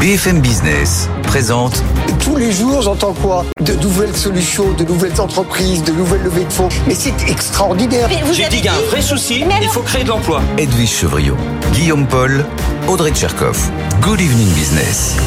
BFM Business présente Tous les jours, j'entends quoi? De nouvelles solutions, de nouvelles entreprises, de nouvelles levées de fonds. Mais c'est extraordinaire. J'ai dit qu'il y a un vrai souci, il faut créer de l'emploi. Edwige Chevriot, Guillaume Paul, Audrey Tcherkov. Good evening business.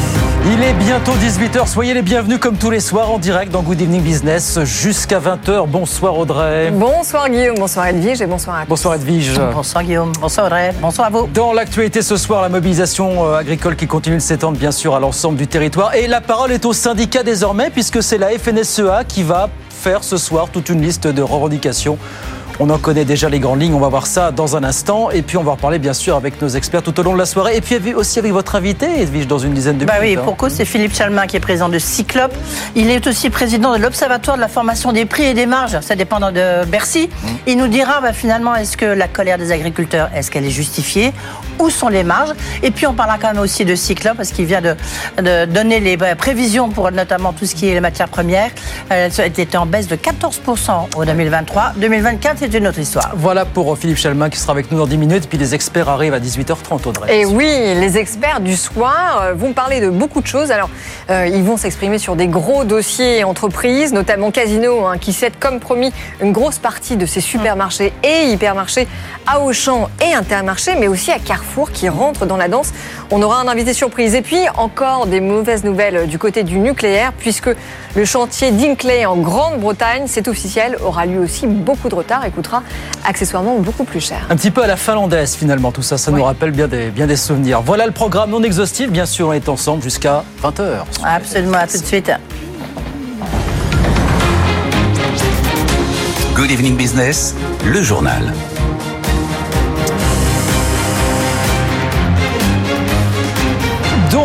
Il est bientôt 18h, soyez les bienvenus comme tous les soirs en direct dans Good Evening Business jusqu'à 20h. Bonsoir Audrey. Bonsoir Guillaume, bonsoir Edwige et bonsoir à tous. Bonsoir Edwige. Bonsoir Guillaume, bonsoir Audrey, bonsoir à vous. Dans l'actualité ce soir, la mobilisation euh, agricole qui continue de s'étendre bien sûr à l'ensemble du territoire. Et la parole est au syndicat désormais puisque c'est la FNSEA qui va faire ce soir toute une liste de revendications on en connaît déjà les grandes lignes, on va voir ça dans un instant. Et puis on va reparler bien sûr avec nos experts tout au long de la soirée. Et puis aussi avec votre invité, Edwige, dans une dizaine de bah minutes. Oui, pour cause, c'est Philippe Chalmin qui est président de Cyclope. Il est aussi président de l'Observatoire de la formation des prix et des marges, ça dépend de Bercy. Mmh. Il nous dira bah, finalement, est-ce que la colère des agriculteurs, est-ce qu'elle est justifiée? Où sont les marges? Et puis on parlera quand même aussi de Cyclope, parce qu'il vient de, de, donner les bah, prévisions pour notamment tout ce qui est les matières premières. Elle était en baisse de 14% au 2023. 2024, c'est une autre histoire. Voilà pour Philippe Chalmin qui sera avec nous dans 10 minutes. Puis les experts arrivent à 18h30, Audrey. Et oui, les experts du soir euh, vont parler de beaucoup de choses. Alors, euh, ils vont s'exprimer sur des gros dossiers entreprises, notamment Casino, hein, qui cède comme promis une grosse partie de ses supermarchés et hypermarchés à Auchan et Intermarché, mais aussi à Carrefour qui rentre dans la danse. On aura un invité surprise. Et puis, encore des mauvaises nouvelles du côté du nucléaire, puisque le chantier d'Inclay en Grande-Bretagne, c'est officiel, aura lui aussi beaucoup de retard et coûtera accessoirement beaucoup plus cher. Un petit peu à la finlandaise finalement, tout ça, ça oui. nous rappelle bien des, bien des souvenirs. Voilà le programme non exhaustif, bien sûr, on est ensemble jusqu'à 20h. Absolument, à tout de suite. Good Evening Business, le journal.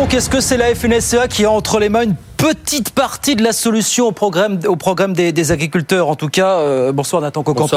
Donc, est-ce que c'est la FNSEA qui a entre les mains petite partie de la solution au programme, au programme des, des agriculteurs. En tout cas, euh, bonsoir Nathan Cocampo.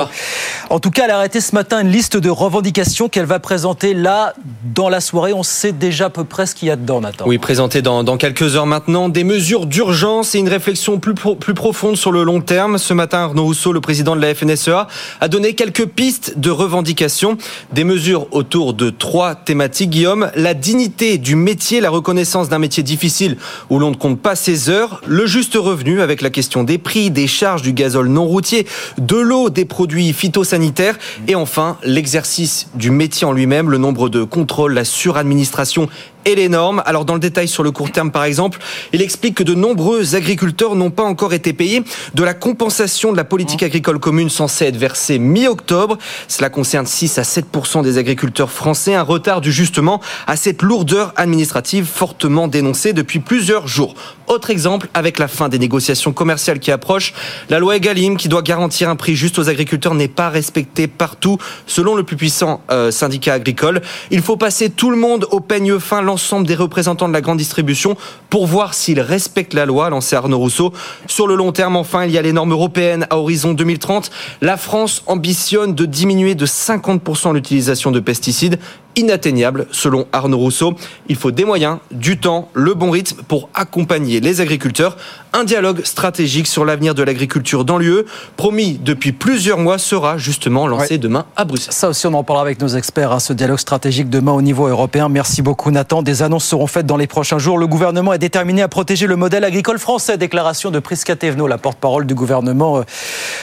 En tout cas, elle a arrêté ce matin une liste de revendications qu'elle va présenter là dans la soirée. On sait déjà à peu près ce qu'il y a dedans, Nathan. Oui, présenté dans, dans quelques heures maintenant. Des mesures d'urgence et une réflexion plus, pro, plus profonde sur le long terme. Ce matin, Arnaud Rousseau, le président de la FNSEA, a donné quelques pistes de revendications. Des mesures autour de trois thématiques. Guillaume, la dignité du métier, la reconnaissance d'un métier difficile où l'on ne compte pas ses heures, le juste revenu avec la question des prix, des charges du gazole non routier, de l'eau, des produits phytosanitaires et enfin l'exercice du métier en lui-même, le nombre de contrôles, la suradministration et les normes. Alors dans le détail sur le court terme par exemple, il explique que de nombreux agriculteurs n'ont pas encore été payés de la compensation de la politique agricole commune censée être versée mi-octobre. Cela concerne 6 à 7% des agriculteurs français, un retard dû justement à cette lourdeur administrative fortement dénoncée depuis plusieurs jours. Autre exemple avec la fin des négociations commerciales qui approchent, la loi Egalim qui doit garantir un prix juste aux agriculteurs n'est pas respectée partout selon le plus puissant euh, syndicat agricole. Il faut passer tout le monde au peigne fin l'ensemble des représentants de la grande distribution pour voir s'ils respectent la loi, lancé Arnaud Rousseau. Sur le long terme, enfin, il y a les normes européennes à horizon 2030. La France ambitionne de diminuer de 50% l'utilisation de pesticides inatteignable selon Arnaud Rousseau. Il faut des moyens, du temps, le bon rythme pour accompagner les agriculteurs. Un dialogue stratégique sur l'avenir de l'agriculture dans l'UE, promis depuis plusieurs mois, sera justement lancé ouais. demain à Bruxelles. Ça aussi, on en parlera avec nos experts, hein, ce dialogue stratégique demain au niveau européen. Merci beaucoup Nathan. Des annonces seront faites dans les prochains jours. Le gouvernement est déterminé à protéger le modèle agricole français. Déclaration de Prisca Thévenot, la porte-parole du gouvernement, euh,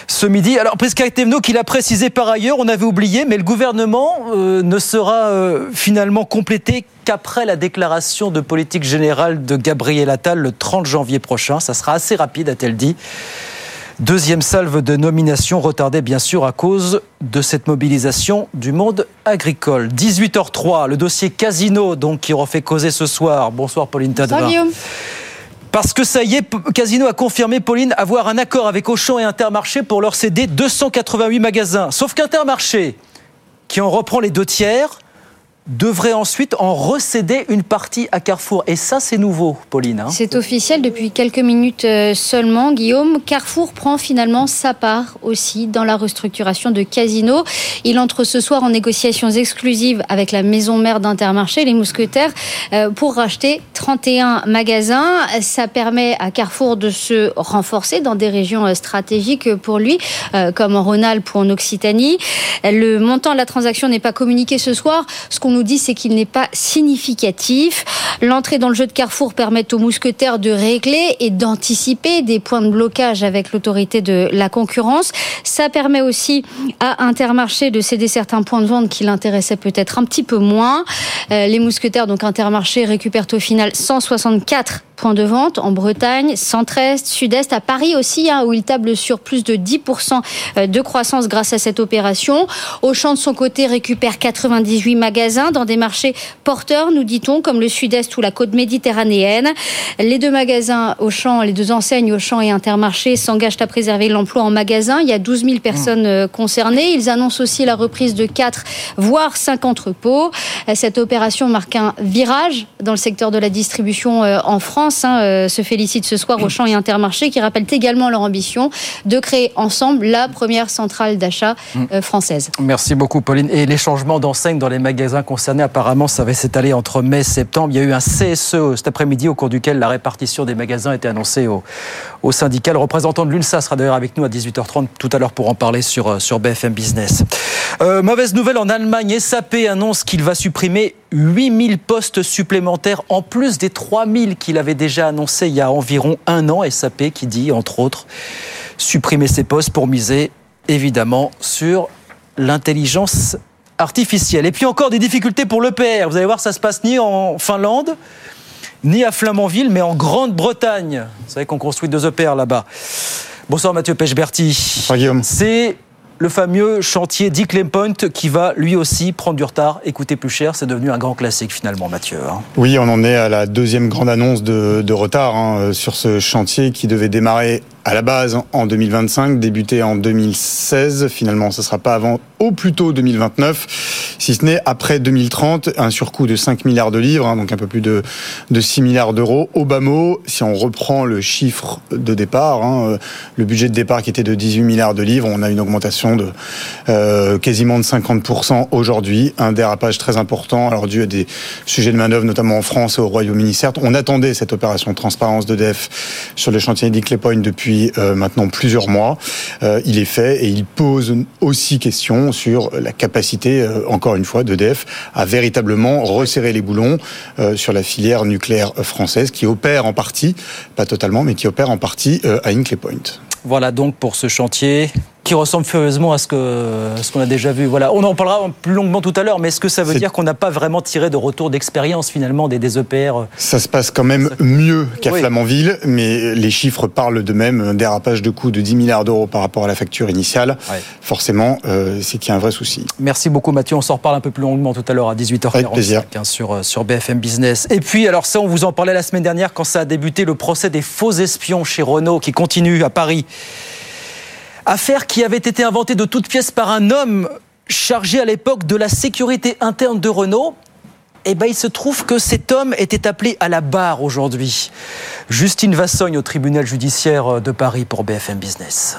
ce midi. Alors Prisca Thévenot, qui l'a précisé par ailleurs, on avait oublié, mais le gouvernement euh, ne sera euh, finalement complété qu'après la déclaration de politique générale de Gabriel Attal le 30 janvier prochain. Ça sera assez rapide, a-t-elle dit. Deuxième salve de nomination retardée bien sûr à cause de cette mobilisation du monde agricole. 18h03, le dossier Casino donc qui refait causer ce soir. Bonsoir Pauline Tadevin. Bonsoir Guillaume. Parce que ça y est, Casino a confirmé, Pauline, avoir un accord avec Auchan et Intermarché pour leur céder 288 magasins. Sauf qu'Intermarché, qui en reprend les deux tiers, devrait ensuite en recéder une partie à Carrefour. Et ça, c'est nouveau, Pauline. Hein. c'est officiel depuis quelques minutes euh, seulement, Guillaume. Carrefour prend finalement sa part aussi dans la restructuration de Casino. Il entre ce soir en négociations exclusives avec la maison mère d'Intermarché, les Mousquetaires, euh, pour racheter 31 magasins. Ça permet à Carrefour de se renforcer dans des régions euh, stratégiques pour lui, comme en Rhône-Alpes ou en Occitanie. Le montant de la transaction n'est pas communiqué ce soir. Ce qu'on dit, c'est qu'il n'est pas significatif. L'entrée dans le jeu de Carrefour permet aux mousquetaires de régler et d'anticiper des points de blocage avec l'autorité de la concurrence. Ça permet aussi à Intermarché de céder certains points de vente qui l'intéressaient peut-être un petit peu moins. Euh, les mousquetaires, donc Intermarché, récupèrent au final 164 points de vente en Bretagne, centre-est, sud-est, à Paris aussi, hein, où il table sur plus de 10% euh, de croissance grâce à cette opération. Auchan, de son côté, récupère 98 magasins dans des marchés porteurs, nous dit-on, comme le sud-est ou la côte méditerranéenne. Les deux magasins Auchan, les deux enseignes Auchan et Intermarché s'engagent à préserver l'emploi en magasin. Il y a 12 000 personnes euh, concernées. Ils annoncent aussi la reprise de 4, voire 5 entrepôts. Euh, cette opération marque un virage dans le secteur de la distribution en France Hein, euh, se félicite ce soir au Champ et Intermarché qui rappellent également leur ambition de créer ensemble la première centrale d'achat mm. euh, française. Merci beaucoup Pauline. Et les changements d'enseigne dans les magasins concernés, apparemment, ça va s'étaler entre mai et septembre. Il y a eu un CSE cet après-midi au cours duquel la répartition des magasins a été annoncée au, au syndicat. Le représentant de l'UNSA sera d'ailleurs avec nous à 18h30 tout à l'heure pour en parler sur, euh, BFM Business. mauvaise nouvelle en Allemagne, SAP annonce qu'il va supprimer 8000 postes supplémentaires en plus des 3000 qu'il avait déjà annoncé il y a environ un an. SAP qui dit, entre autres, supprimer ces postes pour miser évidemment sur l'intelligence artificielle. Et puis encore des difficultés pour l'EPR. Vous allez voir, ça se passe ni en Finlande, ni à Flamanville, mais en Grande-Bretagne. Vous savez qu'on construit deux EPR là-bas. Bonsoir Mathieu Pechberti. Bonsoir C'est le fameux chantier Dick Point qui va lui aussi prendre du retard et coûter plus cher. C'est devenu un grand classique finalement, Mathieu. Hein. Oui, on en est à la deuxième grande annonce de, retard hein, sur ce chantier qui devait démarrer à la base en 2025, débuter en 2016. Finalement, ce ne sera pas avant au plus tôt 2029, si ce n'est après 2030, un surcoût de 5 milliards de livres, hein, donc un peu plus de, de 6 milliards d'euros. Au bas mot, si on reprend le chiffre de départ, hein, le budget de départ qui était de 18 milliards de livres, on a une augmentation de euh, quasiment de 50% aujourd'hui, un dérapage très important, alors dû à des sujets de manœuvre, notamment en France et au Royaume-Uni. Certes, on attendait cette opération de transparence d'EDF sur le chantier d'Iclay Point euh, maintenant plusieurs mois. Euh, il est fait et il pose aussi question sur la capacité, euh, encore une fois, d'EDF à véritablement resserrer les boulons sur la filière nucléaire française qui opère en partie, pas totalement, mais qui opère en partie à Hinkley Point. Voilà donc pour ce chantier qui ressemble furieusement à ce que ce qu'on a déjà vu. Voilà, on en parlera plus longuement tout à l'heure, mais est-ce que ça veut dire qu'on n'a pas vraiment tiré de retour d'expérience finalement des, des EPR euh, Ça se passe quand même mieux qu'à Flamanville, mais les chiffres parlent de même un dérapage de coûts de 10 milliards d'euros par rapport à la facture initiale. Forcément, euh, c'est qu'il y a un vrai souci. Merci beaucoup Mathieu, on s'en reparle un peu plus longuement tout à l'heure à 18h45 hein, sur, euh, sur BFM Business. Et puis alors ça, on vous en parlait la semaine dernière quand ça a débuté le procès des faux espions chez Renault qui continue à Paris. Affaire qui avait été inventée de toutes pièces par un homme chargé à l'époque de la sécurité interne de Renault. Eh ben, il se trouve que cet homme était appelé à la barre aujourd'hui. Justine Vassogne au tribunal judiciaire de Paris pour BFM Business.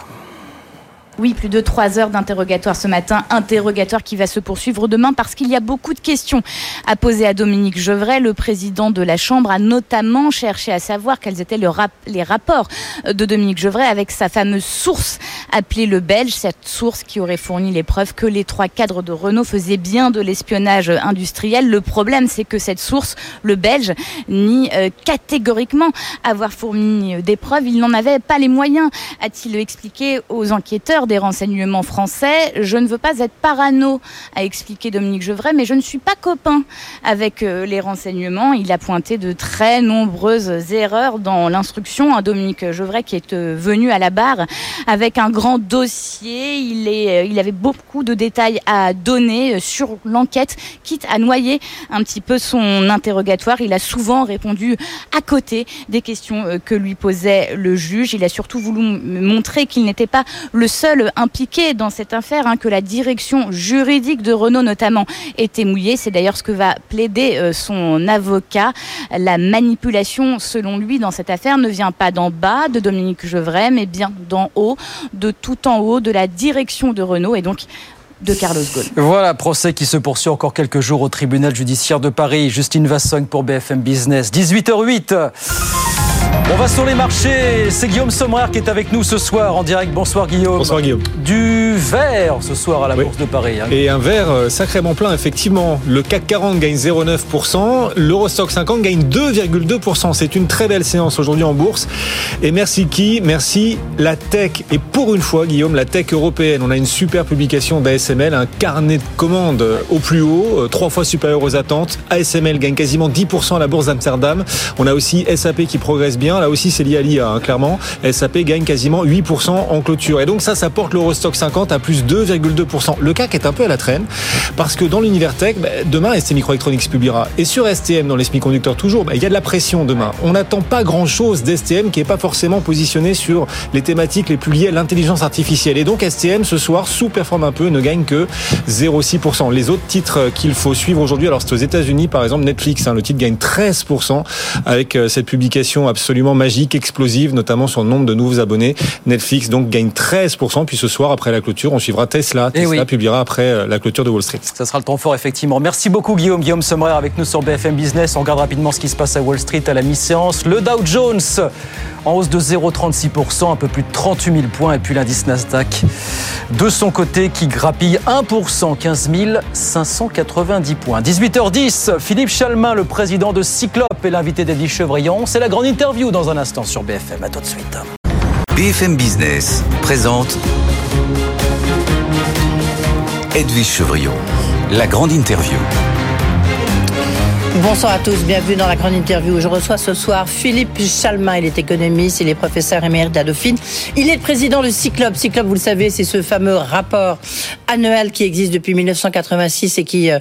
Oui, plus de trois heures d'interrogatoire ce matin, interrogatoire qui va se poursuivre demain parce qu'il y a beaucoup de questions à poser à Dominique Gevray. Le président de la Chambre a notamment cherché à savoir quels étaient les rapports de Dominique Gevray avec sa fameuse source appelée le Belge, cette source qui aurait fourni les preuves que les trois cadres de Renault faisaient bien de l'espionnage industriel. Le problème, c'est que cette source, le Belge, nie euh, catégoriquement avoir fourni des preuves. Il n'en avait pas les moyens, a-t-il expliqué aux enquêteurs des renseignements français. Je ne veux pas être parano, a expliqué Dominique Gevray, mais je ne suis pas copain avec euh, les renseignements. Il a pointé de très nombreuses erreurs dans l'instruction. à Dominique Gevray qui est euh, venu à la barre avec un grand dossier. Il, euh, il avait beaucoup de détails à donner sur l'enquête, quitte à noyer un petit peu son interrogatoire. Il a souvent répondu à côté des questions que lui posait le juge. Il a surtout voulu montrer qu'il n'était pas le seul impliqué dans cette affaire, hein, que la direction juridique de Renault notamment était mouillée. C'est d'ailleurs ce que va plaider euh, son avocat. La manipulation, selon lui, dans cette affaire ne vient pas d'en bas de Dominique Gevray, mais bien d'en haut, de tout en haut, de la direction de Renault. Et donc, de Carlos Ghosn. Voilà, procès qui se poursuit encore quelques jours au tribunal judiciaire de Paris. Justine Vassogne pour BFM Business. 18h08. On va sur les marchés. C'est Guillaume Sommerer qui est avec nous ce soir en direct. Bonsoir Guillaume. Bonsoir Guillaume. Du vert ce soir à la Oui. Bourse de Paris. hein. Et un vert euh, sacrément plein, effectivement. Le CAC 40 gagne 0,9%, l'Eurostock 50 gagne 2,2%. C'est une très belle séance aujourd'hui en bourse. Et merci qui? Merci la tech. Et pour une fois, Guillaume, la tech européenne. On a une super publication d'ASML, un carnet de commandes euh, au plus haut, euh, trois fois supérieur aux attentes. ASML gagne quasiment 10% à la bourse d'Amsterdam. On a aussi SAP qui progresse bien. Là aussi, c'est lié à l'IA, hein, clairement. SAP gagne quasiment 8% en clôture. Et donc ça, ça porte l'Eurostock 50 à plus 2,2%. Le CAC est un peu à la traîne parce que dans l'univers tech, bah, demain, ST Microelectronics publiera. Et sur STM, dans les semi-conducteurs toujours, bah, il y a de la pression demain. On n'attend pas grand-chose d'STM qui n'est pas forcément positionné sur les thématiques les plus liées à l'intelligence artificielle. Et donc STM, ce soir, sous-performe un peu, ne gagne que 0,6%. Les autres titres qu'il faut suivre aujourd'hui, alors c'est aux États-Unis, par exemple Netflix, hein, le titre gagne 13% avec euh, cette publication absolument magique, explosive, notamment sur le nombre de nouveaux abonnés. Netflix donc gagne 13%. Puis ce soir, après la clôture, on suivra Tesla. Eh Tesla oui. publiera après euh, la clôture de Wall Street. Ça sera le temps fort, effectivement. Merci beaucoup, Guillaume. Guillaume Sommerer avec nous sur BFM Business. On regarde rapidement ce qui se passe à Wall Street à la mi-séance. Le Dow Jones en hausse de 0,36%, un peu plus de 38 000 points. Et puis l'indice Nasdaq de son côté qui grappille 1%, 15 590 points. 18h10, Philippe Chalmin, le président de Cyclope, est l'invité d'Eddie Chevrillon. C'est la grande interview dans un instant sur BFM. À tout de suite. BFM Business présente Edwige Chevrillon, la grande interview. Bonsoir à tous, bienvenue dans la grande interview. Je reçois ce soir Philippe Chalmin, il est économiste, il est professeur émérite à Dauphine. Il est le président de Cyclope. Cyclope, vous le savez, c'est ce fameux rapport annuel qui existe depuis 1986 et qui euh,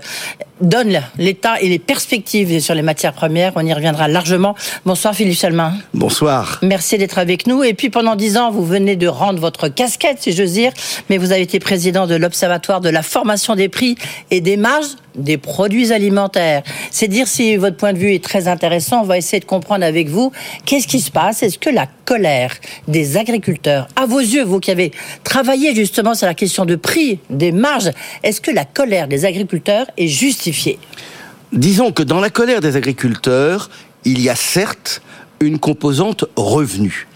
donne l'état et les perspectives sur les matières premières. On y reviendra largement. Bonsoir Philippe Chalmin. Bonsoir. Merci d'être avec nous. Et puis pendant dix ans, vous venez de rendre votre casquette, si j'ose dire, mais vous avez été président de l'Observatoire de la formation des prix et des marges des produits alimentaires. C'est dire si votre point de vue est très intéressant. On va essayer de comprendre avec vous qu'est-ce qui se passe. Est-ce que la colère des agriculteurs, à vos yeux, vous qui avez travaillé justement sur la question de prix, des marges, est-ce que la colère des agriculteurs est justifiée? Disons que dans la colère des agriculteurs, il y a certes une composante revenu.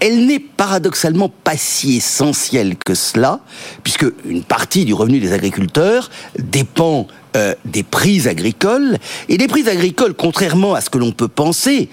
Elle n'est paradoxalement pas si essentielle que cela, puisque une partie du revenu des agriculteurs dépend euh, des prix agricoles, et les prix agricoles, contrairement à ce que l'on peut penser,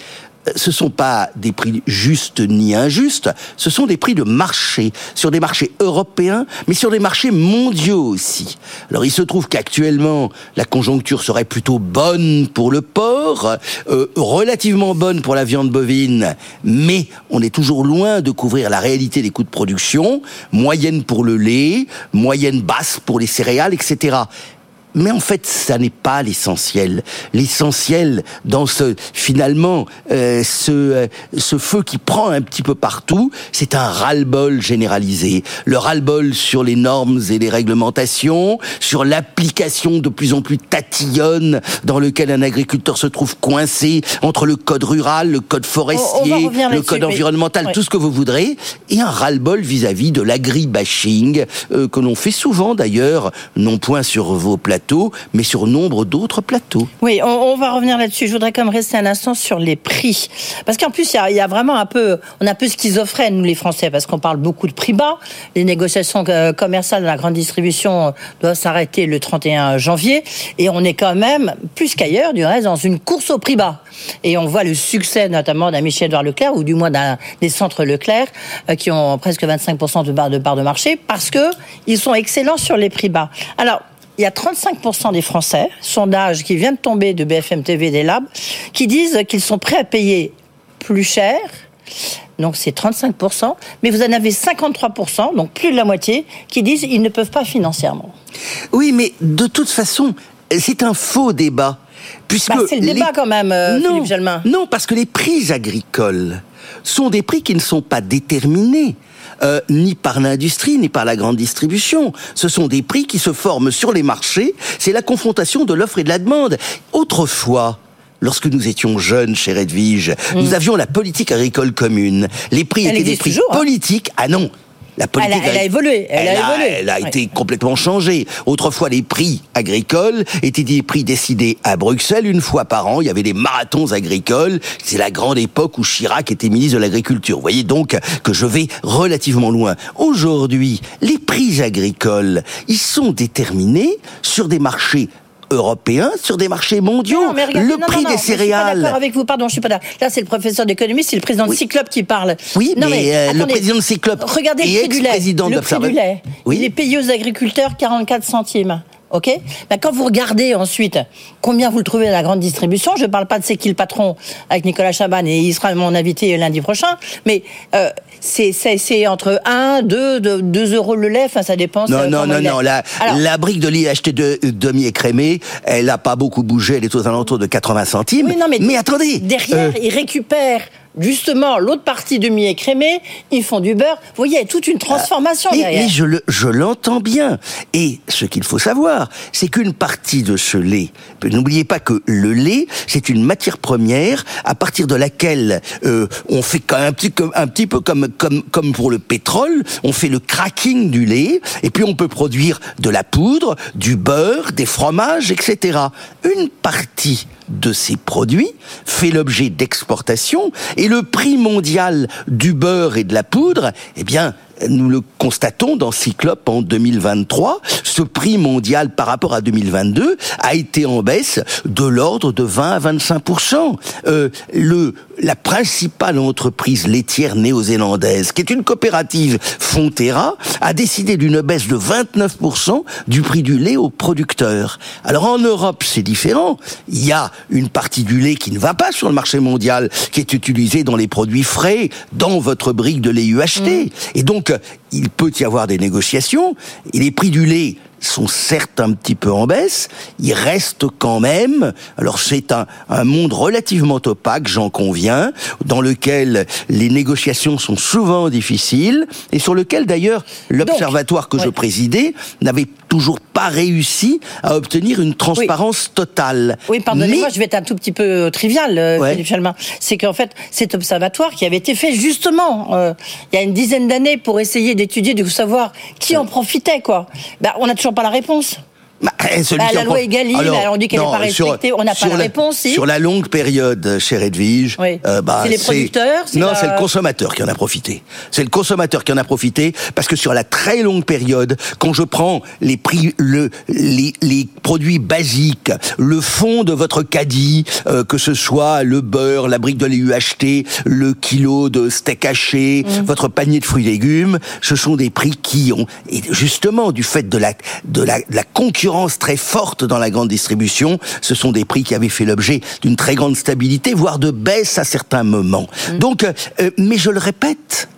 euh, ce sont pas des prix justes ni injustes, ce sont des prix de marché, sur des marchés européens, mais sur des marchés mondiaux aussi. Alors il se trouve qu'actuellement, la conjoncture serait plutôt bonne pour le porc, euh, relativement bonne pour la viande bovine, mais on est toujours loin de couvrir la réalité des coûts de production, moyenne pour le lait, moyenne basse pour les céréales, etc. Mais en fait, ça n'est pas l'essentiel. L'essentiel dans ce finalement euh, ce euh, ce feu qui prend un petit peu partout, c'est un ras-le-bol généralisé. Le ras-le-bol sur les normes et les réglementations, sur l'application de plus en plus tatillonne dans lequel un agriculteur se trouve coincé entre le code rural, le code forestier, le code environnemental, tout ce que vous voudrez, et un ras-le-bol vis-à-vis de l'agribashing euh, que l'on fait souvent d'ailleurs, non point sur vos plateaux, mais sur nombre d'autres plateaux. Oui, on, va revenir là-dessus. Je voudrais quand même rester un instant sur les prix. Parce qu'en plus, il y, a, a vraiment un peu, on est un peu schizophrène, nous les Français, parce qu'on parle beaucoup de prix bas. Les négociations euh, commerciales de la grande distribution euh, doivent s'arrêter le 31 janvier. Et on est quand même, plus qu'ailleurs, du reste, dans une course au prix bas. Et on voit le succès notamment d'un Michel-Edouard Leclerc, ou du moins d'un des centres Leclerc, euh, qui ont presque 25% de barres de, part de marché, parce que ils sont excellents sur les prix bas. Alors, il y a 35% des Français, sondage qui vient de tomber de BFM TV des labs, qui disent qu'ils sont prêts à payer plus cher. Donc c'est 35%, mais vous en avez 53%, donc plus de la moitié, qui disent qu'ils ne peuvent pas financièrement. Oui, mais de toute façon, c'est un faux débat. Puisque Bah, c'est le les- débat quand même, euh, non, Philippe non, parce que les prix agricoles sont des prix qui ne sont pas déterminés. Euh, ni par l'industrie, ni par la grande distribution. Ce sont des prix qui se forment sur les marchés. C'est la confrontation de l'offre et de la demande. Autrefois, Lorsque nous étions jeunes chez Redvige, nous avions la politique agricole commune. Les prix Mm. Elle étaient des prix toujours, hein. politiques. Ah non, la politique Elle a- elle a évolué, elle a évolué. elle a Ouais. été complètement changée. Autrefois, les prix agricoles étaient des prix décidés à Bruxelles une fois par an. Il y avait des marathons agricoles. C'est la grande époque où Chirac était ministre de l'Agriculture. Vous voyez donc que je vais relativement loin. Aujourd'hui, les prix agricoles, ils sont déterminés sur des marchés européens, sur des marchés mondiaux. Non, mais regardez, le non, prix non, des je suis pas céréales. d'accord avec vous, pardon, je suis pas d'accord. Là, c'est le professeur d'économie, c'est le président de Cyclope qui parle. Oui, Non, mais, euh, le président de Cyclope Regardez et ex-président Le prix du lait. Oui. Il est payé aux agriculteurs 44 centimes. OK? Ben, Quand vous regardez ensuite combien vous le trouvez à la grande distribution, je ne parle pas de c'est qui le patron avec Nicolas Chaban et il sera mon invité lundi prochain, mais euh, c'est- entre 1, 2, 2 euros le lait, enfin ça dépend. Non, non, non, non. La, Alors, la brique de lait achetée de demi-écrémée, elle n'a pas beaucoup bougé. Elle est aux alentours de 80 centimes. Oui, non, mais, attendez. Derrière, euh, ils récupèrent justement l'autre partie demi-écrémée, ils font du beurre. Vous voyez, il y a toute une transformation mais, derrière. mais je le- je l'entends bien. Et ce qu'il faut savoir, c'est qu'une partie de ce lait, n'oubliez pas que le lait, c'est une matière première à partir de laquelle euh, on fait quand même un petit, comme- un petit peu comme, comme, comme pour le pétrole, on fait le cracking du lait, et puis on peut produire de la poudre, du beurre, des fromages, etc. Une partie de ces produits fait l'objet d'exportation et le prix mondial du beurre et de la poudre, eh bien, nous le constatons dans Cyclope en 2023. Ce prix mondial par rapport à 2022 a été en baisse de l'ordre de 20 à 25 euh, Le la principale entreprise laitière néo-zélandaise, qui est une coopérative Fonterra, a décidé d'une baisse de 29% du prix du lait aux producteurs. Alors en Europe, c'est différent. Il y a une partie du lait qui ne va pas sur le marché mondial, qui est utilisée dans les produits frais, dans votre brique de lait UHT. Et donc, il peut y avoir des négociations. Et les prix du lait sont certes un petit peu en baisse, ils restent quand même, alors c'est un, un monde relativement opaque, j'en conviens, dans lequel les négociations sont souvent difficiles, et sur lequel d'ailleurs l'observatoire que je présidais n'avait toujours pas réussi à obtenir une transparence totale. Oui, pardonnez-moi, Mais- je vais être un tout petit peu euh, trivial, euh, Ouais. Philippe Chalmin. C'est qu'en fait, cet observatoire qui avait été fait justement euh, il y a une dizaine d'années pour essayer d'étudier, de savoir qui en profitait, quoi. Ben, on n'a toujours pas la réponse. Eh, celui Bah, qui la loi Egalim, Alors, on dit qu'elle n'est pas sur- respectée, on n'a pas sur la réponse, si. Sur la longue période chez Redvige, euh, bah, C'est les producteurs, c'est Non, la- c'est le consommateur qui en a profité. C'est le consommateur qui en a profité parce que sur la très longue période, quand je prends les prix, le, les, les produits basiques, le fond de votre caddie, euh, que ce soit le beurre, la brique de lait UHT, le kilo de steak haché, Mm. votre panier de fruits et légumes, ce sont des prix qui ont, et justement du fait de la, de la, de la concurrence très forte dans la grande distribution, ce sont des prix qui avaient fait l'objet d'une très grande stabilité, voire de baisse à certains moments. Donc, euh, mais je le répète,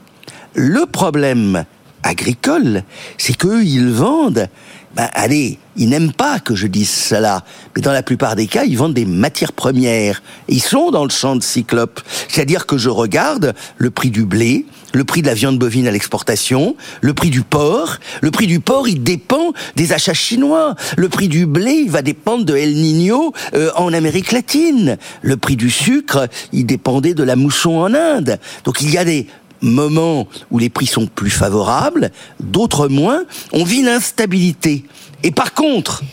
le problème agricole, c'est qu'eux, ils vendent, ben, allez, ils n'aiment pas que je dise cela, mais dans la plupart des cas, ils vendent des matières premières. Ils sont dans le champ de cyclope. C'est-à-dire que je regarde le prix du blé, le prix de la viande bovine à l'exportation, le prix du porc. Le prix du porc, il dépend des achats chinois. Le prix du blé, il va dépendre de El Niño euh, en Amérique latine. Le prix du sucre, il dépendait de la mousson en Inde. Donc il y a des moments où les prix sont plus favorables, d'autres moins. On vit l'instabilité. Et par contre,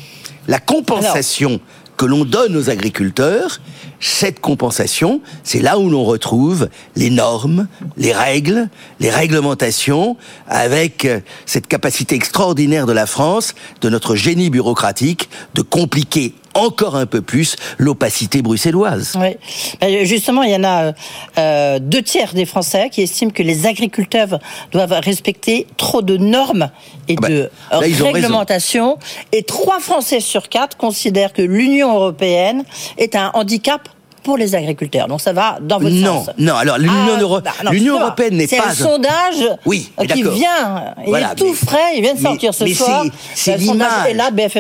la compensation que l'on donne aux agriculteurs, cette compensation, c'est là où l'on retrouve les normes, les règles, les réglementations, avec euh, cette capacité extraordinaire de la France, de notre génie bureaucratique, de compliquer encore un peu plus l'opacité bruxelloise. Oui. Ben, Justement, il y en a euh, deux tiers des Français qui estiment que les agriculteurs doivent respecter trop de normes et Ah ben, de là, réglementations. Et trois Français sur quatre considèrent que l'Union européenne est un handicap pour les agriculteurs. Donc ça va dans votre non, sens. Non, alors l'Union Ah, Euro- bah, européenne n'est C'est pas un un- sondage Oui, euh, qui vient, il Voilà, est tout mais- frais, il vient de mais- sortir ce mais soir. c'est- C'est l'image.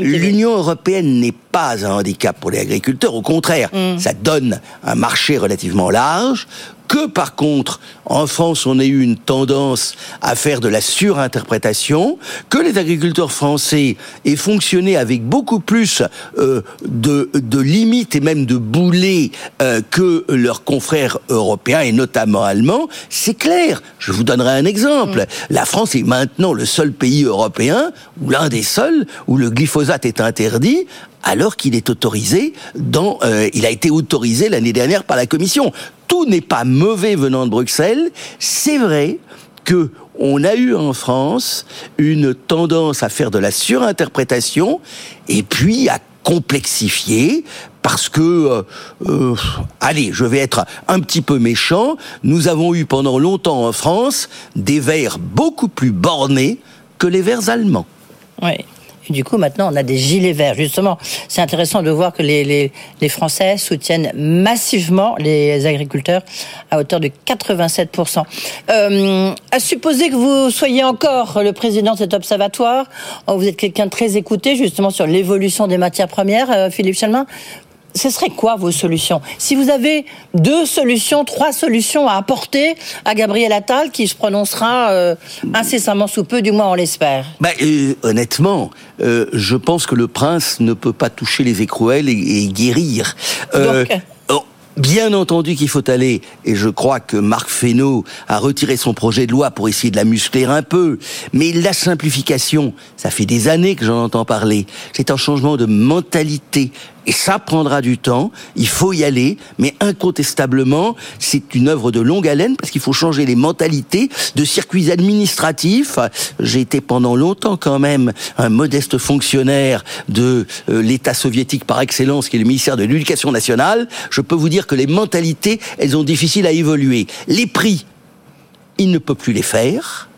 L'Union européenne n'est pas un handicap pour les agriculteurs. Au contraire, Mm. ça donne un marché relativement large. Que par contre, en France, on a eu une tendance à faire de la surinterprétation, que les agriculteurs français aient fonctionné avec beaucoup plus euh, de, de limites et même de boulets euh, que leurs confrères européens et notamment allemands, c'est clair. Je vous donnerai un exemple. La France est maintenant le seul pays européen, ou l'un des seuls, où le glyphosate est interdit alors qu'il est autorisé dans, euh, il a été autorisé l'année dernière par la Commission. Tout n'est pas mauvais venant de Bruxelles. C'est vrai que on a eu en France une tendance à faire de la surinterprétation et puis à complexifier parce que, euh, euh, allez, je vais être un petit peu méchant, nous avons eu pendant longtemps en France des vers beaucoup plus bornés que les vers allemands. Oui. Et du coup, maintenant, on a des gilets verts. Justement, c'est intéressant de voir que les, Français soutiennent massivement les agriculteurs à hauteur de 87%. Euh, à supposer que vous soyez encore le président de cet observatoire, oh, vous êtes quelqu'un de très écouté justement sur l'évolution des matières premières, euh, Philippe Chalmin. Ce serait quoi vos solutions? Si vous avez deux solutions, trois solutions à apporter à Gabriel Attal, qui se prononcera euh, incessamment sous peu, du moins on l'espère. Bah, euh, honnêtement, euh, je pense que le prince ne peut pas toucher les écrouelles et, et guérir. Euh, Donc oh, Bien entendu qu'il faut aller, et je crois que Marc Fesneau a retiré son projet de loi pour essayer de la muscler un peu, mais la simplification, ça fait des années que j'en entends parler, c'est un changement de mentalité, et ça prendra du temps, il faut y aller, mais incontestablement, c'est une œuvre de longue haleine, parce qu'il faut changer les mentalités de circuits administratifs. J'ai été pendant longtemps quand même un modeste fonctionnaire de euh, l'État soviétique par excellence, qui est le ministère de l'Éducation nationale. Je peux vous dire que les mentalités, elles ont difficile à évoluer. Les prix, il ne peut plus les faire.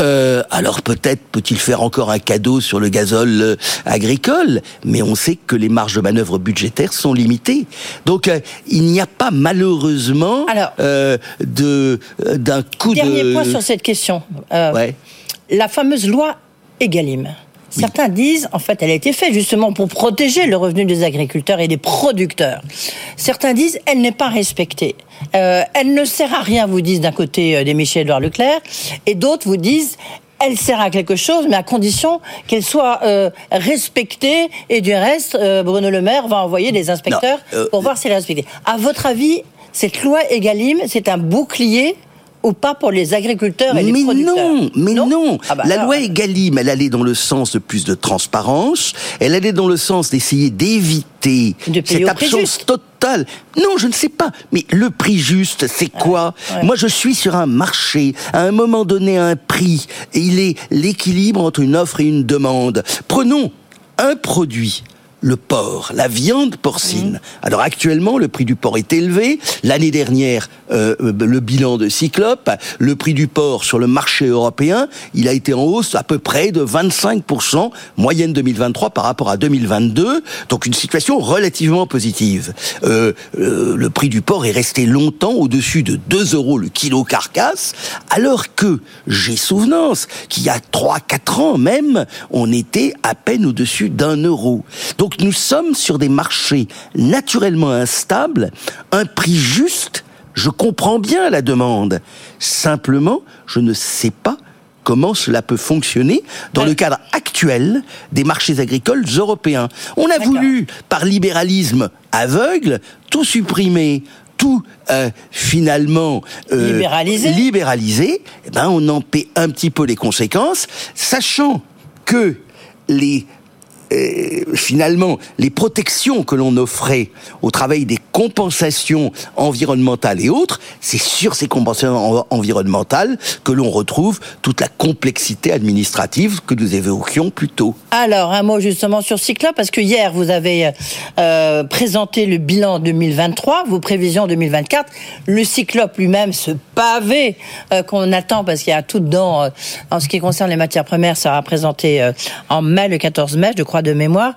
Euh, alors peut-être peut-il faire encore un cadeau sur le gazole euh, agricole, mais on sait que les marges de manœuvre budgétaires sont limitées. Donc euh, il n'y a pas malheureusement euh, de d'un coup Dernier de point sur cette question. Ouais. La fameuse loi Egalim. Certains disent, en fait, elle a été faite justement pour protéger le revenu des agriculteurs et des producteurs. Certains disent, elle n'est pas respectée. Euh, elle ne sert à rien, vous disent d'un côté euh, des Michel-Édouard Leclerc, et d'autres vous disent, elle sert à quelque chose, mais à condition qu'elle soit euh, respectée. Et du reste, euh, Bruno Le Maire va envoyer des inspecteurs Non, euh, pour voir si elle est respectée. À votre avis, cette loi Egalim, c'est un bouclier ou pas pour les agriculteurs et les mais producteurs non, mais non. Ah bah la alors, loi Egalim, elle allait dans le sens de plus de transparence. Elle allait dans le sens d'essayer d'éviter cette absence totale. Non, je ne sais pas. Mais le prix juste, c'est quoi ouais. Moi, je suis sur un marché. À un moment donné, un prix. Et il est l'équilibre entre une offre et une demande. Prenons un produit. Le porc, la viande porcine. Mmh. Alors actuellement, le prix du porc est élevé. L'année dernière, euh, le bilan de Cyclope, le prix du porc sur le marché européen, il a été en hausse à peu près de 25%, moyenne 2023 par rapport à 2022. Donc une situation relativement positive. Euh, euh, le prix du porc est resté longtemps au-dessus de 2 euros le kilo carcasse, alors que j'ai souvenance qu'il y a 3-4 ans même, on était à peine au-dessus d'un euro. Donc nous sommes sur des marchés naturellement instables, un prix juste, je comprends bien la demande. Simplement, je ne sais pas comment cela peut fonctionner dans le cadre actuel des marchés agricoles européens. On a voulu, par libéralisme aveugle, tout supprimer, tout euh, finalement euh, Libéraliser. libéraliser, eh ben on en paie un petit peu les conséquences, sachant que les euh, finalement, les protections que l'on offrait au travail des compensations environnementales et autres, c'est sur ces compensations en- environnementales que l'on retrouve toute la complexité administrative que nous évoquions plus tôt. Alors, un mot justement sur Cyclope, parce que hier, vous avez euh, présenté le bilan 2023, vos prévisions 2024. Le Cyclope lui-même, ce pavé euh, qu'on attend, parce qu'il y a tout dedans, euh, en ce qui concerne les matières premières, sera présenté en mai, le 14 mai, je crois, de mémoire.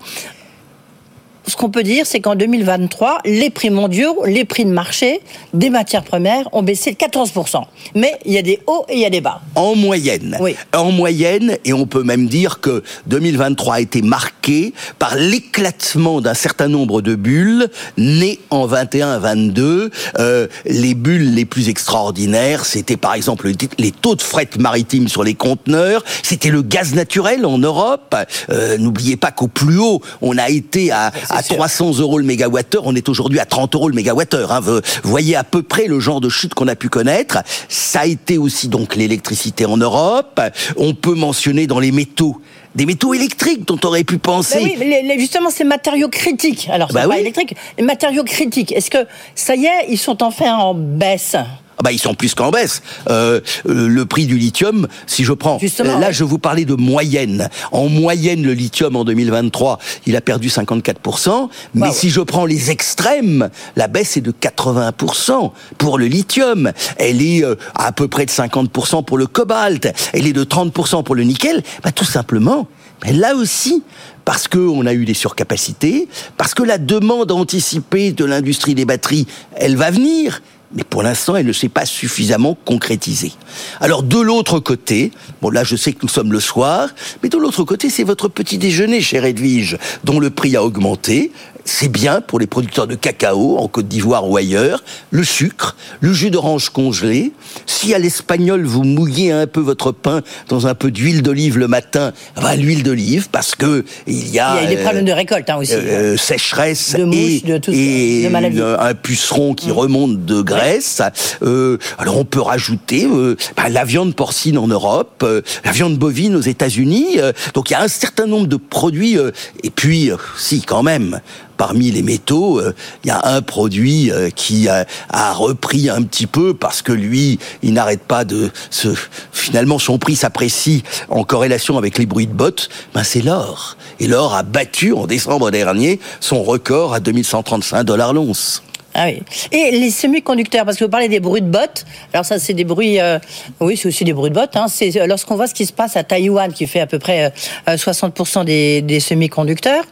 Ce qu'on peut dire, c'est qu'en 2023, les prix mondiaux, les prix de marché des matières premières ont baissé de 14%. Mais il y a des hauts et il y a des bas. En moyenne. Oui. En moyenne, et on peut même dire que 2023 a été marqué par l'éclatement d'un certain nombre de bulles nées en 21-22. Euh, les bulles les plus extraordinaires, c'était par exemple les taux de fret maritime sur les conteneurs, c'était le gaz naturel en Europe. Euh, N'oubliez pas qu'au plus haut, on a été à, à 300 euros le mégawattheure, on est aujourd'hui à 30 euros le mégawattheure. Hein. Vous voyez à peu près le genre de chute qu'on a pu connaître. Ça a été aussi donc l'électricité en Europe. On peut mentionner dans les métaux des métaux électriques dont on aurait pu penser. Ben oui, mais les- justement, ces matériaux critiques. Alors, Bah pas oui. électrique. Les matériaux critiques. Est-ce que ça y est, ils sont enfin en baisse? Bah ils sont plus qu'en baisse. Euh, euh, le prix du lithium, si je prends, Justement, là ouais. je vous parlais de moyenne. En moyenne, le lithium en 2023, il a perdu 54%. Mais si je prends les extrêmes, la baisse est de 80% pour le lithium. Elle est euh, à peu près de 50% pour le cobalt. Elle est de 30% pour le nickel. Bah, tout simplement. Mais là aussi, parce qu'on a eu des surcapacités, parce que la demande anticipée de l'industrie des batteries, elle va venir. Mais pour l'instant, elle ne s'est pas suffisamment concrétisée. Alors de l'autre côté, bon là je sais que nous sommes le soir, mais de l'autre côté c'est votre petit déjeuner, cher Edwige, dont le prix a augmenté. C'est bien pour les producteurs de cacao en Côte d'Ivoire ou ailleurs, le sucre, le jus d'orange congelé. Si à l'espagnol vous mouillez un peu votre pain dans un peu d'huile d'olive le matin, bah, l'huile d'olive parce que il y a, Il y a des euh, problèmes de récolte hein, aussi. euh, sécheresse De mouches, et, de tout et de maladies. une- un puceron qui remonte de Grèce. Euh, alors on peut rajouter euh, bah, la viande porcine en Europe, euh, la viande bovine aux États-Unis. euh, donc il y a un certain nombre de produits. euh, et puis, euh, si quand même. Parmi les métaux, euh, il y a un produit euh, qui a, repris un petit peu parce que lui, il n'arrête pas de se. Finalement, son prix s'apprécie en corrélation avec les bruits de bottes. Ben, c'est l'or. Et l'or a battu en décembre dernier son record à 2135 dollars l'once. Ah oui. Et les semi-conducteurs, parce que vous parlez des bruits de bottes. Alors ça, c'est des bruits. euh, oui, c'est aussi des bruits de bottes. Hein. C'est lorsqu'on voit ce qui se passe à Taïwan, qui fait à peu près euh, 60% des, des semi-conducteurs.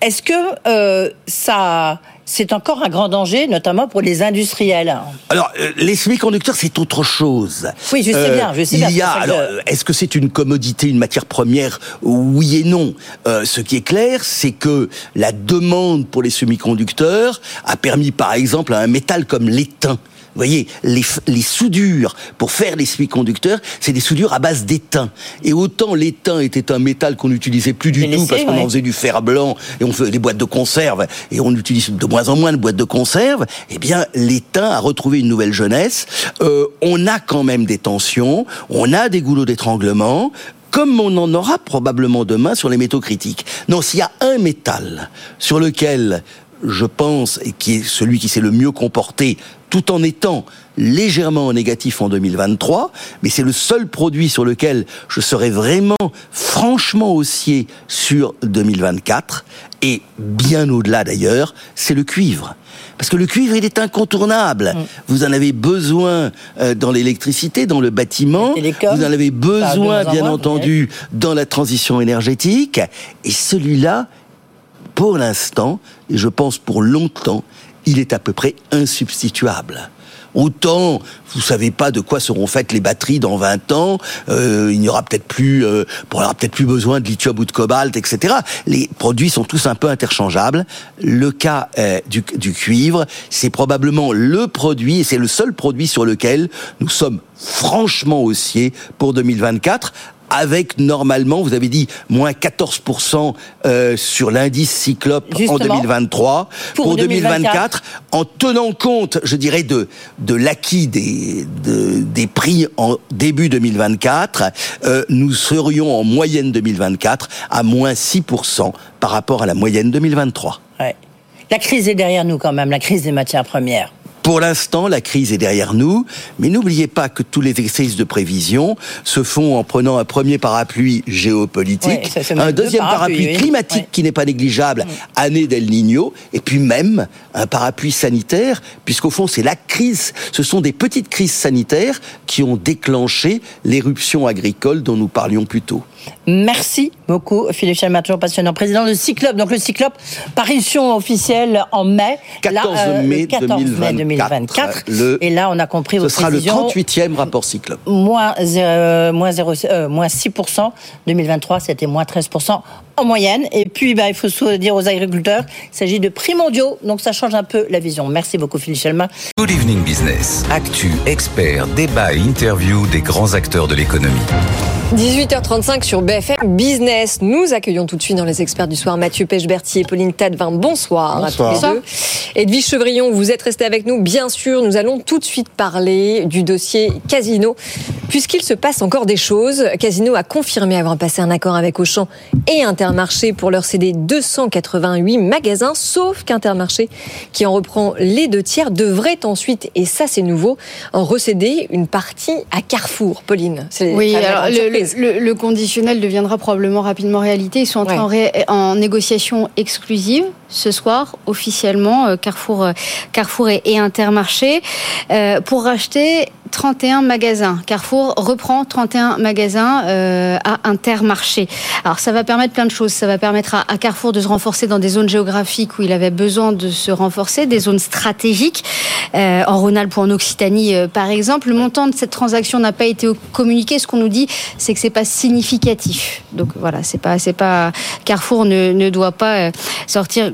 Est-ce que euh, ça, c'est encore un grand danger, notamment pour les industriels? Alors, euh, les semi-conducteurs, c'est autre chose. Oui, je sais bien, je sais il bien, y a, que- alors, euh, est-ce que c'est une commodité, une matière première? Oui et non. Euh, ce qui est clair, c'est que la demande pour les semi-conducteurs a permis, par exemple, à un métal comme l'étain. Vous voyez, les, les soudures pour faire les semi-conducteurs, c'est des soudures à base d'étain. Et autant l'étain était un métal qu'on n'utilisait plus du tout parce qu'on en faisait du fer blanc et on fait des boîtes de conserve et on utilise de moins en moins de boîtes de conserve, eh bien l'étain a retrouvé une nouvelle jeunesse. Euh, on a quand même des tensions, on a des goulots d'étranglement. Comme on en aura probablement demain sur les métaux critiques. Non, s'il y a un métal sur lequel je pense, et qui est celui qui s'est le mieux comporté, tout en étant légèrement négatif en 2023, mais c'est le seul produit sur lequel je serais vraiment franchement haussier sur 2024, et bien au-delà d'ailleurs, c'est le cuivre. Parce que le cuivre, il est incontournable. Vous en avez besoin euh, dans l'électricité, dans le bâtiment. Vous en avez besoin, bien entendu, dans la transition énergétique. Et celui-là, pour l'instant, et je pense pour longtemps, il est à peu près insubstituable. Autant, vous savez pas de quoi seront faites les batteries dans 20 ans, euh, il n'y aura peut-être plus, euh, on peut-être plus besoin de lithium ou de cobalt, etc. Les produits sont tous un peu interchangeables. Le cas euh, du, du cuivre, c'est probablement le produit, et c'est le seul produit sur lequel nous sommes franchement haussiers pour 2024, avec normalement, vous avez dit, moins 14% euh, sur l'indice Cyclope en Justement. 2023. Pour Pour, 2024, 2024, en tenant compte, je dirais, de, de l'acquis des, de- des prix en début 2024, euh, nous serions en moyenne 2024 à moins 6% par rapport à la moyenne 2023. Ouais. La crise est derrière nous quand même, la crise des matières premières. Pour l'instant, la crise est derrière nous, mais n'oubliez pas que tous les exercices de prévision se font en prenant un premier parapluie géopolitique, Ouais, un deux deuxième parapluie climatique Ouais. qui n'est pas négligeable, année d'El Niño, et puis même un parapluie sanitaire, puisqu'au fond, c'est la crise, ce sont des petites crises sanitaires qui ont déclenché l'éruption agricole dont nous parlions plus tôt. Merci beaucoup. Philippe Chalmer, toujours passionnant. Président de Cyclope. Donc le Cyclope, parution officielle en mai. 14 euh, mai, le 14 mai 2024. 2024. Le- Et là, on a compris Ce vos sera le précisions. 38e rapport Cyclope. Moins, euh, moins 6%. 2023, c'était moins 13% en moyenne. Et puis, bah, il faut se dire aux agriculteurs, il s'agit de prix mondiaux. Donc ça change un peu la vision. Merci beaucoup, Philippe Chalmin. Good Evening Business. Actu, experts, débat et interview des grands acteurs de l'économie. 18h35 sur BFM Business. Nous accueillons tout de suite dans les experts du soir Mathieu Pechberti et Pauline Tadevin. Bonsoir, Bonsoir. à tous les deux. Edwige Chevrillon, vous êtes restés avec nous. Bien sûr, nous allons tout de suite parler du dossier Casino, puisqu'il se passe encore des choses. Casino a confirmé avoir passé un accord avec Auchan et Intermarché pour leur céder 288 magasins, sauf qu'Intermarché, qui en reprend les deux tiers, devrait ensuite, et ça c'est nouveau, en recéder une partie à Carrefour. Pauline, c'est Oui, alors le, surprise. le- le conditionnel deviendra probablement rapidement réalité. Ils sont ré- en négociation exclusive ce soir, officiellement, euh, Carrefour, euh, Carrefour et, Intermarché, euh, pour racheter 31 magasins. Carrefour reprend 31 magasins euh, à Intermarché. Alors ça va permettre plein de choses. Ça va permettre à, à Carrefour de se renforcer dans des zones géographiques où il avait besoin de se renforcer, des zones stratégiques, euh, en Rhône-Alpes ou en Occitanie euh, par exemple. Le montant de cette transaction n'a pas été communiqué. Ce qu'on nous dit, c'est que c'est pas significatif. Donc voilà, c'est pas, c'est pas Carrefour ne, ne doit pas sortir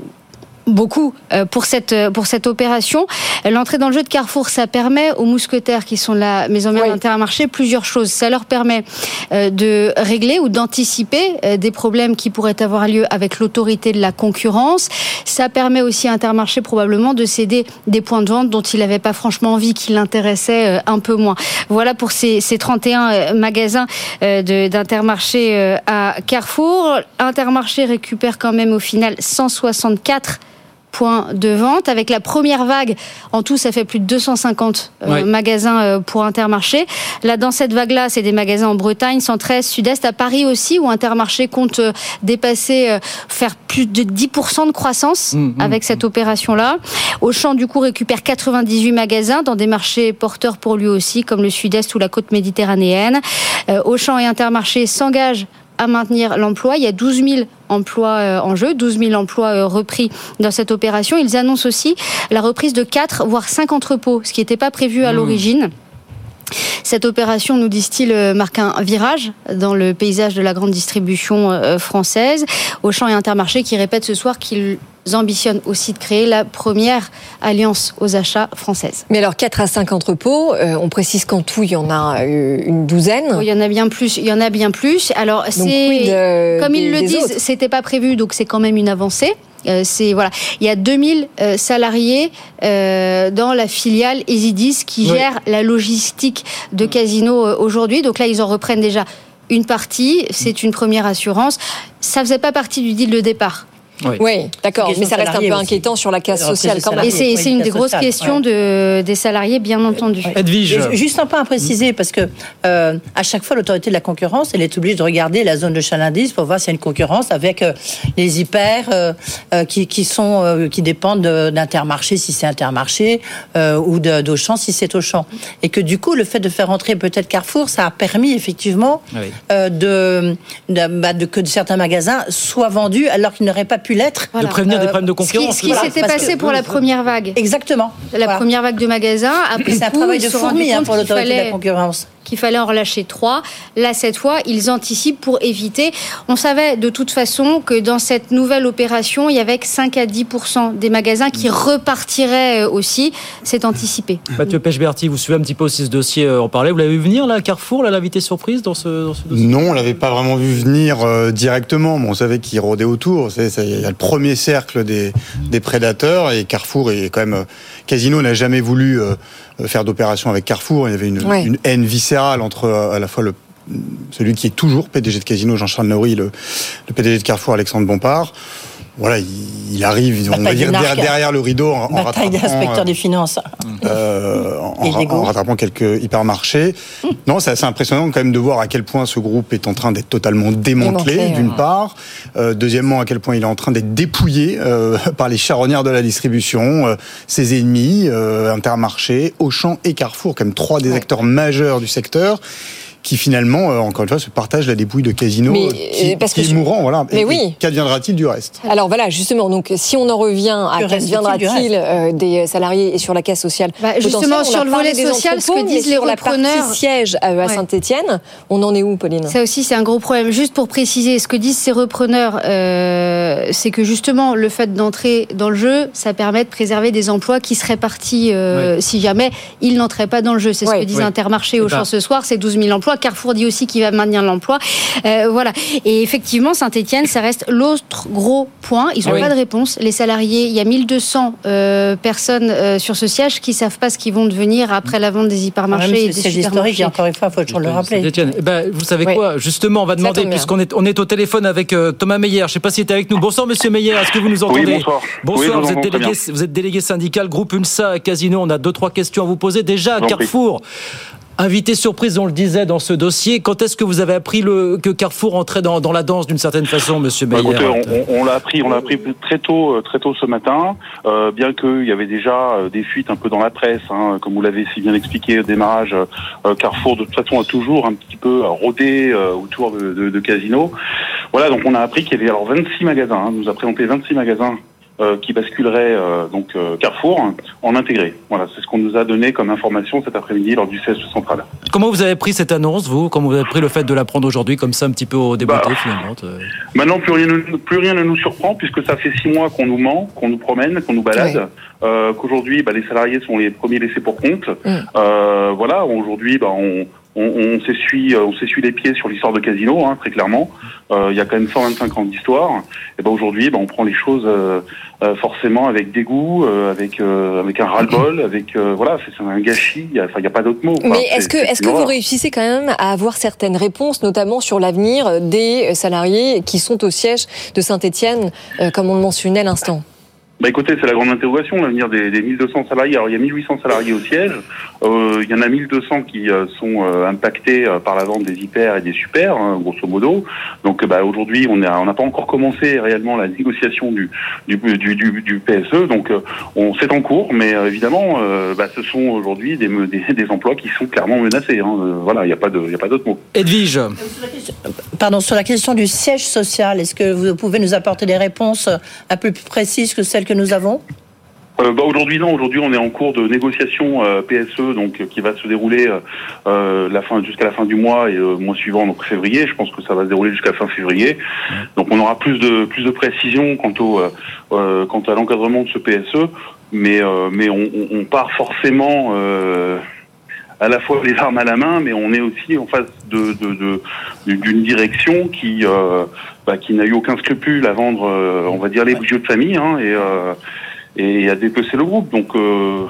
beaucoup euh, pour cette euh, pour cette opération. L'entrée dans le jeu de Carrefour, ça permet aux mousquetaires qui sont la maison mère d'Intermarché plusieurs choses. Ça leur permet euh, de régler ou d'anticiper des problèmes qui pourraient avoir lieu avec l'autorité de la concurrence. Ça permet aussi à Intermarché probablement de céder des points de vente dont il n'avait pas franchement envie, qui l'intéressaient un peu moins. Voilà pour ces, ces 31 euh, magasins d'Intermarché à Carrefour. Intermarché récupère quand même au final 164 points de vente. Avec la première vague, en tout, ça fait plus de 250 euh, Ouais. magasins euh, pour Intermarché. Là, dans cette vague-là, c'est des magasins en Bretagne, centre-est, sud-est, à Paris aussi, où Intermarché compte euh, dépasser, faire plus de 10% de croissance Mmh, avec cette opération-là. Auchan, du coup, récupère 98 magasins dans des marchés porteurs pour lui aussi, comme le sud-est ou la côte méditerranéenne. Auchan et Intermarché s'engagent à maintenir l'emploi. Il y a 12 000 emplois euh, en jeu, 12 000 emplois euh, repris dans cette opération. Ils annoncent aussi la reprise de 4 voire 5 entrepôts, ce qui n'était pas prévu à l'origine. Cette opération, nous disent-ils, euh, marque un virage dans le paysage de la grande distribution française. Auchan et Intermarché qui répètent ce soir qu'ils ambitionnent aussi de créer la première alliance aux achats française. Mais alors 4 à 5 entrepôts, euh, on précise qu'en tout il y en a euh, une douzaine. Oh, Il y en a bien plus. Il y en a bien plus. Alors c'est comme des- ils le disent, c'était pas prévu, donc c'est quand même une avancée. Euh, c'est voilà, il y a 2000 euh, salariés euh, dans la filiale Esidis qui Oui. gère la logistique de Casino aujourd'hui. Donc là, ils en reprennent déjà une partie. C'est une première assurance. Ça faisait pas partie du deal de départ. Oui, d'accord, mais ça reste un peu aussi. inquiétant sur la casse sociale des quand même. Et c'est une des grosses sociale, questions ouais. de, des salariés, bien entendu. Edwige. Juste un point à préciser, parce que euh, à chaque fois, l'autorité de la concurrence, elle est obligée de regarder la zone de chalandise pour voir s'il y a une concurrence avec euh, les hyper euh, qui, qui sont euh, qui dépendent de- d'Intermarché si c'est Intermarché euh, ou d'Auchan si c'est Auchan. Et que du coup, le fait de faire entrer peut-être Carrefour, ça a permis effectivement Oui. euh, de, de, bah, de- que certains magasins soient vendus alors qu'ils n'auraient pas pu l'être. Voilà. De prévenir des Euh, problèmes de Ce qui, concurrence. ce qui Voilà, s'était passé que- pour la première vague. Exactement. La Voilà. première vague de magasins. Après C'est un coup, travail de fourmi hein, pour l'autorité de la concurrence. Qu'il fallait en relâcher trois. Là, cette fois, ils anticipent pour éviter. On savait de toute façon que dans cette nouvelle opération, il y avait que 5 à 10% des magasins qui repartiraient euh, aussi. C'est anticipé. Mathieu Pechberti, vous suivez un petit peu aussi ce dossier, euh, en parler. Vous l'avez vu venir, là, Carrefour, là, l'invité surprise dans ce, dans ce dossier? Non, on l'avait pas vraiment vu venir euh, directement. Bon, on savait qu'il rôdait autour. Il y a le premier cercle des, des prédateurs et Carrefour est quand même. Euh, Casino n'a jamais voulu euh, faire d'opération avec Carrefour. Il y avait une, haine viscérale entre euh, à la fois le celui qui est toujours PDG de Casino, Jean-Charles Naury, le, le PDG de Carrefour, Alexandre Bompard. Voilà, il, il arrive, on va dire, derrière, derrière le rideau en, rattrapant, euh, des finances. euh, en, rattrapant quelques hypermarchés. Non, c'est assez impressionnant quand même de voir à quel point ce groupe est en train d'être totalement démantelé, Démantelé, d'une ouais. part. Euh, deuxièmement, à quel point il est en train d'être dépouillé euh, par les charognards de la distribution, euh, ses ennemis, euh, Intermarché, Auchan et Carrefour, même trois des acteurs majeurs du secteur qui finalement, euh, encore une fois, se partagent la dépouille de Casino, Mais, qui, euh, parce qui que est je- mourant. Voilà. Mais Et- oui. Qu'adviendra-t-il du reste? Alors voilà, justement, donc si on en revient à qu'adviendra-t-il euh, des salariés et sur la casse sociale? Bah, justement, sur le volet des social, ce que disent les sur la repreneurs- partie siège à, Ouais. Saint-Etienne, on en est où, Pauline? Ça aussi, c'est un gros problème. Juste pour préciser, ce que disent ces repreneurs, euh, c'est que justement, le fait d'entrer dans le jeu, ça permet de préserver des emplois qui seraient partis euh, si jamais ils n'entraient pas dans le jeu. C'est ce que disent Ouais. Intermarché au champ ce soir, c'est 12 000 emplois. Carrefour dit aussi qu'il va maintenir l'emploi. Euh, voilà. Et effectivement, Saint-Etienne, ça reste l'autre gros point. Ils n'ont oui. pas de réponse. Les salariés, il y a 1200 euh, personnes euh, sur ce siège qui savent pas ce qu'ils vont devenir après la vente des hypermarchés et des c'est historique, et encore une fois, il faut toujours le rappeler. Eh ben, vous savez Oui. quoi? Justement, on va demander, puisqu'on est, on est au téléphone avec euh, Thomas Meyer. Je ne sais pas s'il est avec nous. Bonsoir, monsieur Meyer. Est-ce que vous nous entendez? Oui, bonsoir. Bonsoir, vous vous, êtes délégué, vous êtes délégué syndical groupe UNSA à Casino. On a deux, trois questions à vous poser. Déjà, prie. Carrefour. Invité surprise, on le disait dans ce dossier. Quand est-ce que vous avez appris le, que Carrefour entrait dans, dans la danse d'une certaine façon, monsieur Bah, Meyer écoutez, on, on- on l'a appris, on l'a appris très tôt, euh, très tôt ce matin. Euh, bien qu'il y avait déjà euh, des fuites un peu dans la presse, hein, comme vous l'avez si bien expliqué au démarrage, euh, Carrefour de toute façon a toujours un petit peu euh, rôdé euh, autour de, de, de Casino. Voilà, donc on a appris qu'il y avait alors 26 magasins. hein, on nous a présenté 26 magasins. Euh, qui basculeraient euh, donc euh, Carrefour en intégré. Voilà, c'est ce qu'on nous a donné comme information cet après-midi lors du siège central. Comment vous avez pris cette annonce, vous? Comment vous avez pris le fait de la prendre aujourd'hui, comme ça, un petit peu au déboîté, Bah, finalement Maintenant, plus rien, ne- plus rien ne nous surprend puisque ça fait six mois qu'on nous ment, qu'on nous promène, qu'on nous balade. Euh, Qu'aujourd'hui, bah, les salariés sont les premiers laissés pour compte. Mm. Euh, voilà, aujourd'hui, bah, on, on, on s'essuie, euh, on s'essuie les pieds sur l'histoire de Casino, hein, très clairement. Euh, Il y a quand même 125 ans d'histoire. Et ben aujourd'hui, bah, on prend les choses euh, forcément avec dégoût, euh, avec avec un ras-le-bol, avec voilà, c'est un gâchis. Il y a, enfin, il y a pas d'autre mot. quoi. Mais est-ce que, est-ce que vous réussissez quand même à avoir certaines réponses, notamment sur l'avenir des salariés qui sont au siège de Saint-Etienne, comme on le mentionnait à l'instant? Bah écoutez, c'est la grande interrogation, l'avenir des, des 1200 salariés. Alors il y a 1800 salariés au siège, il y en a 1200 qui euh, sont euh, impactés euh, par la vente des hyper et des super, hein, grosso modo. Donc euh, bah, aujourd'hui, on n'a on pas encore commencé réellement la négociation du, du, du, du, du PSE, donc euh, on c'est en cours, mais euh, évidemment, euh, bah, ce sont aujourd'hui des, me- des, des emplois qui sont clairement menacés. Hein. Euh, voilà, il n'y a pas d'autre mot. Edwige Pardon, sur la question du siège social, est-ce que vous pouvez nous apporter des réponses un peu plus précises que celles que nous avons? Euh, bah, aujourd'hui non, aujourd'hui on est en cours de négociation euh, PSE donc euh, qui va se dérouler euh, euh, la fin jusqu'à la fin du mois et le mois suivant donc février. Je pense que ça va se dérouler jusqu'à fin février. Donc on aura plus de plus de précision quant au quant à l'encadrement de ce PSE, mais euh, mais on, on- part forcément euh, à la fois les armes à la main, mais on est aussi en face de de- de- d'une direction qui euh, bah, qui n'a eu aucun scrupule à vendre, on va dire les bijoux de famille, hein, et euh, et à dépecer le groupe. Donc, euh,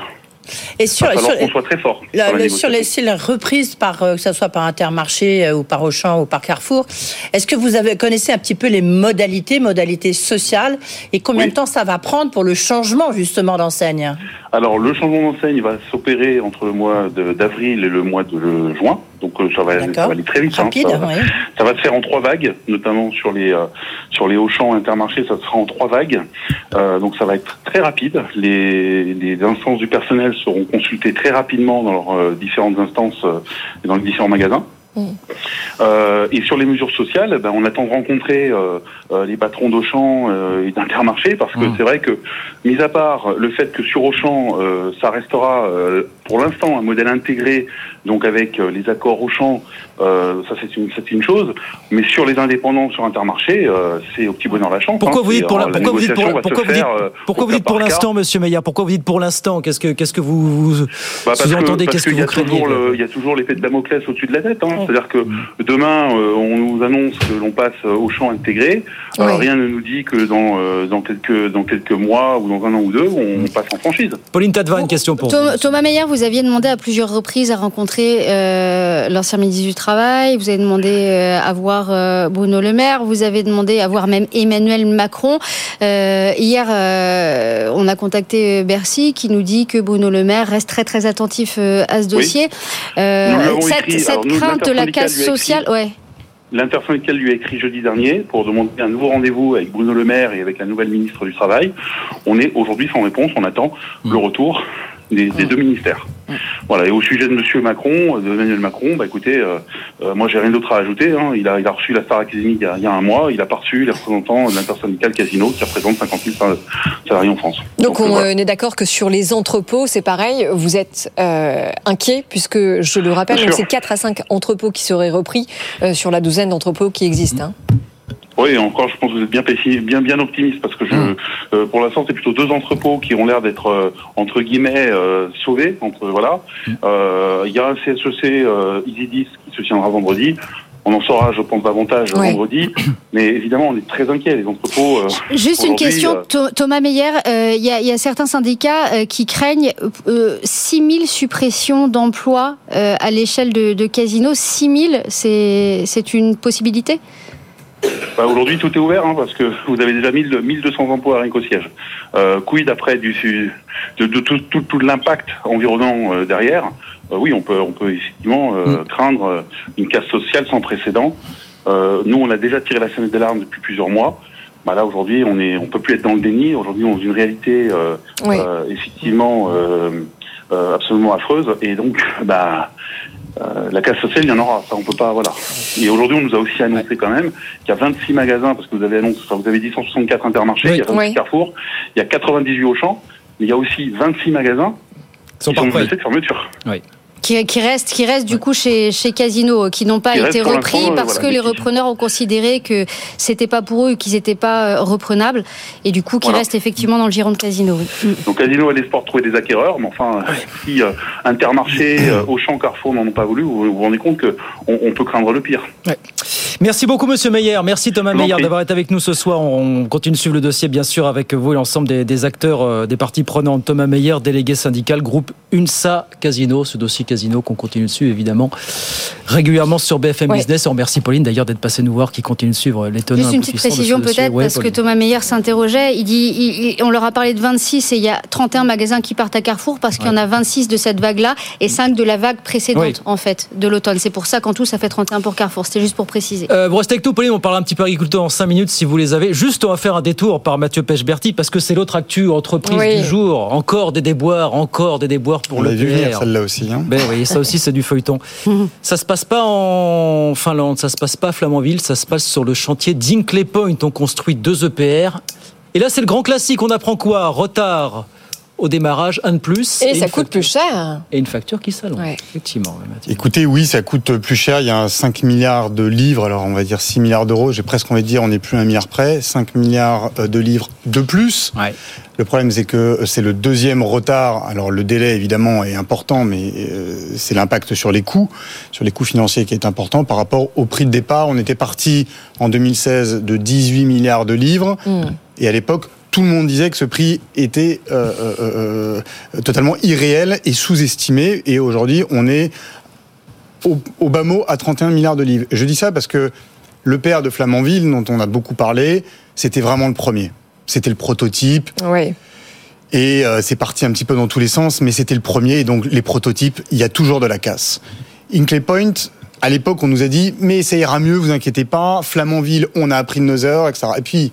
Et sur, il va sur- qu'on soit très fort. La- sur la le- sur les, les reprises, par, euh, que ce soit par Intermarché euh, ou par Auchan ou par Carrefour, est-ce que vous avez, connaissez un petit peu les modalités, modalités sociales, et combien Oui. de temps ça va prendre pour le changement justement d'enseigne? Alors, le changement d'enseigne va s'opérer entre le mois d'avril et le mois de juin. Donc, euh, ça va, ça D'accord. va aller très vite. hein. Ça, va, oui. ça va se faire en trois vagues, notamment sur les euh, sur les Auchan Intermarché, ça se fera en trois vagues. Euh, donc, ça va être très rapide. Les, les instances du personnel seront consultées très rapidement dans leurs euh, différentes instances et dans les différents magasins. Euh, et sur les mesures sociales, ben, on attend de rencontrer euh, euh, les patrons d'Auchan euh, et d'Intermarché parce que c'est vrai que, mis à part le fait que sur Auchan, euh, ça restera euh, pour l'instant un modèle intégré, donc avec euh, les accords Auchan, euh, ça c'est une, chose, mais sur les indépendants sur Intermarché, euh, c'est au petit bonheur la chance. Pourquoi hein. vous dites pour au l'instant, Monsieur Meyer Pourquoi vous dites pour l'instant? Qu'est-ce que qu'est-ce que vous, vous Bah, sous-entendez parce Qu'est-ce que vous a toujours craignez Il y a toujours l'épée de Damoclès au-dessus de la tête. Hein. C'est-à-dire que demain, euh, on nous annonce que l'on passe au champ intégré. Euh, rien ne nous dit que dans, euh, dans, quelques, dans quelques mois ou dans un an ou deux, on passe en franchise. Pauline Tadeva, une question pour vous. Thomas, Meyer, vous aviez demandé à plusieurs reprises à rencontrer euh, l'ancien ministre du Travail, vous avez demandé euh, à voir euh, Bruno Le Maire, vous avez demandé à voir même Emmanuel Macron. Euh, hier, euh, on a contacté Bercy qui nous dit que Bruno Le Maire reste très très attentif euh, à ce dossier. Euh, cette écrit. cette Alors, nous, crainte de la casse sociale, ouais. L'intersyndicale lui a écrit jeudi dernier pour demander un nouveau rendez-vous avec Bruno Le Maire et avec la nouvelle ministre du Travail. On est aujourd'hui sans réponse. On attend le retour des, des deux ministères. Voilà. Et au sujet de Monsieur Macron, de Emmanuel Macron, bah écoutez, euh, euh, moi j'ai rien d'autre à ajouter. Hein. Il a il a reçu la Star Academy il y a, il y a un mois. Il a pas reçu les représentants de l'intersyndicale Casino qui représente 50 000 sal- salariés en France. Donc, euh, on voilà. est d'accord que sur les entrepôts, c'est pareil, vous êtes euh, inquiet puisque, je le rappelle, c'est 4 à 5 entrepôts qui seraient repris euh, sur la douzaine d'entrepôts qui existent. hein. Oui, encore, je pense que vous êtes bien pessi- bien bien optimiste parce que je, euh, pour l'instant, c'est plutôt deux entrepôts qui ont l'air d'être euh, entre guillemets euh, sauvés. Entre voilà, Euh, il y a un CSEC euh, Isidis qui se tiendra vendredi. On en saura, je pense, davantage Ouais. vendredi. Mais évidemment, on est très inquiet. Les entrepôts. euh, Juste une question, euh, Tho- Thomas Meyer. euh, Il y, a- il y a certains syndicats euh, qui craignent euh, 6 000 suppressions d'emplois euh, à l'échelle de, de Casino. 6 000, c'est c'est une possibilité? Bah, Aujourd'hui, tout est ouvert hein, parce que vous avez déjà 1000, 1200 emplois rien qu'au siège. Euh, quid après du, de, de tout, tout, tout l'impact environnant euh, derrière? Euh, Oui, on peut, on peut effectivement euh, craindre euh, une casse sociale sans précédent. Euh, nous, on a déjà tiré la sonnette d'alarme depuis plusieurs mois. Bah là, aujourd'hui, on est, on peut plus être dans le déni. Aujourd'hui, on vit une réalité euh, Oui. euh, effectivement euh, euh, absolument affreuse. Et donc, bah, euh, la casse sociale, il y en aura. Ça, on peut pas, voilà. Et aujourd'hui, on nous a aussi annoncé quand même qu'il y a 26 magasins, parce que vous avez annoncé, enfin, vous avez dit 164 intermarchés, il y a 26 Oui. Carrefour, il y a 98 Auchan, mais il y a aussi 26 magasins Ils sont qui sont menacés de fermeture. Qui, qui restent, qui restent du coup chez, chez Casino, euh, qui n'ont pas Qui été repris euh, parce voilà, que les repreneurs ont considéré que c'était pas pour eux, qu'ils n'étaient pas euh, reprenables, et du coup qui Voilà. restent effectivement dans le giron de Casino. oui. Mm. Donc Casino a l'espoir de trouver des acquéreurs, mais enfin, si euh, Intermarché, euh, Auchan, Carrefour n'en ont pas voulu, vous vous rendez compte qu'on on peut craindre le pire. Merci beaucoup, Monsieur Meyer. Merci Thomas Meyer d'avoir été avec nous ce soir. On continue de suivre le dossier, bien sûr, avec vous et l'ensemble des, des acteurs, euh, des parties prenantes. Thomas Meyer, délégué syndical, groupe UNSA Casino. Ce dossier Casino qu'on continue de suivre, évidemment, régulièrement sur BFM Ouais. Business. On remercie Pauline d'ailleurs d'être passée nous voir, qui continue de suivre l'étonnant Juste une petite précision peut-être, Ouais, parce que. Thomas Meyer s'interrogeait. Il dit, il- il- on leur a parlé de 26 et il y a 31 magasins qui partent à Carrefour parce qu'il y en a 26 de cette vague-là et 5 de la vague précédente, Oui. en fait, de l'automne. C'est pour ça qu'en tout, ça fait 31 pour Carrefour. C'était juste pour préciser. Euh, vous restez avec nous, Pauline. On parle un petit peu agriculteur en 5 minutes si vous les avez. Juste, on va faire un détour par Mathieu Pechberti parce que c'est l'autre actu entreprise Oui. du jour. Encore des déboires, encore des déboires pour On le l'a vu venir celle-là aussi. Hein. Ben oui, ça aussi c'est du feuilleton. ça se passe pas en Finlande, ça se passe pas à Flamanville, ça se passe sur le chantier d'Inkley Point. On construit deux EPR. Et là c'est le grand classique. On apprend quoi? Retard au démarrage, un de plus. Et, ça coûte facture- plus cher. Et une facture qui s'allonge. Ouais. Effectivement. Mathieu. Écoutez, oui, ça coûte plus cher. Il y a 5 milliards de livres. Alors, on va dire 6 milliards d'euros. J'ai presque envie de dire, on n'est plus à un milliard près. 5 milliards euh, de livres de plus. Ouais. Le problème, c'est que c'est le deuxième retard. Alors, le délai, évidemment, est important, mais euh, c'est l'impact sur les coûts, sur les coûts financiers qui est important par rapport au prix de départ. On était parti en 2016 de 18 milliards de livres. Mm. Et à l'époque, tout le monde disait que ce prix était euh, euh, euh, totalement irréel et sous-estimé. Et aujourd'hui, on est au, au bas mot à 31 milliards de livres. Je dis ça parce que le père de Flamanville, dont on a beaucoup parlé, c'était vraiment le premier. C'était le prototype. Oui. Et euh, c'est parti un petit peu dans tous les sens, mais c'était le premier. Et donc, les prototypes, il y a toujours de la casse. Inclay Point, à l'époque, on nous a dit, mais ça ira mieux, vous inquiétez pas. Flamanville, on a appris de nos heures, etc. Et puis,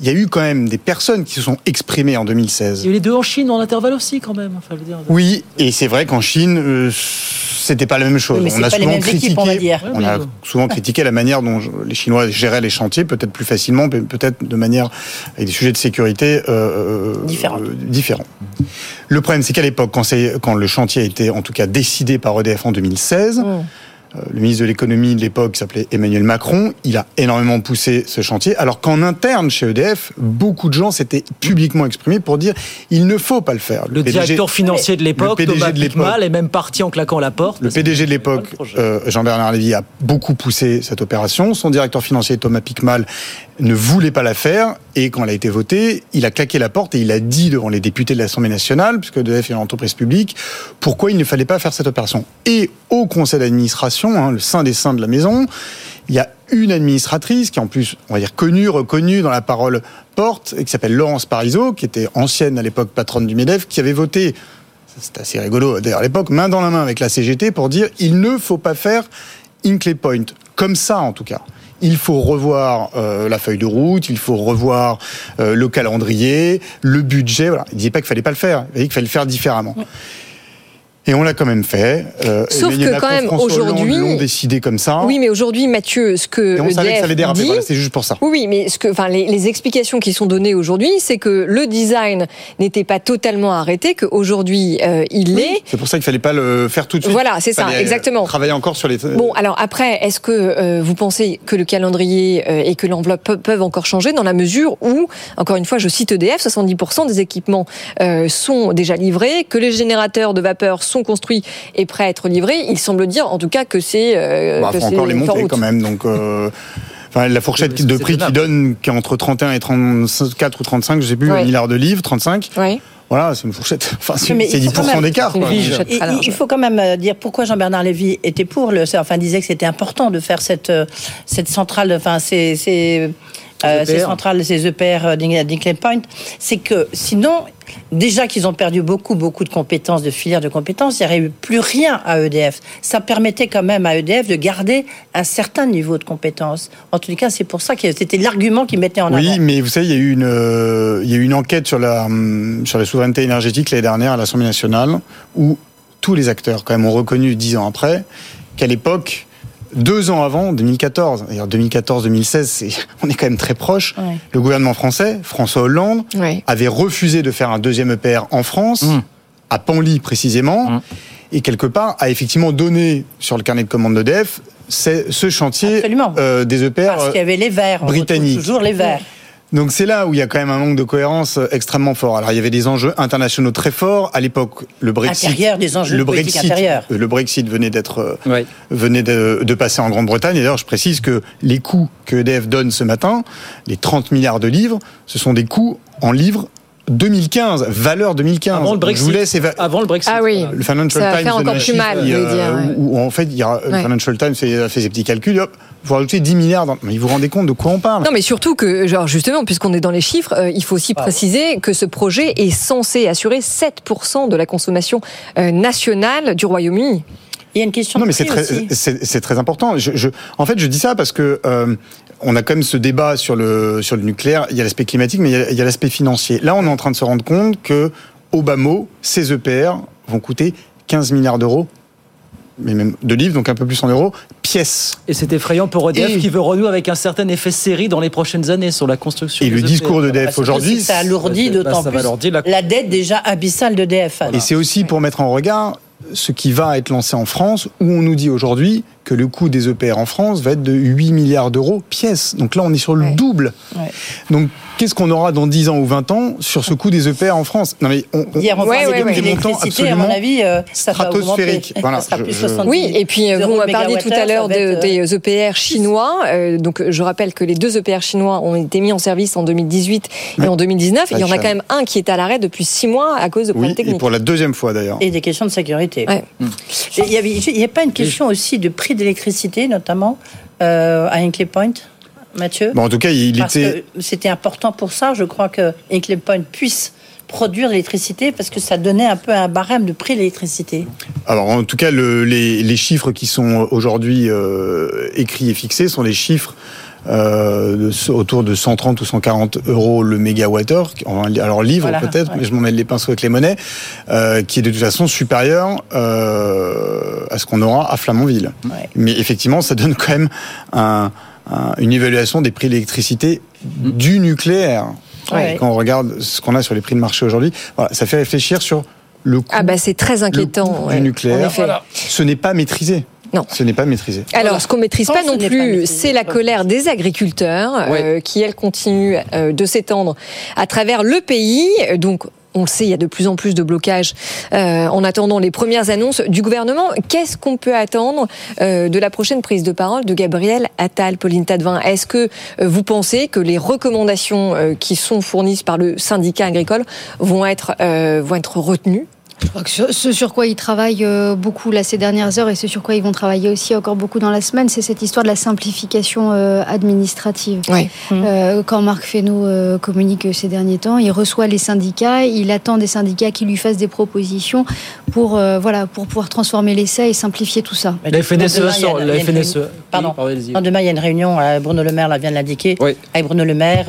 il y a eu quand même des personnes qui se sont exprimées en 2016. Il y a eu les deux en Chine en intervalle aussi quand même. Enfin, je veux dire. Oui, et c'est vrai qu'en Chine, euh, c'était pas la même chose. Oui, a souvent critiqué, équipes, on a souvent critiqué la manière dont les Chinois géraient les chantiers, peut-être plus facilement, mais peut-être de manière avec des sujets de sécurité euh, Différents. euh, différents. Le problème, c'est qu'à l'époque, quand, le chantier a été en tout cas décidé par EDF en 2016. euh, Le ministre de l'économie de l'époque s'appelait Emmanuel Macron. Il a énormément poussé ce chantier, alors qu'en interne chez EDF, beaucoup de gens s'étaient publiquement exprimés pour dire il ne faut pas le faire. Le PDG directeur financier de l'époque, Thomas de. Pickmal, est même parti en claquant la porte. Le PDG de l'époque, euh, Jean-Bernard Lévy, a beaucoup poussé cette opération. Son directeur financier, Thomas Pickmal, ne voulait pas la faire. Et quand elle a été votée, il a claqué la porte et il a dit devant les députés de l'Assemblée nationale, puisque EDF est une entreprise publique, pourquoi il ne fallait pas faire cette opération. Et au conseil d'administration, hein, le sein des saints de la maison, il y a une administratrice qui est en plus, on va dire, connue, reconnue dans la parole porte, et qui s'appelle Laurence Parisot, qui était ancienne à l'époque patronne du MEDEF, qui avait voté c'est assez rigolo d'ailleurs à l'époque, main dans la main avec la CGT pour dire il ne faut pas faire Inclay Point, comme ça en tout cas. Il faut revoir euh, la feuille de route, il faut revoir euh, le calendrier, le budget. Voilà. Il disait pas qu'il fallait pas le faire, il disait qu'il fallait le faire différemment. Et on l'a quand même fait. Euh, Sauf que quand même aujourd'hui, l'ont décidé comme ça. Oui, mais aujourd'hui, Mathieu, ce que Et on savait que ça allait déraper. dit, Voilà, c'est juste pour ça. Oui, oui, mais ce que, enfin, les, les explications qui sont données aujourd'hui, c'est que le design n'était pas totalement arrêté, qu'aujourd'hui euh, il l'est. C'est pour ça qu'il fallait pas le faire tout de suite. Voilà, c'est ça, euh, exactement. Travailler encore sur les. Bon, alors après, est-ce que euh, vous pensez que le calendrier et que l'enveloppe pe- peuvent encore changer dans la mesure où, encore une fois, je cite EDF, 70% des équipements sont déjà livrés, que les générateurs de vapeur sont construits et prêts à être livrés Il semble dire, en tout cas, que c'est. Euh, Bah, que faut c'est encore les monter quand même. Donc, euh, enfin, la fourchette C'est- de c'est prix qui donne, qui est entre 31 et 34 ou 35, je sais plus, Ouais. milliards de livres, 35. Oui. Voilà, c'est une fourchette. Enfin, c'est Mais c'est il faut quand 10% même- d'écart. Il, faut quand même euh, dire pourquoi Jean-Bernard Lévy était pour le, enfin disait que c'était important de faire cette euh, cette centrale, enfin ces ces, euh, ces EPR. centrales, ces EPR euh, d'Ing- d'Hinkley Point, c'est que sinon déjà qu'ils ont perdu beaucoup beaucoup de compétences, de filières de compétences, il n'y aurait eu plus rien à EDF. Ça permettait quand même à EDF de garder un certain niveau de compétences. En tout cas, c'est pour ça que c'était l'argument qu'ils mettaient en Oui, avant. mais vous savez, il y a eu une, euh, il y a eu une enquête sur la, hum, sur la souveraineté énergétique l'année dernière à l'Assemblée nationale, où tous les acteurs, quand même, ont reconnu dix ans après qu'à l'époque, deux ans avant, 2014, d'ailleurs 2014-2016, c'est- on est quand même très proche, Ouais. le gouvernement français, François Hollande, Ouais. avait refusé de faire un deuxième EPR en France, Mmh. à Panly précisément, Mmh. et quelque part a effectivement donné sur le carnet de commande d'EDF ce chantier euh, des EPR. Parce qu'il y avait les verts, on britanniques. toujours les verts. Donc c'est là où il y a quand même un manque de cohérence euh, extrêmement fort. Alors il y avait des enjeux internationaux très forts à l'époque. Le Brexit, Intérieurs, des enjeux le politiques Brexit, intérieurs. euh, le Brexit venait d'être euh, venait de, de passer en Grande-Bretagne. Et d'ailleurs, je précise que les coûts que EDF donne ce matin, les 30 milliards de livres, ce sont des coûts en livres 2015, valeur 2015. Avant le Donc, Je vous Brexit. laisse Avant le Brexit. Ah oui. le Financial Ça va Times faire donne encore plus mal, qui, vous voulez dire, ouais. où, où, en fait, il y a, le. Financial Times fait, fait ses petits calculs. Hop, vous rajoutez 10 milliards. Dans... Mais vous vous rendez compte de quoi on parle Non, mais surtout que, genre, justement, puisqu'on est dans les chiffres, euh, il faut aussi préciser que ce projet est censé assurer 7% de la consommation euh, nationale du Royaume-Uni. Il y a une question Non, de mais c'est très, aussi. c'est, c'est très important. Je, je- en fait, je dis ça parce que euh, on a quand même ce débat sur le sur le nucléaire. Il y a l'aspect climatique, mais il y a, il y a l'aspect financier. Là, on est en train de se rendre compte que mot, ces EPR vont coûter 15 milliards d'euros, mais même de livres, donc un peu plus en euros, pièce. Et c'est effrayant pour EDF Et- qui veut renouer avec un certain effet série dans les prochaines années sur la construction. Et le EPR. discours de Bah, DF surtout aujourd'hui, si ça alourdit Bah, d'autant plus la- la dette déjà abyssale d'EDF. Et c'est aussi pour mettre en regard ce qui va être lancé en France, où on nous dit aujourd'hui que le coût des EPR en France va être de 8 milliards d'euros pièce. Donc là, on est sur le Ouais. double. Ouais. Donc, qu'est-ce qu'on aura dans 10 ans ou 20 ans sur ce coût des EPR en France? Non, mais on, on- Hier, on Ouais, parlait ouais, des ouais. Des montants l'électricité, à mon absolument avis, euh, ça stratosphériques. Voilà, ça sera je- plus je- 70 Oui, et puis euh, vous euros m'avez parlé tout à l'heure ça va de- être, euh, des EPR chinois. Euh, donc je rappelle que les deux EPR chinois ont été mis en service en 2018 et en 2019. Ça Il y en a quand même un qui est à l'arrêt depuis six mois à cause de problèmes Oui, et techniques. pour la deuxième fois d'ailleurs. Et des questions de sécurité. Et Il y avait, il y a pas une question aussi de prix d'électricité, notamment euh, à Hinkley Point, Mathieu? Bon, en tout cas, il Parce était. c'était important pour ça, je crois que Hinkley Point puisse produire l'électricité parce que ça donnait un peu un barème de prix de l'électricité. Alors, en tout cas, le- les, les chiffres qui sont aujourd'hui euh, écrits et fixés sont les chiffres. euh, de- autour de 130 ou 140 euros le mégawattheure, alors livre Voilà, peut-être, ouais. mais je m'en mêle les pinceaux avec les monnaies, euh, qui est de toute façon supérieur à ce qu'on aura à Flamanville. Ouais. Mais effectivement, ça donne quand même un- un- une évaluation des prix de l'électricité du nucléaire. Ouais. Quand on regarde ce qu'on a sur les prix de marché aujourd'hui, voilà, ça fait réfléchir sur le coût, Ah bah c'est très le inquiétant. coût ouais, du en nucléaire. Ce n'est pas maîtrisé. Non. Ce n'est pas maîtrisé. Alors, ce qu'on maîtrise pas non plus, c'est la colère des agriculteurs euh, qui, elle, continue euh, de s'étendre à travers le pays. Donc, on le sait, il y a de plus en plus de blocages euh, en attendant les premières annonces du gouvernement. Qu'est-ce qu'on peut attendre euh, de la prochaine prise de parole de Gabriel Attal, Pauline Tadevin? Est-ce que euh, vous pensez que les recommandations qui sont fournies par le syndicat agricole vont être, vont être retenues? Ce ce sur quoi ils travaillent euh, beaucoup là ces dernières heures et ce sur quoi ils vont travailler aussi encore beaucoup dans la semaine, c'est cette histoire de la simplification euh, administrative. Oui. Euh, quand Marc Fesneau communique ces derniers temps, il reçoit les syndicats, il attend des syndicats qui lui fassent des propositions pour euh, voilà pour pouvoir transformer l'essai et simplifier tout ça. La FNSE, sort- la FNSE, Pardon. demain, il y a une réunion, Bruno Le Maire là, vient de l'indiquer, avec Bruno Le Maire,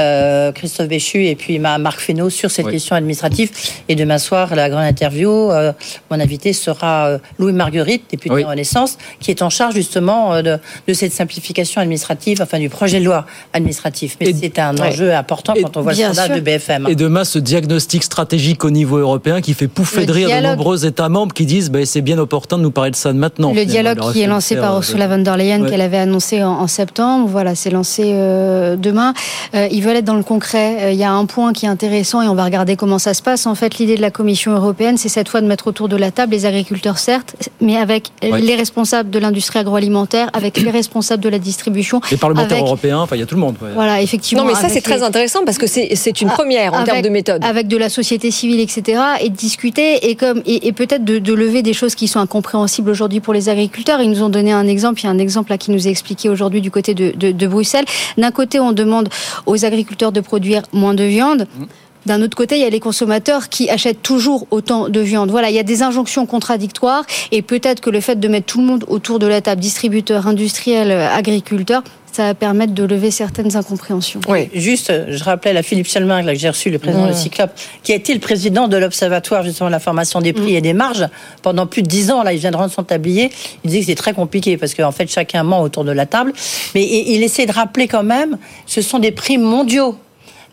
euh, Christophe Béchu et puis Marc Fesneau sur cette question administrative. Et demain soir, la interview, euh, mon invité sera Louis Marguerite, député de Renaissance, qui est en charge justement de, cette simplification administrative, enfin du projet de loi administratif. Mais c'est un enjeu important quand on voit le sondage de BFM. Et demain, ce diagnostic stratégique au niveau européen qui fait pouffer de rire de nombreux États membres qui disent bah, c'est bien opportun de nous parler de ça maintenant. Le dialogue qui est lancé par Ursula von der Leyen, qu'elle avait annoncé en, septembre, voilà, c'est lancé euh, demain. Euh, ils veulent être dans le concret. Euh, il y a un point qui est intéressant et on va regarder comment ça se passe. En fait, l'idée de la Commission européenne, c'est cette fois de mettre autour de la table les agriculteurs, certes, mais avec les responsables de l'industrie agroalimentaire, avec les responsables de la distribution. Les parlementaires européens, enfin, il y a tout le monde. Voilà, effectivement. Non, mais ça, c'est très intéressant parce que c'est une première en termes de méthode. Avec de la société civile, etc. Et de discuter et, comme, et, peut-être de, de lever des choses qui sont incompréhensibles aujourd'hui pour les agriculteurs. Ils nous ont donné un exemple. Il y a un exemple là qui nous est expliqué aujourd'hui du côté de, de, de Bruxelles. D'un côté, on demande aux agriculteurs de produire moins de viande. Mmh. D'un autre côté, il y a les consommateurs qui achètent toujours autant de viande. Voilà, il y a des injonctions contradictoires et peut-être que le fait de mettre tout le monde autour de la table, distributeurs, industriels, agriculteurs, ça va permettre de lever certaines incompréhensions. Oui, juste, je rappelais à Philippe Chalmin, que j'ai reçu, le président de Cyclope, qui a été le président de l'Observatoire justement de la formation des prix mm. et des marges pendant plus de dix ans. Là, il vient de rendre son tablier. Il disait que c'est très compliqué parce qu'en fait, chacun ment autour de la table. Mais il essaie de rappeler quand même, ce sont des prix mondiaux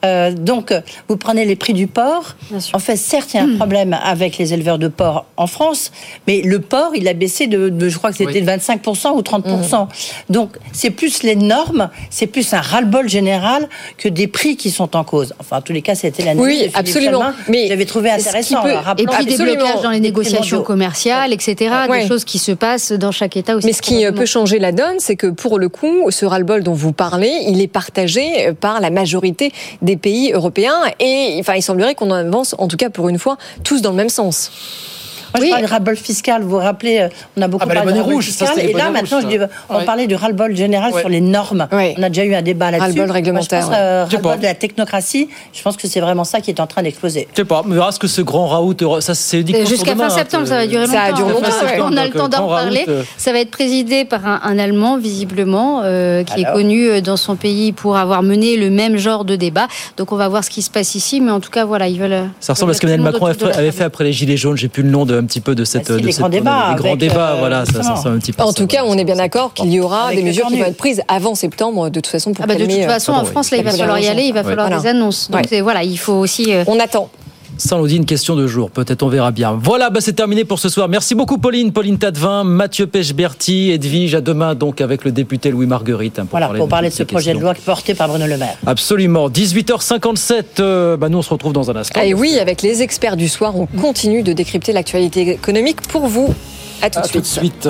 euh, donc, vous prenez les prix du porc. En fait, certes, il y a un hmm. problème avec les éleveurs de porc en France, mais le porc, il a baissé de, je crois que c'était de 25% ou 30%. Hmm. Donc, c'est plus les normes, c'est plus un ras-le-bol général que des prix qui sont en cause. Enfin, en tous les cas, c'était la Oui, absolument. mais j'avais trouvé intéressant. et puis des blocages dans les négociations commerciales, etc. Des choses qui se passent dans chaque État aussi. Mais ce qui peut changer la donne, c'est que pour le coup, ce ras-le-bol dont vous parlez, il est partagé par la majorité des pays européens. Et il semblerait qu'on avance, en tout cas pour une fois, tous dans le même sens. Moi, je parle de ras-le-bol fiscal. Vous vous rappelez, euh, on a beaucoup ah bah, parlé de ras-le-bol fiscal. et là, maintenant, je dis, on parlait du ras-le-bol général sur les normes. On a déjà eu un débat là-dessus. Ras-le-bol réglementaire. Moi, euh, ras-le-bol de la technocratie. Je pense que c'est vraiment ça qui est en train d'exploser. Je sais pas. Mais est-ce que ce grand raout, ça c'est Jusqu'à fin septembre, ça va durer longtemps. Ça dure longtemps. On a le temps d'en parler. Euh. Ça va être présidé par un Allemand, visiblement, qui est connu dans son pays pour avoir mené le même genre de débat. Donc, on va voir ce qui se passe ici. Mais en tout cas, voilà, ils veulent. Ça ressemble à ce que Emmanuel Macron avait fait après les Gilets jaunes. J'ai plus le nom de un petit peu de cette les grands débats. Les grands débats, euh, voilà, ça, ça, un petit peu. En tout cas, on est bien d'accord qu'il y aura des mesures qui vont être prises avant septembre, de toute façon, pour ah bah De toute euh, façon, en France, là, il va falloir y aller, il va falloir des annonces. Donc voilà, il faut aussi. Euh, on attend. Ça, on dit une question de jour. Peut-être on verra bien. Voilà, bah, c'est terminé pour ce soir. Merci beaucoup, Pauline. Pauline Tadevin, Mathieu Pechberti, Edwige. À demain, donc, avec le député Louis Marguerite. Hein, pour voilà, parler pour parler de, ce projet de loi porté par Bruno Le Maire. Absolument. 18h57. bah, nous, on se retrouve dans un instant. Et oui, avec les experts du soir, on continue de décrypter l'actualité économique pour vous. À tout, de suite.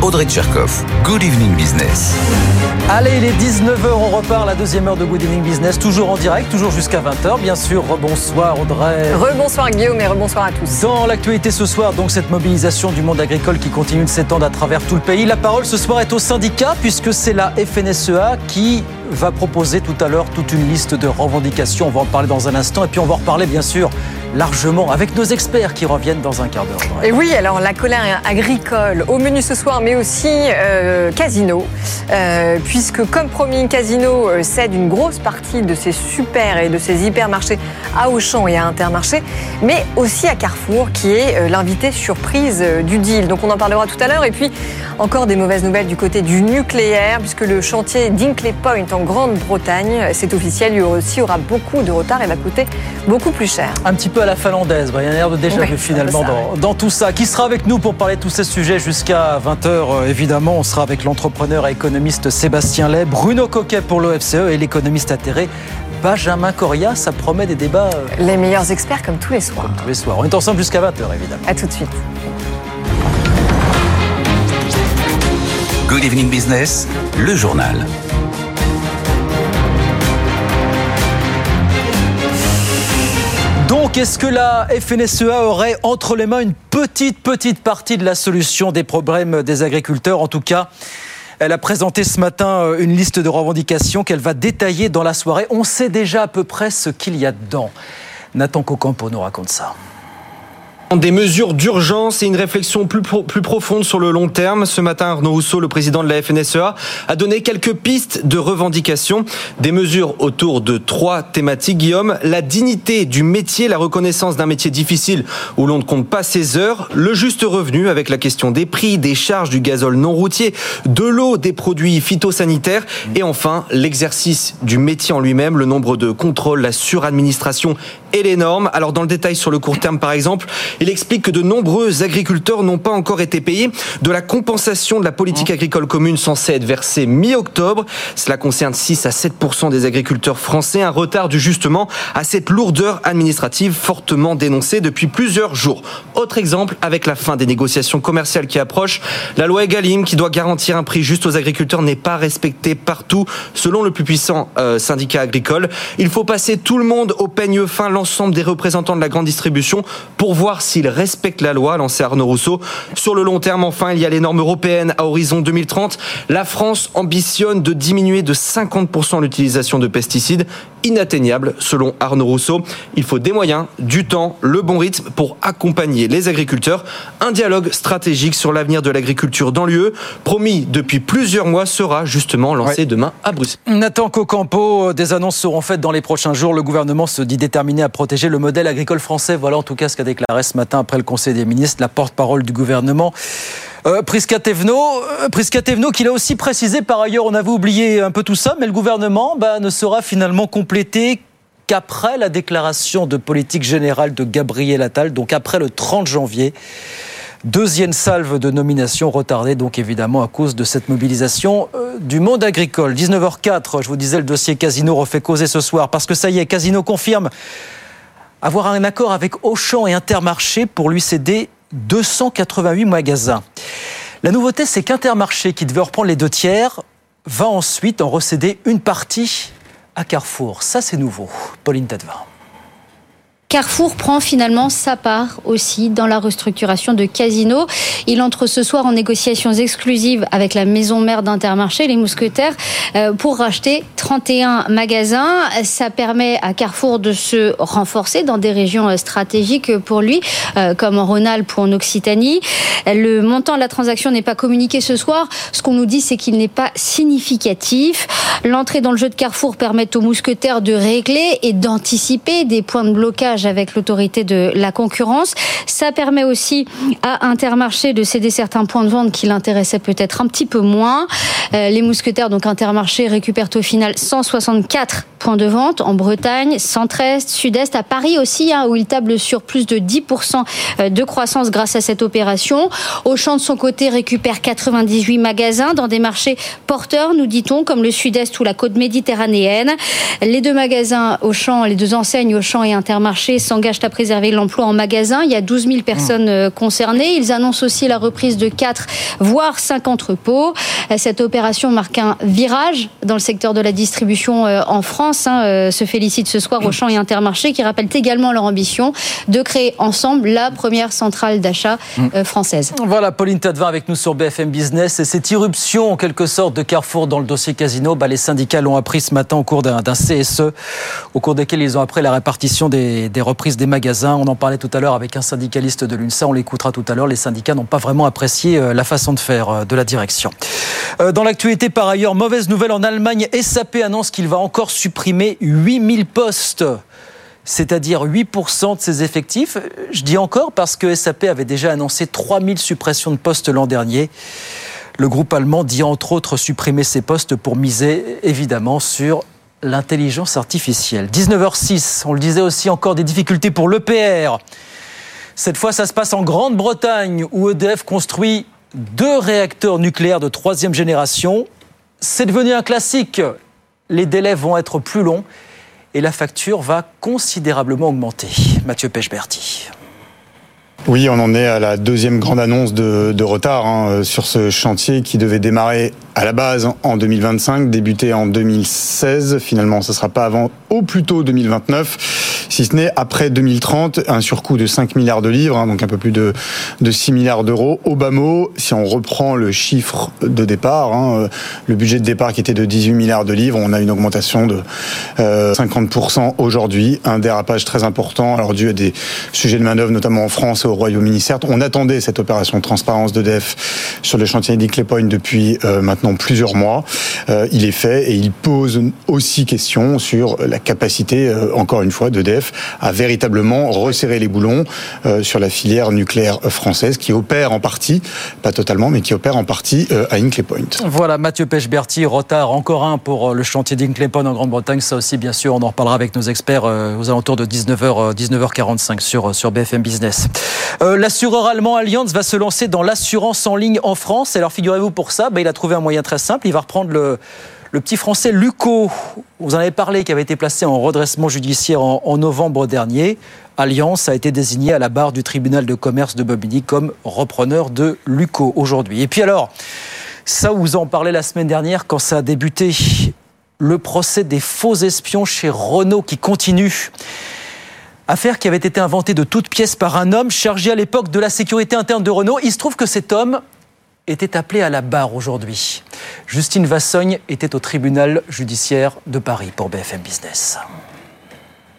Audrey Tcherkov. Good Evening Business. Allez, il est 19h, on repart la deuxième heure de Good Evening Business, toujours en direct, toujours jusqu'à 20h. Bien sûr, rebonsoir Audrey. Rebonsoir Guillaume et rebonsoir à tous. Dans l'actualité ce soir, donc cette mobilisation du monde agricole qui continue de s'étendre à travers tout le pays. La parole ce soir est au syndicat puisque c'est la FNSEA qui va proposer tout à l'heure toute une liste de revendications. On va en parler dans un instant et puis on va en reparler bien sûr largement avec nos experts qui reviennent dans un quart d'heure. Et oui, alors la colère agricole au menu ce soir, mais aussi euh, Casino, euh, puisque comme promis, Casino euh, cède une grosse partie de ses super et de ses hypermarchés à Auchan et à Intermarché, mais aussi à Carrefour, qui est l'invité surprise du deal. Donc on en parlera tout à l'heure. Et puis encore des mauvaises nouvelles du côté du nucléaire, puisque le chantier d'Inkley Point en Grande-Bretagne, c'est officiel, lui aussi aura beaucoup de retard et va coûter beaucoup plus cher. Un petit peu à la finlandaise, il y a un air de déjà vu finalement dans, tout ça. Qui sera avec nous pour parler de tous ces sujets jusqu'à 20h euh, évidemment On sera avec l'entrepreneur et économiste Sébastien Lay, Bruno Coquet pour l'OFCE et l'économiste atterré Benjamin Coria, ça promet des débats. Euh, les meilleurs experts comme tous les soirs. Comme tous les soirs. On est ensemble jusqu'à 20h évidemment. A tout de suite. Good Evening Business, le journal. Donc, est-ce que la FNSEA aurait entre les mains une petite, petite partie de la solution des problèmes des agriculteurs? En tout cas, elle a présenté ce matin euh, une liste de revendications qu'elle va détailler dans la soirée. On sait déjà à peu près ce qu'il y a dedans. Nathan Cocampo nous raconte ça. Des mesures d'urgence et une réflexion plus, profonde sur le long terme. Ce matin, Arnaud Rousseau, le président de la FNSEA, a donné quelques pistes de revendication. Des mesures autour de trois thématiques, Guillaume. La dignité du métier, la reconnaissance d'un métier difficile où l'on ne compte pas ses heures, le juste revenu avec la question des prix, des charges du gazole non routier, de l'eau, des produits phytosanitaires et enfin l'exercice du métier en lui-même, le nombre de contrôles, la suradministration et les normes. Alors dans le détail sur le court terme par exemple, il explique que de nombreux agriculteurs n'ont pas encore été payés de la compensation de la politique agricole commune censée être versée mi-octobre. Cela concerne 6 à 7% des agriculteurs français, un retard du justement à cette lourdeur administrative fortement dénoncée depuis plusieurs jours. Autre exemple avec la fin des négociations commerciales qui approchent, la loi Egalim qui doit garantir un prix juste aux agriculteurs n'est pas respectée partout selon le plus puissant euh, syndicat agricole. Il faut passer tout le monde au peigne fin l'ensemble des représentants de la grande distribution pour voir s'ils respectent la loi, lancé Arnaud Rousseau. Sur le long terme, enfin, il y a les normes européennes à horizon 2030. La France ambitionne de diminuer de 50% l'utilisation de pesticides, inatteignable selon Arnaud Rousseau. Il faut des moyens, du temps, le bon rythme pour accompagner les agriculteurs. Un dialogue stratégique sur l'avenir de l'agriculture dans l'UE, promis depuis plusieurs mois, sera justement lancé demain à Bruxelles. Nathan Cocampo, des annonces seront faites dans les prochains jours. Le gouvernement se dit déterminé à protéger le modèle agricole français. Voilà en tout cas ce qu'a déclaré ce matin après le Conseil des ministres la porte-parole du gouvernement. Euh, Prisca Tevno, euh, qui l'a aussi précisé par ailleurs, on avait oublié un peu tout ça, mais le gouvernement bah, ne sera finalement complété qu'après la déclaration de politique générale de Gabriel Attal, donc après le 30 janvier. Deuxième salve de nomination retardée, donc évidemment à cause de cette mobilisation euh, du monde agricole. 19h04, je vous disais, le dossier Casino refait causer ce soir, parce que ça y est, Casino confirme avoir un accord avec Auchan et Intermarché pour lui céder 288 magasins. La nouveauté, c'est qu'Intermarché, qui devait reprendre les deux tiers, va ensuite en recéder une partie à Carrefour. Ça, c'est nouveau. Pauline Tadevin. Carrefour prend finalement sa part aussi dans la restructuration de Casino. Il entre ce soir en négociations exclusives avec la maison mère d'Intermarché, les Mousquetaires, euh, pour racheter 31 magasins. Ça permet à Carrefour de se renforcer dans des régions euh, stratégiques pour lui, euh, comme en Rhône-Alpes ou en Occitanie. Le montant de la transaction n'est pas communiqué ce soir. Ce qu'on nous dit, c'est qu'il n'est pas significatif. L'entrée dans le jeu de Carrefour permet aux Mousquetaires de régler et d'anticiper des points de blocage avec l'autorité de la concurrence. Ça permet aussi à Intermarché de céder certains points de vente qui l'intéressaient peut-être un petit peu moins. Euh, les mousquetaires, donc Intermarché, récupèrent au final 164 points de vente en Bretagne, centre-est, sud-est, à Paris aussi, hein, où il table sur plus de 10% euh, de croissance grâce à cette opération. Auchan, de son côté, récupère 98 magasins dans des marchés porteurs, nous dit-on, comme le sud-est ou la côte méditerranéenne. Les deux magasins Auchan, les deux enseignes Auchan et Intermarché s'engagent à préserver l'emploi en magasin. Il y a 12 000 personnes euh, concernées. Ils annoncent aussi la reprise de 4, voire 5 entrepôts. Euh, cette opération marque un virage dans le secteur de la distribution euh, en France. Hein, se félicite ce soir Auchan et Intermarché qui rappellent également leur ambition de créer ensemble la première centrale d'achat mm. française. Voilà, Pauline Tadevin avec nous sur BFM Business. Et cette irruption, en quelque sorte, de Carrefour dans le dossier Casino, bah, les syndicats l'ont appris ce matin au cours d'un CSE, au cours desquels ils ont appris la répartition des, des reprises des magasins. On en parlait tout à l'heure avec un syndicaliste de l'UNSA, on l'écoutera tout à l'heure. Les syndicats n'ont pas vraiment apprécié euh, la façon de faire euh, de la direction. Euh, dans l'actualité, par ailleurs, mauvaise nouvelle en Allemagne, SAP annonce qu'il va encore supprimer 8000 postes c'est-à-dire 8% de ses effectifs. Je dis encore parce que SAP avait déjà annoncé 3000 suppressions de postes l'an dernier. Le groupe allemand dit entre autres supprimer ses postes pour miser évidemment sur l'intelligence artificielle. 19h06, on le disait aussi encore des difficultés pour l'EPR. Cette fois, ça se passe en Grande-Bretagne où EDF construit deux réacteurs nucléaires de troisième génération. C'est devenu un classique. Les délais vont être plus longs et la facture va considérablement augmenter. Mathieu Pechberti. Oui, on en est à la deuxième grande annonce de, retard hein, sur ce chantier qui devait démarrer à la base en 2025, débuté en 2016. Finalement, ce sera pas avant au plus tôt 2029, si ce n'est après 2030, un surcoût de 5 milliards de livres, hein, donc un peu plus de, de 6 milliards d'euros. Au bas mot, si on reprend le chiffre de départ, hein, euh, le budget de départ qui était de 18 milliards de livres, on a une augmentation de euh, 50% aujourd'hui, un dérapage très important, alors dû à des sujets de manœuvre, notamment en France et au Royaume-Uni. Certes, on attendait cette opération de transparence d'EDF sur le chantier d'Hinkley Point depuis euh, maintenant plusieurs mois. Euh, il est fait et il pose aussi question sur la capacité, euh, encore une fois, d'EDF à véritablement resserrer les boulons sur la filière nucléaire française qui opère en partie, pas totalement, mais qui opère en partie à Hinkley Point. Voilà, Mathieu Pechberti, retard encore un pour le chantier d'Hinkley Point en Grande-Bretagne. Ça aussi, bien sûr, on en reparlera avec nos experts aux alentours de 19h, 19h45 sur, sur BFM Business. Euh, L'assureur allemand Allianz va se lancer dans l'assurance en ligne en France. Alors, figurez-vous pour ça, bah, il a trouvé un moyen très simple. Il va reprendre le, petit français Luco, vous en avez parlé, qui avait été placé en redressement judiciaire en, novembre dernier. Allianz a été désigné à la barre du tribunal de commerce de Bobigny comme repreneur de Luco aujourd'hui. Et puis alors, ça vous en parlez la semaine dernière quand ça a débuté, le procès des faux espions chez Renault qui continue. Affaire qui avait été inventée de toutes pièces par un homme chargé à l'époque de la sécurité interne de Renault. Il se trouve que cet homme était appelé à la barre aujourd'hui. Justine Vassogne était au tribunal judiciaire de Paris pour BFM Business.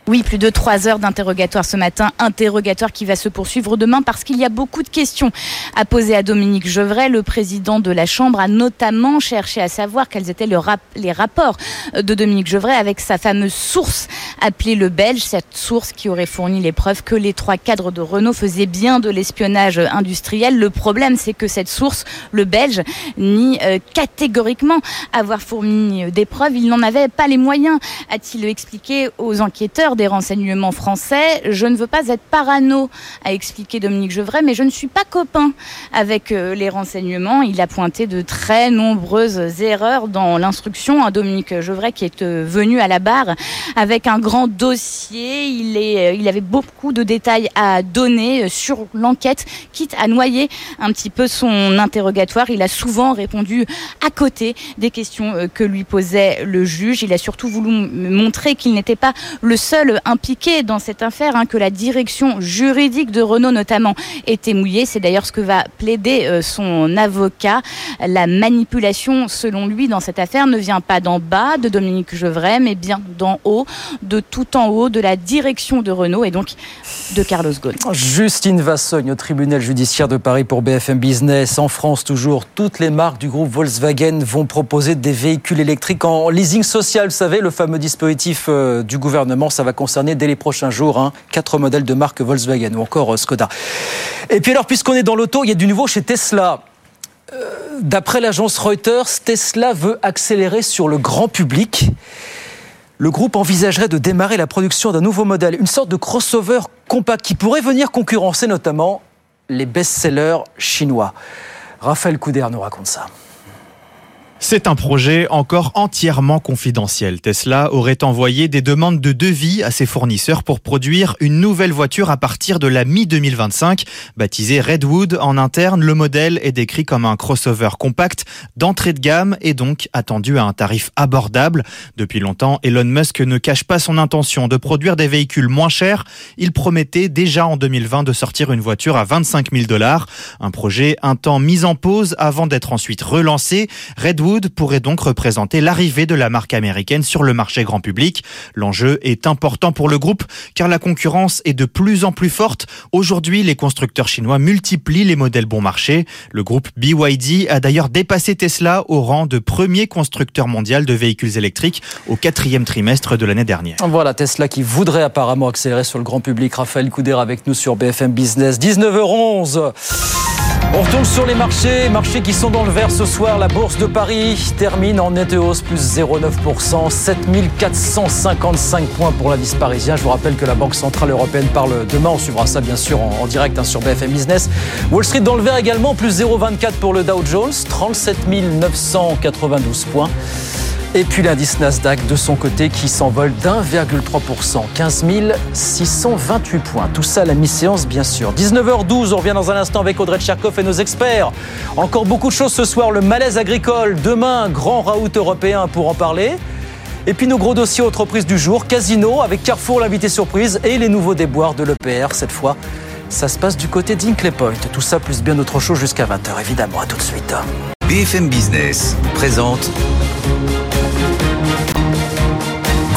Oui, plus de trois heures d'interrogatoire ce matin, interrogatoire qui va se poursuivre demain parce qu'il y a beaucoup de questions à poser à Dominique Gevray. Le président de la Chambre a notamment cherché à savoir quels étaient les rapports de Dominique Gevray avec sa fameuse source appelée le Belge, cette source qui aurait fourni les preuves que les trois cadres de Renault faisaient bien de l'espionnage industriel. Le problème, c'est que cette source, le Belge, nie euh, catégoriquement avoir fourni des preuves. Il n'en avait pas les moyens, a-t-il expliqué aux enquêteurs des renseignements français. Je ne veux pas être parano, a expliqué Dominique Gevray, mais je ne suis pas copain avec euh, les renseignements. Il a pointé de très nombreuses erreurs dans l'instruction à Dominique Gevray qui est euh, venu à la barre avec un grand dossier. Il, euh, il avait beaucoup de détails à donner sur l'enquête, quitte à noyer un petit peu son interrogatoire. Il a souvent répondu à côté des questions que lui posait le juge. Il a surtout voulu montrer qu'il n'était pas le seul impliqué dans cette affaire, hein, que la direction juridique de Renault notamment était mouillée. C'est d'ailleurs ce que va plaider euh, son avocat. La manipulation, selon lui, dans cette affaire ne vient pas d'en bas de Dominique Gevray, mais bien d'en haut, de tout en haut, de la direction de Renault et donc de Carlos Ghosn. Justine Vassogne au tribunal judiciaire de Paris pour BFM Business. En France, toujours, toutes les marques du groupe Volkswagen vont proposer des véhicules électriques en leasing social. Vous savez, le fameux dispositif euh, du gouvernement, ça va concerner dès les prochains jours hein, quatre modèles de marque Volkswagen ou encore euh, Skoda. Et puis alors, puisqu'on est dans l'auto, il y a du nouveau chez Tesla. Euh, D'après l'agence Reuters, Tesla veut accélérer sur le grand public. Le groupe envisagerait de démarrer la production d'un nouveau modèle, une sorte de crossover compact qui pourrait venir concurrencer notamment les best-sellers chinois. Raphaël Couder nous raconte ça. C'est un projet encore entièrement confidentiel. Tesla aurait envoyé des demandes de devis à ses fournisseurs pour produire une nouvelle voiture à partir de la mi-2025. Baptisé Redwood en interne, le modèle est décrit comme un crossover compact d'entrée de gamme et donc attendu à un tarif abordable. Depuis longtemps, Elon Musk ne cache pas son intention de produire des véhicules moins chers. Il promettait déjà en 2020 de sortir une voiture à 25 000 dollars. Un projet un temps mis en pause avant d'être ensuite relancé. Pourrait donc représenter l'arrivée de la marque américaine sur le marché grand public. L'enjeu est important pour le groupe car la concurrence est de plus en plus forte. Aujourd'hui, les constructeurs chinois multiplient les modèles bon marché. Le groupe BYD a d'ailleurs dépassé Tesla au rang de premier constructeur mondial de véhicules électriques au quatrième trimestre de l'année dernière. Voilà Tesla qui voudrait apparemment accélérer sur le grand public. Raphaël Couder avec nous sur BFM Business. 19h11. On retourne sur les marchés, marchés qui sont dans le vert ce soir. La bourse de Paris termine en nette hausse, plus 0,9%, 7455 points pour l'indice parisien. Je vous rappelle que la Banque Centrale Européenne parle demain. On suivra ça bien sûr en, direct hein, sur BFM Business. Wall Street dans le vert également, plus 0,24 pour le Dow Jones, 37 992 points. Et puis l'indice Nasdaq de son côté qui s'envole d'1,3%, 15 628 points. Tout ça à la mi-séance bien sûr. 19h12, on revient dans un instant avec Audrey Tcherkov et nos experts. Encore beaucoup de choses ce soir, le malaise agricole. Demain, grand raout européen pour en parler. Et puis nos gros dossiers entreprises du jour, Casino avec Carrefour, l'invité surprise et les nouveaux déboires de l'EPR. Cette fois, ça se passe du côté d'Inclay Point. Tout ça plus bien autre chose jusqu'à 20h évidemment. À tout de suite. BFM Business présente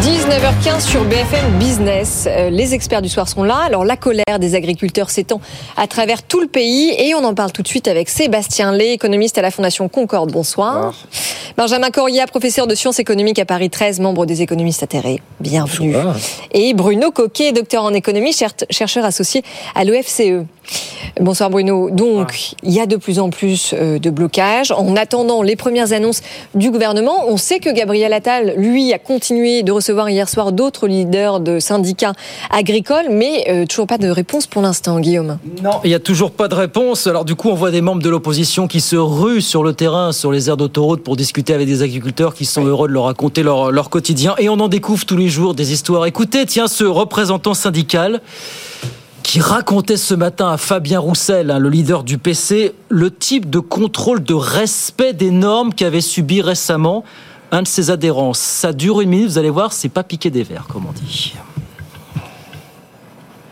19h15 sur BFM Business. Euh, les experts du soir sont là. Alors la colère des agriculteurs s'étend à travers tout le pays et on en parle tout de suite avec Sébastien Lé, économiste à la Fondation Concorde. Bonsoir. Benjamin Corria, professeur de sciences économiques à Paris 13, membre des économistes atterrés. Bienvenue. Et Bruno Coquet, docteur en économie, chercheur associé à l'OFCE. Bonsoir Bruno. Donc, il y a de plus en plus euh, de blocages. En attendant les premières annonces du gouvernement, on sait que Gabriel Attal, lui, a continué de recevoir hier soir d'autres leaders de syndicats agricoles, mais euh, toujours pas de réponse pour l'instant, Guillaume. Non, il n'y a toujours pas de réponse. Alors du coup, on voit des membres de l'opposition qui se ruent sur le terrain, sur les aires d'autoroute pour discuter avec des agriculteurs qui sont heureux de leur raconter leur, leur quotidien. Et on en découvre tous les jours des histoires. Écoutez, tiens, ce représentant syndical qui racontait ce matin à Fabien Roussel, hein, le leader du PC, le type de contrôle de respect des normes qu'avait subi récemment un de ses adhérents. Ça dure une minute, vous allez voir, c'est pas piqué des verres, comme on dit.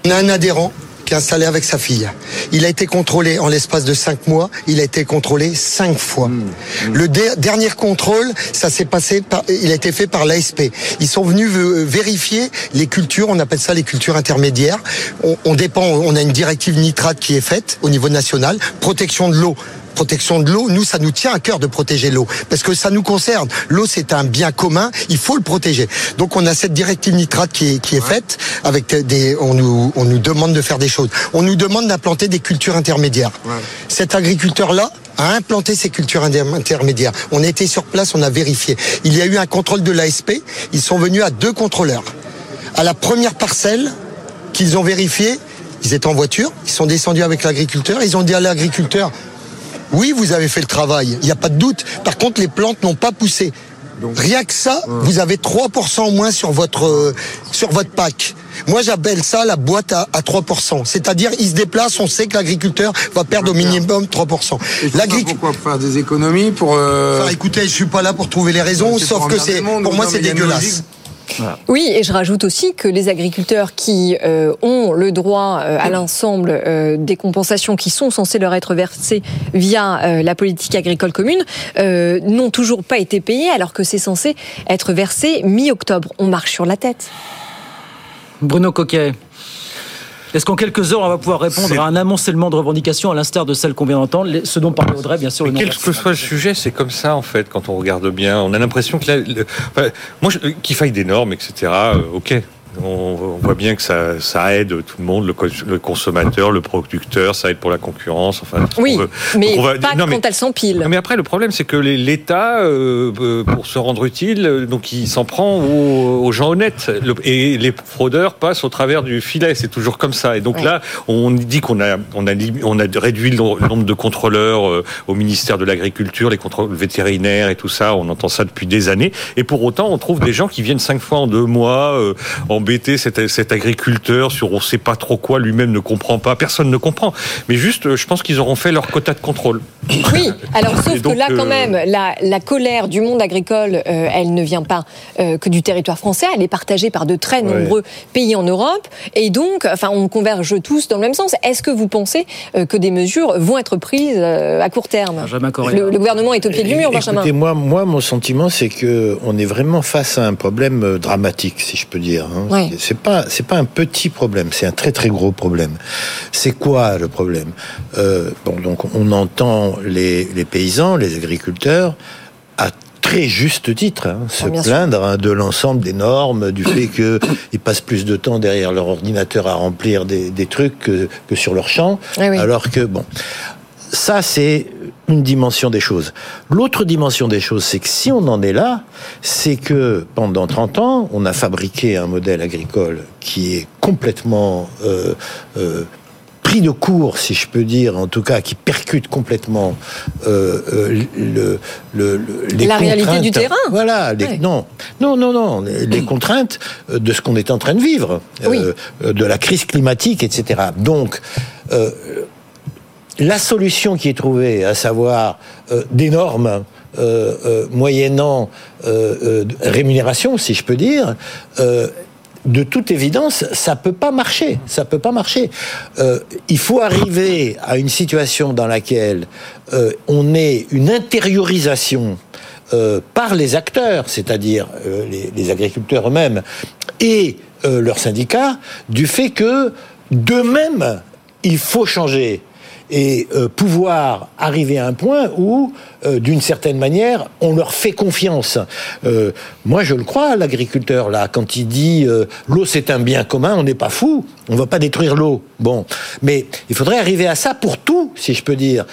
On a un adhérent qui est installé avec sa fille. Il a été contrôlé en l'espace de cinq mois. Il a été contrôlé cinq fois. Mmh, mmh. Le dernier contrôle, ça s'est passé par, il a été fait par l'ASP. Ils sont venus vérifier les cultures. On appelle ça les cultures intermédiaires. On, on dépend, on a une directive nitrate qui est faite au niveau national. Protection de l'eau protection de l'eau, nous, ça nous tient à cœur de protéger l'eau, parce que ça nous concerne. L'eau, c'est un bien commun, il faut le protéger. Donc, on a cette directive nitrate qui est, qui est faite, avec des, on nous, on nous demande de faire des choses. On nous demande d'implanter des cultures intermédiaires. Cet agriculteur-là, a implanté ces cultures intermédiaires. On était sur place, on a vérifié. Il y a eu un contrôle de l'ASP. Ils sont venus à deux contrôleurs. À la première parcelle qu'ils ont vérifiée, ils étaient en voiture, ils sont descendus avec l'agriculteur, ils ont dit à l'agriculteur, oui, vous avez fait le travail, il n'y a pas de doute. Par contre, les plantes n'ont pas poussé. Rien que ça, vous avez 3% au moins sur votre, euh, sur votre pack. Moi, j'appelle ça la boîte à, 3%. C'est-à-dire, il se déplace, on sait que l'agriculteur va perdre au minimum 3%. L'agriculteur. Pourquoi faire des économies pour. Euh... Enfin, écoutez, je suis pas là pour trouver les raisons, sauf que c'est, pour moi, c'est dégueulasse. Oui, et je rajoute aussi que les agriculteurs qui euh, ont le droit euh, à l'ensemble euh, des compensations qui sont censées leur être versées via la politique agricole commune n'ont toujours pas été payés alors que c'est censé être versé mi-octobre. On marche sur la tête. Bruno Coquet. Est-ce qu'en quelques heures, on va pouvoir répondre à un amoncellement de revendications à l'instar de celles qu'on vient d'entendre, ce dont parlait Audrey, bien sûr. Mais quel que soit le sujet, c'est comme ça, en fait, quand on regarde bien. On a l'impression que moi, qu'il faille des normes, etc., euh, ok, on, voit bien que ça, aide tout le monde, le, consommateur, le producteur, ça aide pour la concurrence. Enfin, oui, mais pas quand elles s'empilent. Mais après, le problème, c'est que l'État, euh, euh, pour se rendre utile, donc il s'en prend aux, gens honnêtes. et les fraudeurs passent au travers du filet. C'est toujours comme ça. Et donc là, on dit qu'on a, on a, on a réduit le nombre de contrôleurs euh, au ministère de l'Agriculture, les contrôles vétérinaires et tout ça. On entend ça depuis des années. Et pour autant, on trouve des gens qui viennent cinq fois en deux mois en cet, agriculteur sur on ne sait pas trop quoi, lui-même ne comprend pas, personne ne comprend. Mais juste, euh, je pense qu'ils auront fait leur quota de contrôle. Oui, alors sauf que là, quand euh, même, la, colère du monde agricole, euh, elle ne vient pas que du territoire français, elle est partagée par de très nombreux pays en Europe. Et donc, enfin, on converge tous dans le même sens. Est-ce que vous pensez que des mesures vont être prises à court terme? Le, le, gouvernement est au pied du mur, Benjamin. Écoutez, moi, moi, mon sentiment, c'est qu'on est vraiment face à un problème dramatique, si je peux dire. Hein. C'est pas c'est pas un petit problème, c'est un très très gros problème. C'est quoi le problème? Euh, Bon, donc on entend les, les paysans, les agriculteurs à très juste titre, hein, se plaindre hein, de l'ensemble des normes, du fait qu'ils passent plus de temps derrière leur ordinateur à remplir des, des trucs que, que, sur leur champ, alors que bon, ça c'est une dimension des choses. L'autre dimension des choses, c'est que si on en est là, c'est que pendant 30 ans, on a fabriqué un modèle agricole qui est complètement euh, euh, prix de cours, si je peux dire, en tout cas, qui percute complètement euh, euh, le, le, le- les La réalité du terrain. Voilà, les- Ouais. non, non, non, non, les, les contraintes de ce qu'on est en train de vivre, Oui. euh, de la crise climatique, etc. Donc, la solution qui est trouvée, à savoir euh, des normes euh, euh, moyennant euh, rémunération, si je peux dire, de toute évidence, ça peut pas marcher. Ça peut pas marcher. Il faut arriver à une situation dans laquelle on ait une intériorisation par les acteurs, c'est-à-dire les, les agriculteurs eux-mêmes et leurs syndicats, du fait que d'eux-mêmes, il faut changer et euh, pouvoir arriver à un point où, euh, d'une certaine manière, on leur fait confiance. Euh, moi, je le crois, l'agriculteur, là, quand il dit l'eau c'est un bien commun, on n'est pas fou, on va pas détruire l'eau. Bon, mais il faudrait arriver à ça pour tout, si je peux dire,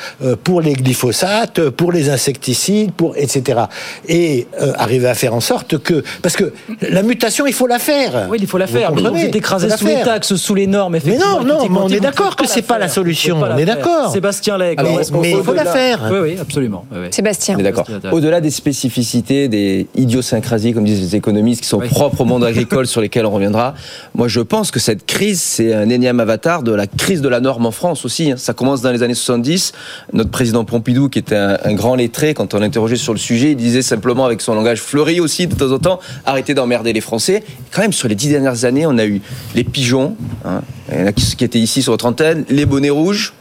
pour les glyphosates, pour les insecticides, pour etc. Et arriver à faire en sorte que, parce que la mutation, il faut la faire. Oui, il faut la Vous faire. Comprenez vous êtes écrasé sous les taxes, sous les normes, Mais non, non, mais on est vous d'accord que c'est pas la solution, Vous on est faire. D'accord. Sébastien Legge. Mais- il faut la faire. Oui, oui, absolument. Oui, oui. Sébastien. D'accord. Au-delà des spécificités, des idiosyncrasies, comme disent les économistes, qui sont Oui. propres au monde agricole sur lesquels on reviendra, moi je pense que cette crise, c'est un énième avatar de la crise de la norme en France aussi. hein. Ça commence dans les années 70. Notre président Pompidou, qui était un, un grand lettré, quand on l'interrogeait sur le sujet, il disait simplement avec son langage fleuri aussi de temps en temps, arrêtez d'emmerder les Français. Quand même, sur les dix dernières années, on a eu les pigeons, hein, il y en a qui, qui étaient ici sur votre antenne, les bonnets rouges,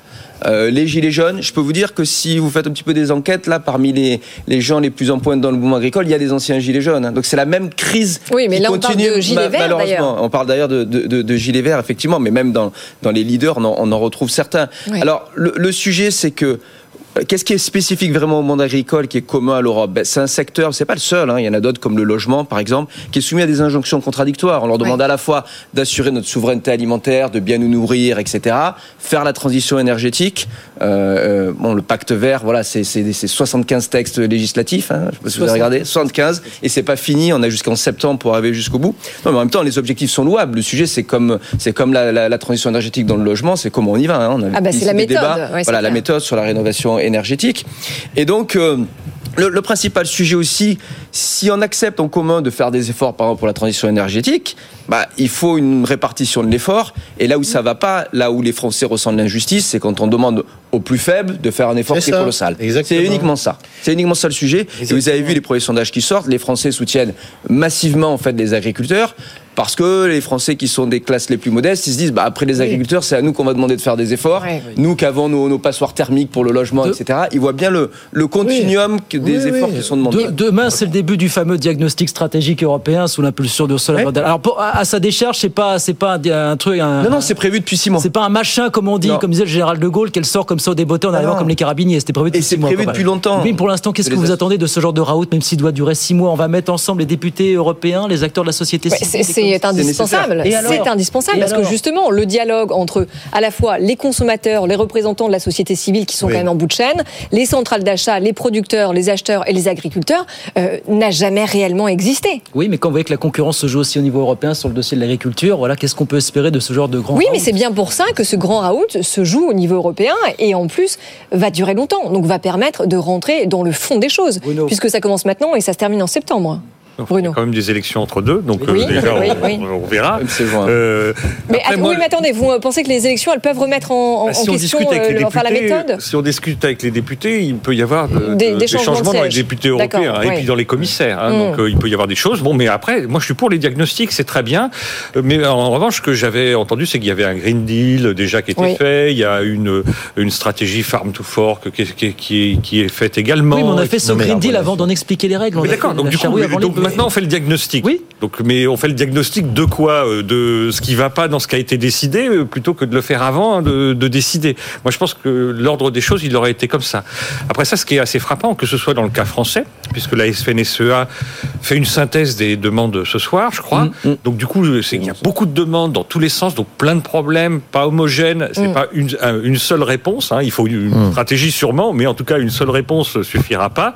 euh, les gilets jaunes, je peux vous dire que si vous faites un petit peu des enquêtes, là, parmi les, les gens les plus en pointe dans le mouvement agricole, il y a des anciens gilets jaunes. hein. Donc c'est la même crise. Oui, mais qui là, on parle continue, de gilets ma- verts, malheureusement. On parle d'ailleurs de, de, de- de gilets verts, effectivement, mais même dans, dans les leaders, on en, on en retrouve certains. Oui. Alors, le, le sujet, c'est que Qu'est-ce qui est spécifique vraiment au monde agricole, qui est commun à l'Europe ben, C'est un secteur, c'est pas le seul, hein, il y en a d'autres comme le logement par exemple, qui est soumis à des injonctions contradictoires. On leur demande à la fois d'assurer notre souveraineté alimentaire, de bien nous nourrir, etc., faire la transition énergétique. Euh, euh, bon, le pacte vert, voilà, c'est c'est- c'est 75 textes législatifs, hein, je sais pas si vous avez regardé, 75, et c'est pas fini, on a jusqu'en septembre pour arriver jusqu'au bout. Non, mais en même temps, les objectifs sont louables. Le sujet, c'est comme, comme la, la- la transition énergétique dans le logement, c'est comment on y va. hein. On a Ah bah, c'est la méthode, ouais, voilà, la méthode sur la rénovation énergétique. Et donc, euh, le, le principal sujet aussi, si on accepte en commun de faire des efforts, par exemple, pour la transition énergétique, bah, il faut une répartition de l'effort. Et là où ça va pas, là où les Français ressentent l'injustice, c'est quand on demande aux plus faibles de faire un effort qui est colossal. C'est uniquement ça. C'est uniquement ça le sujet. Et vous avez vu les premiers sondages qui sortent, les Français soutiennent massivement en fait les agriculteurs. Parce que les Français qui sont des classes les plus modestes, ils se disent bah, après les agriculteurs, c'est à nous qu'on va demander de faire des efforts. Nous qui avons nos, nos passoires thermiques pour le logement, De- etc. Ils voient bien le, le continuum des Oui, efforts oui. qui sont demandés. De- demain, c'est le début du fameux diagnostic stratégique européen sous l'impulsion der Leyen. Alors, pour- à, à sa décharge, c'est pas, c'est pas un, un truc. Un, Non, non, c'est prévu depuis six mois. c'est pas un machin comme on dit, Non. comme disait le général de Gaulle, qu'elle sort comme ça au débeauté en Ah arrivant comme les carabiniers. C'était prévu depuis Et c'est six mois, prévu depuis longtemps. Mais pour l'instant, qu'est-ce que vous attendez de ce genre de raout, même s'il doit durer six mois On va mettre ensemble les députés européens, les acteurs de la société civile. C'est- indispensable. C'est indispensable parce que justement, le dialogue entre à la fois les consommateurs, les représentants de la société civile qui sont Oui. quand même en bout de chaîne, les centrales d'achat, les producteurs, les acheteurs et les agriculteurs euh, n'a jamais réellement existé. Oui, mais quand vous voyez que la concurrence se joue aussi au niveau européen sur le dossier de l'agriculture, voilà, qu'est-ce qu'on peut espérer de ce genre de grand Oui, mais c'est bien pour ça que ce grand raout se joue au niveau européen et en plus va durer longtemps. Donc va permettre de rentrer dans le fond des choses, Bruno. puisque ça commence maintenant et ça se termine en septembre. Donc, Il y a quand même des élections entre deux, donc euh, Oui, déjà oui, on, oui. on verra. Juin. Euh, Mais, après, att- moi, oui, mais attendez, vous euh, pensez que les élections, elles peuvent remettre en, en- bah, en si on question euh, les le- enfin, la députés, méthode si on discute avec les députés, il peut y avoir de- Des- de- des changements de dans les députés européens et oui. puis dans les commissaires. hein. Mm. Donc euh, il peut y avoir des choses. Bon, mais après, moi je suis pour les diagnostics, c'est très bien. Mais en revanche, ce que j'avais entendu, c'est qu'il y avait un Green Deal déjà qui était Oui. fait. Il y a une une stratégie Farm to Fork qui, est- qui, est- qui est, qui est faite également. Oui, mais on a fait ce Green Deal avant d'en expliquer les règles. D'accord, donc du coup, maintenant on fait le diagnostic. Oui. Donc, mais on fait le diagnostic de quoi Euh, De ce qui va pas dans ce qui a été décidé, euh, plutôt que de le faire avant hein, de, de décider. Moi, je pense que l'ordre des choses, il aurait été comme ça. Après ça, ce qui est assez frappant, que ce soit dans le cas français, puisque la FNSEA fait une synthèse des demandes ce soir, je crois. Mm, Donc du coup, c'est qu'il y a beaucoup de demandes dans tous les sens, donc plein de problèmes, pas homogènes. C'est Mm. pas une, un- une seule réponse. hein. Il faut une stratégie sûrement, mais en tout cas, une seule réponse suffira pas.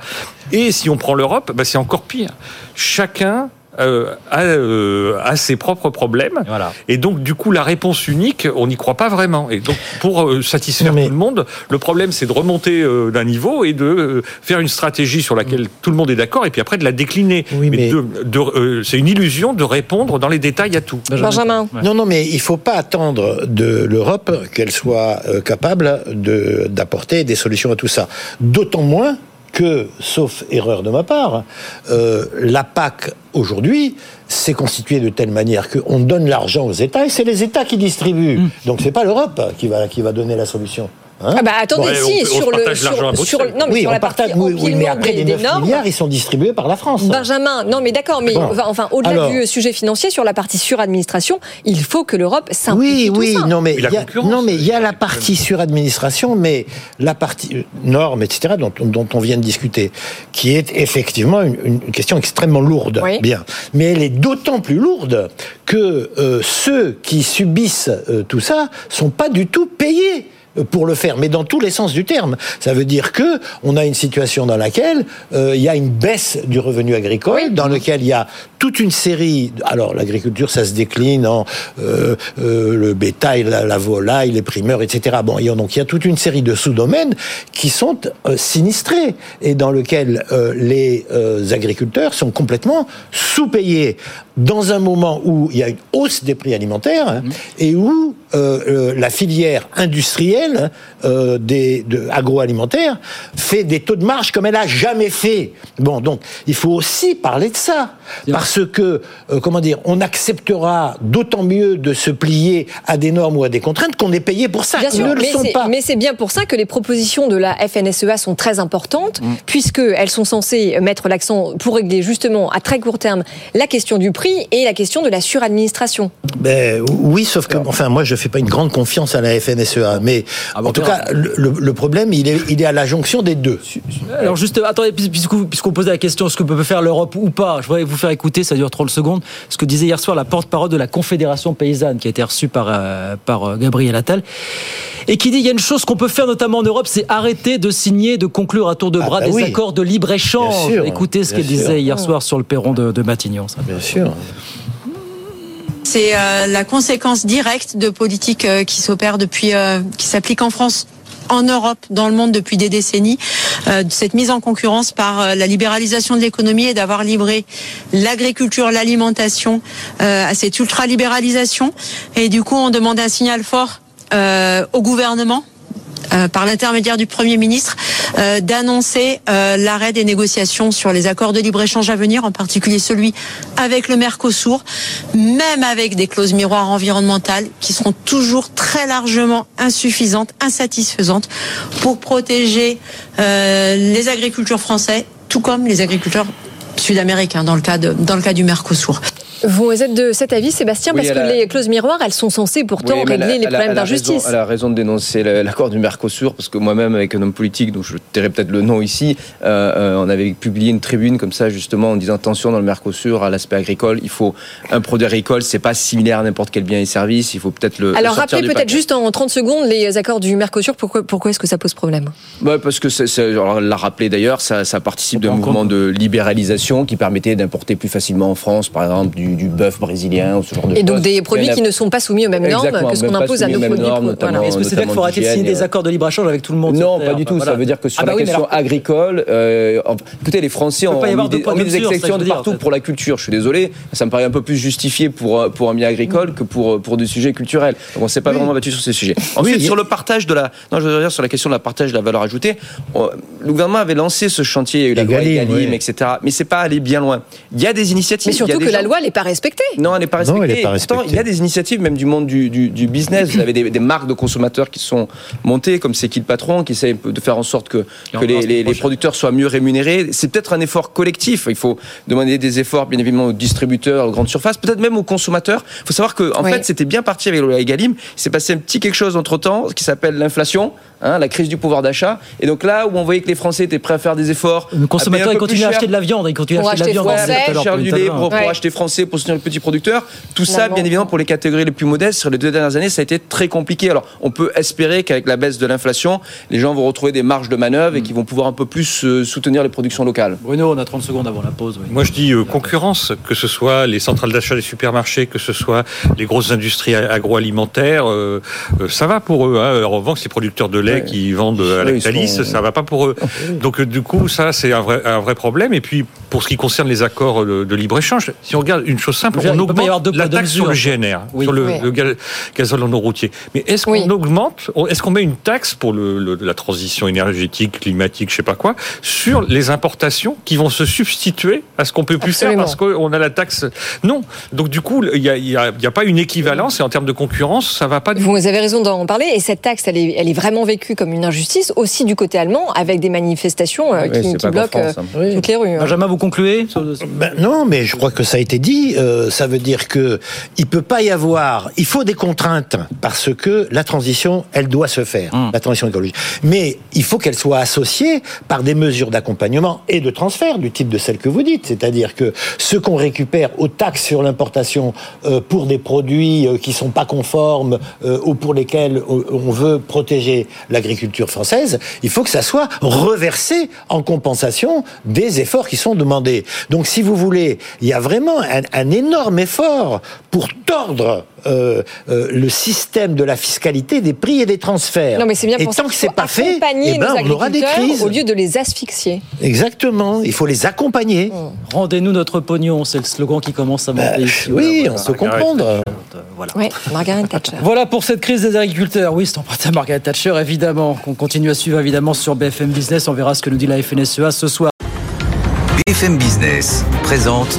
Et si on prend l'Europe, bah, c'est encore pire. Chacun euh, a, euh, a ses propres problèmes. Et donc, du coup, la réponse unique, on n'y croit pas vraiment. Et donc, pour euh, satisfaire tout le monde, le problème, c'est de remonter euh, d'un niveau et de euh, faire une stratégie sur laquelle tout le monde est d'accord, et puis après de la décliner. mais de- de- euh, c'est une illusion de répondre dans les détails à tout. Benjamin. Non, non, mais il ne faut pas attendre de l'Europe qu'elle soit euh, capable de- d'apporter des solutions à tout ça. D'autant moins que, sauf erreur de ma part, euh, la PAC aujourd'hui s'est constituée de telle manière qu'on donne l'argent aux États et c'est les États qui distribuent. Donc c'est pas l'Europe qui va, qui va donner la solution. Hein Ah bah attendez, Bon, si, sur le sur, sur- non, mais oui, sur on la partage, partie oui, oui, mais après des, les des 9 normes. milliards, ils sont distribués par la France. Benjamin, non mais d'accord, mais Bon. enfin, au-delà du sujet financier, sur la partie suradministration, il faut que l'Europe simplifie Oui, tout oui, ça. non mais il y a, non mais il y a la partie suradministration, mais la partie euh, normes, etc. dont, dont on vient de discuter, qui est effectivement une, une question extrêmement lourde. Bien, mais elle est d'autant plus lourde que euh, ceux qui subissent euh, tout ça sont pas du tout payés pour le faire, mais dans tous les sens du terme. Ça veut dire que on a une situation dans laquelle euh, il y a une baisse du revenu agricole, dans lequel il y a toute une série. Alors l'agriculture, ça se décline en euh, euh, le bétail, la, la volaille, les primeurs, etc. Bon, donc il y a toute une série de sous-domaines qui sont euh, sinistrés et dans lequel euh, les euh, agriculteurs sont complètement sous-payés dans un moment où il y a une hausse des prix alimentaires hein, et où euh, euh, la filière industrielle euh, des de, agroalimentaire fait des taux de marge comme elle a jamais fait. Bon, donc il faut aussi parler de ça parce que euh, comment dire, on acceptera d'autant mieux de se plier à des normes ou à des contraintes qu'on est payé pour ça. Bien sûr, ne le mais sont c'est- pas. mais c'est bien pour ça que les propositions de la FNSEA sont très importantes, Mm. puisqu'elles sont censées mettre l'accent pour régler justement à très court terme la question du prix et la question de la suradministration. Ben, oui, sauf que, enfin, moi, je fais pas une grande confiance à la FNSEA, mais en tout cas, le, le- problème, il est, il est à la jonction des deux. Alors juste, attendez, puis- puisqu'on posait la question, est-ce que peut faire l'Europe ou pas Je voudrais vous faire écouter, ça dure 30 secondes, ce que disait hier soir la porte-parole de la Confédération paysanne, qui a été reçue par, euh, par euh, Gabriel Attal, et qui dit il y a une chose qu'on peut faire notamment en Europe, c'est arrêter de signer, de conclure à tour de bras bah des oui. accords de libre-échange. Bien sûr, Écoutez ce qu'elle disait hier soir sur le perron de, de Matignon. ça. Bien sûr. C'est euh, la conséquence directe de politiques euh, qui s'opèrent depuis, euh, qui s'appliquent en France, en Europe, dans le monde depuis des décennies, euh, de cette mise en concurrence par la libéralisation de l'économie et d'avoir livré l'agriculture, l'alimentation à cette ultra-libéralisation. Et du coup, on demande un signal fort au gouvernement euh, par l'intermédiaire du Premier ministre, euh, d'annoncer euh, l'arrêt des négociations sur les accords de libre-échange à venir, en particulier celui avec le Mercosur, même avec des clauses miroirs environnementales qui seront toujours très largement insuffisantes, insatisfaisantes pour protéger les agriculteurs français, tout comme les agriculteurs sud-américains dans le cas du Mercosur. Vous êtes de cet avis, Sébastien, Oui, parce que a- les clauses miroirs, elles sont censées pourtant Oui, régler les problèmes d'injustice. Elle a raison de dénoncer l'accord du Mercosur, parce que moi-même, avec un homme politique, dont je tairai peut-être le nom ici, euh, euh, on avait publié une tribune comme ça, justement, en disant attention dans le Mercosur à l'aspect agricole. Il faut un produit agricole, c'est pas similaire à n'importe quel bien et service. Il faut peut-être le. Alors rappelez peut-être juste en 30 secondes les accords du Mercosur, pourquoi, pourquoi est-ce que ça pose problème? Ouais, parce que l'a rappelé d'ailleurs, ça, ça participe d'un mouvement de libéralisation qui permettait d'importer plus facilement en France, par exemple, du, du bœuf brésilien ou ce genre de Et donc choses. des produits qui ne sont pas soumis aux mêmes normes Exactement, que ce qu'on impose à nos produits. Voilà. Est-ce que c'est-à-dire qu'il faut arrêter de signer des accords de libre-échange avec tout le monde Non, pas du tout. Ça veut dire que sur Ah la bah question agricole, euh, écoutez, les Français ont mis des, exceptions de partout pour la culture. Je suis désolé, ça me paraît un peu plus justifié pour pour un bien agricole que pour pour des sujets culturels. Donc on s'est pas vraiment battu sur ces sujets. Ensuite, Oui, sur le partage de la, non, je veux dire sur la question de la partage de la valeur ajoutée, on- le gouvernement avait lancé ce chantier, il y a eu la loi Egalim, oui. etc. Mais c'est pas allé bien loin. Il y a des initiatives. Mais il y a surtout des que la loi n'est pas respectée. non, elle n'est pas Non, respectée. elle est pas Pourtant, il y a des initiatives, même du monde du, du, du business. Vous avez des, des marques de consommateurs qui sont montées, comme C'est qui le patron, qui essaient de faire en sorte que, que les, les- les producteurs soient mieux rémunérés. C'est peut-être un effort collectif. Il faut demander des efforts, bien évidemment, aux distributeurs, aux grandes surfaces, peut-être même aux consommateurs. Il faut savoir que, en Oui. fait, c'était bien parti avec le loi Egalim. Il s'est passé un petit quelque chose entre temps, qui s'appelle l'inflation, hein, la crise du pouvoir d'achat. Et donc là, où on voyait que les Français étaient prêts à faire des efforts, Le consommateur, il continue à acheter de la viande, il continue à acheter de la acheter viande. français, cher pour du lait pour Ouais. acheter français pour soutenir les petits producteurs. Tout ça, bien évidemment, pour les catégories les plus modestes, sur les deux dernières années, ça a été très compliqué. Alors, on peut espérer qu'avec la baisse de l'inflation, les gens vont retrouver des marges de manœuvre et qu'ils vont pouvoir un peu plus euh, soutenir les productions locales. Bruno, on a 30 secondes avant la pause. oui. Moi, je dis euh, concurrence, que ce soit les centrales d'achat des supermarchés, que ce soit les grosses industries agroalimentaires, euh, euh, ça va pour eux. Hein. En revanche, ces producteurs de lait qui vendent à Oui, Lactalis, sont- ça va pas pour eux. Donc, euh, du coup, ça, c'est un vrai, un vrai problème. Et puis, pour ce qui concerne les accords de, de libre-échange, si on regarde une chose simple, on augmente la taxe sur le. GNR, Oui. sur le, Oui. le ga- gazole non routier. Mais est-ce qu'on Oui. augmente, est-ce qu'on met une taxe pour le, le- la transition énergétique, climatique, je sais pas quoi, sur les importations qui vont se substituer à ce qu'on peut plus Absolument. faire parce qu'on a la taxe? Non. Donc du coup, il n'y a, y a- il y a pas une équivalence et en termes de concurrence, ça va pas du Vous avez raison d'en parler et cette taxe, elle est, elle est vraiment vécue comme une injustice aussi du côté allemand avec des manifestations euh, Oui, qui, bloquent France, euh, hein. toutes les rues. hein. Benjamin, vous concluez? Ben non, mais je crois que ça a été dit. Euh, ça veut dire que il peut pas y avoir. Il faut des contraintes parce que la transition, elle doit se faire, la transition écologique. Mais il faut qu'elle soit associée par des mesures d'accompagnement et de transfert du type de celle que vous dites, c'est-à-dire que ce qu'on récupère aux taxes sur l'importation euh, pour des produits euh, qui sont pas conformes euh, ou pour lesquels on on veut protéger l'agriculture française, il faut que ça soit reversé en compensation des efforts qui sont demandés. Donc, si vous voulez, il y a vraiment un, un énorme effort pour tordre euh, euh, le système de la fiscalité des prix et des transferts. Non, mais c'est bien et pour ça tant que qu'il c'est pas fait, eh ben, on aura des crises. au lieu de les asphyxier. Exactement. Il faut les accompagner. Rendez-nous notre pognon, c'est le slogan qui commence à monter ici. oui, Voilà, on peut comprendre. Voilà. Oui, Margaret Thatcher. Voilà pour cette crise des agriculteurs. Oui, c'est emprunté à Margaret Thatcher, évidemment. Qu'on continue à suivre, évidemment, sur BFM Business. On verra ce que nous dit la FNSEA ce soir. BFM Business présente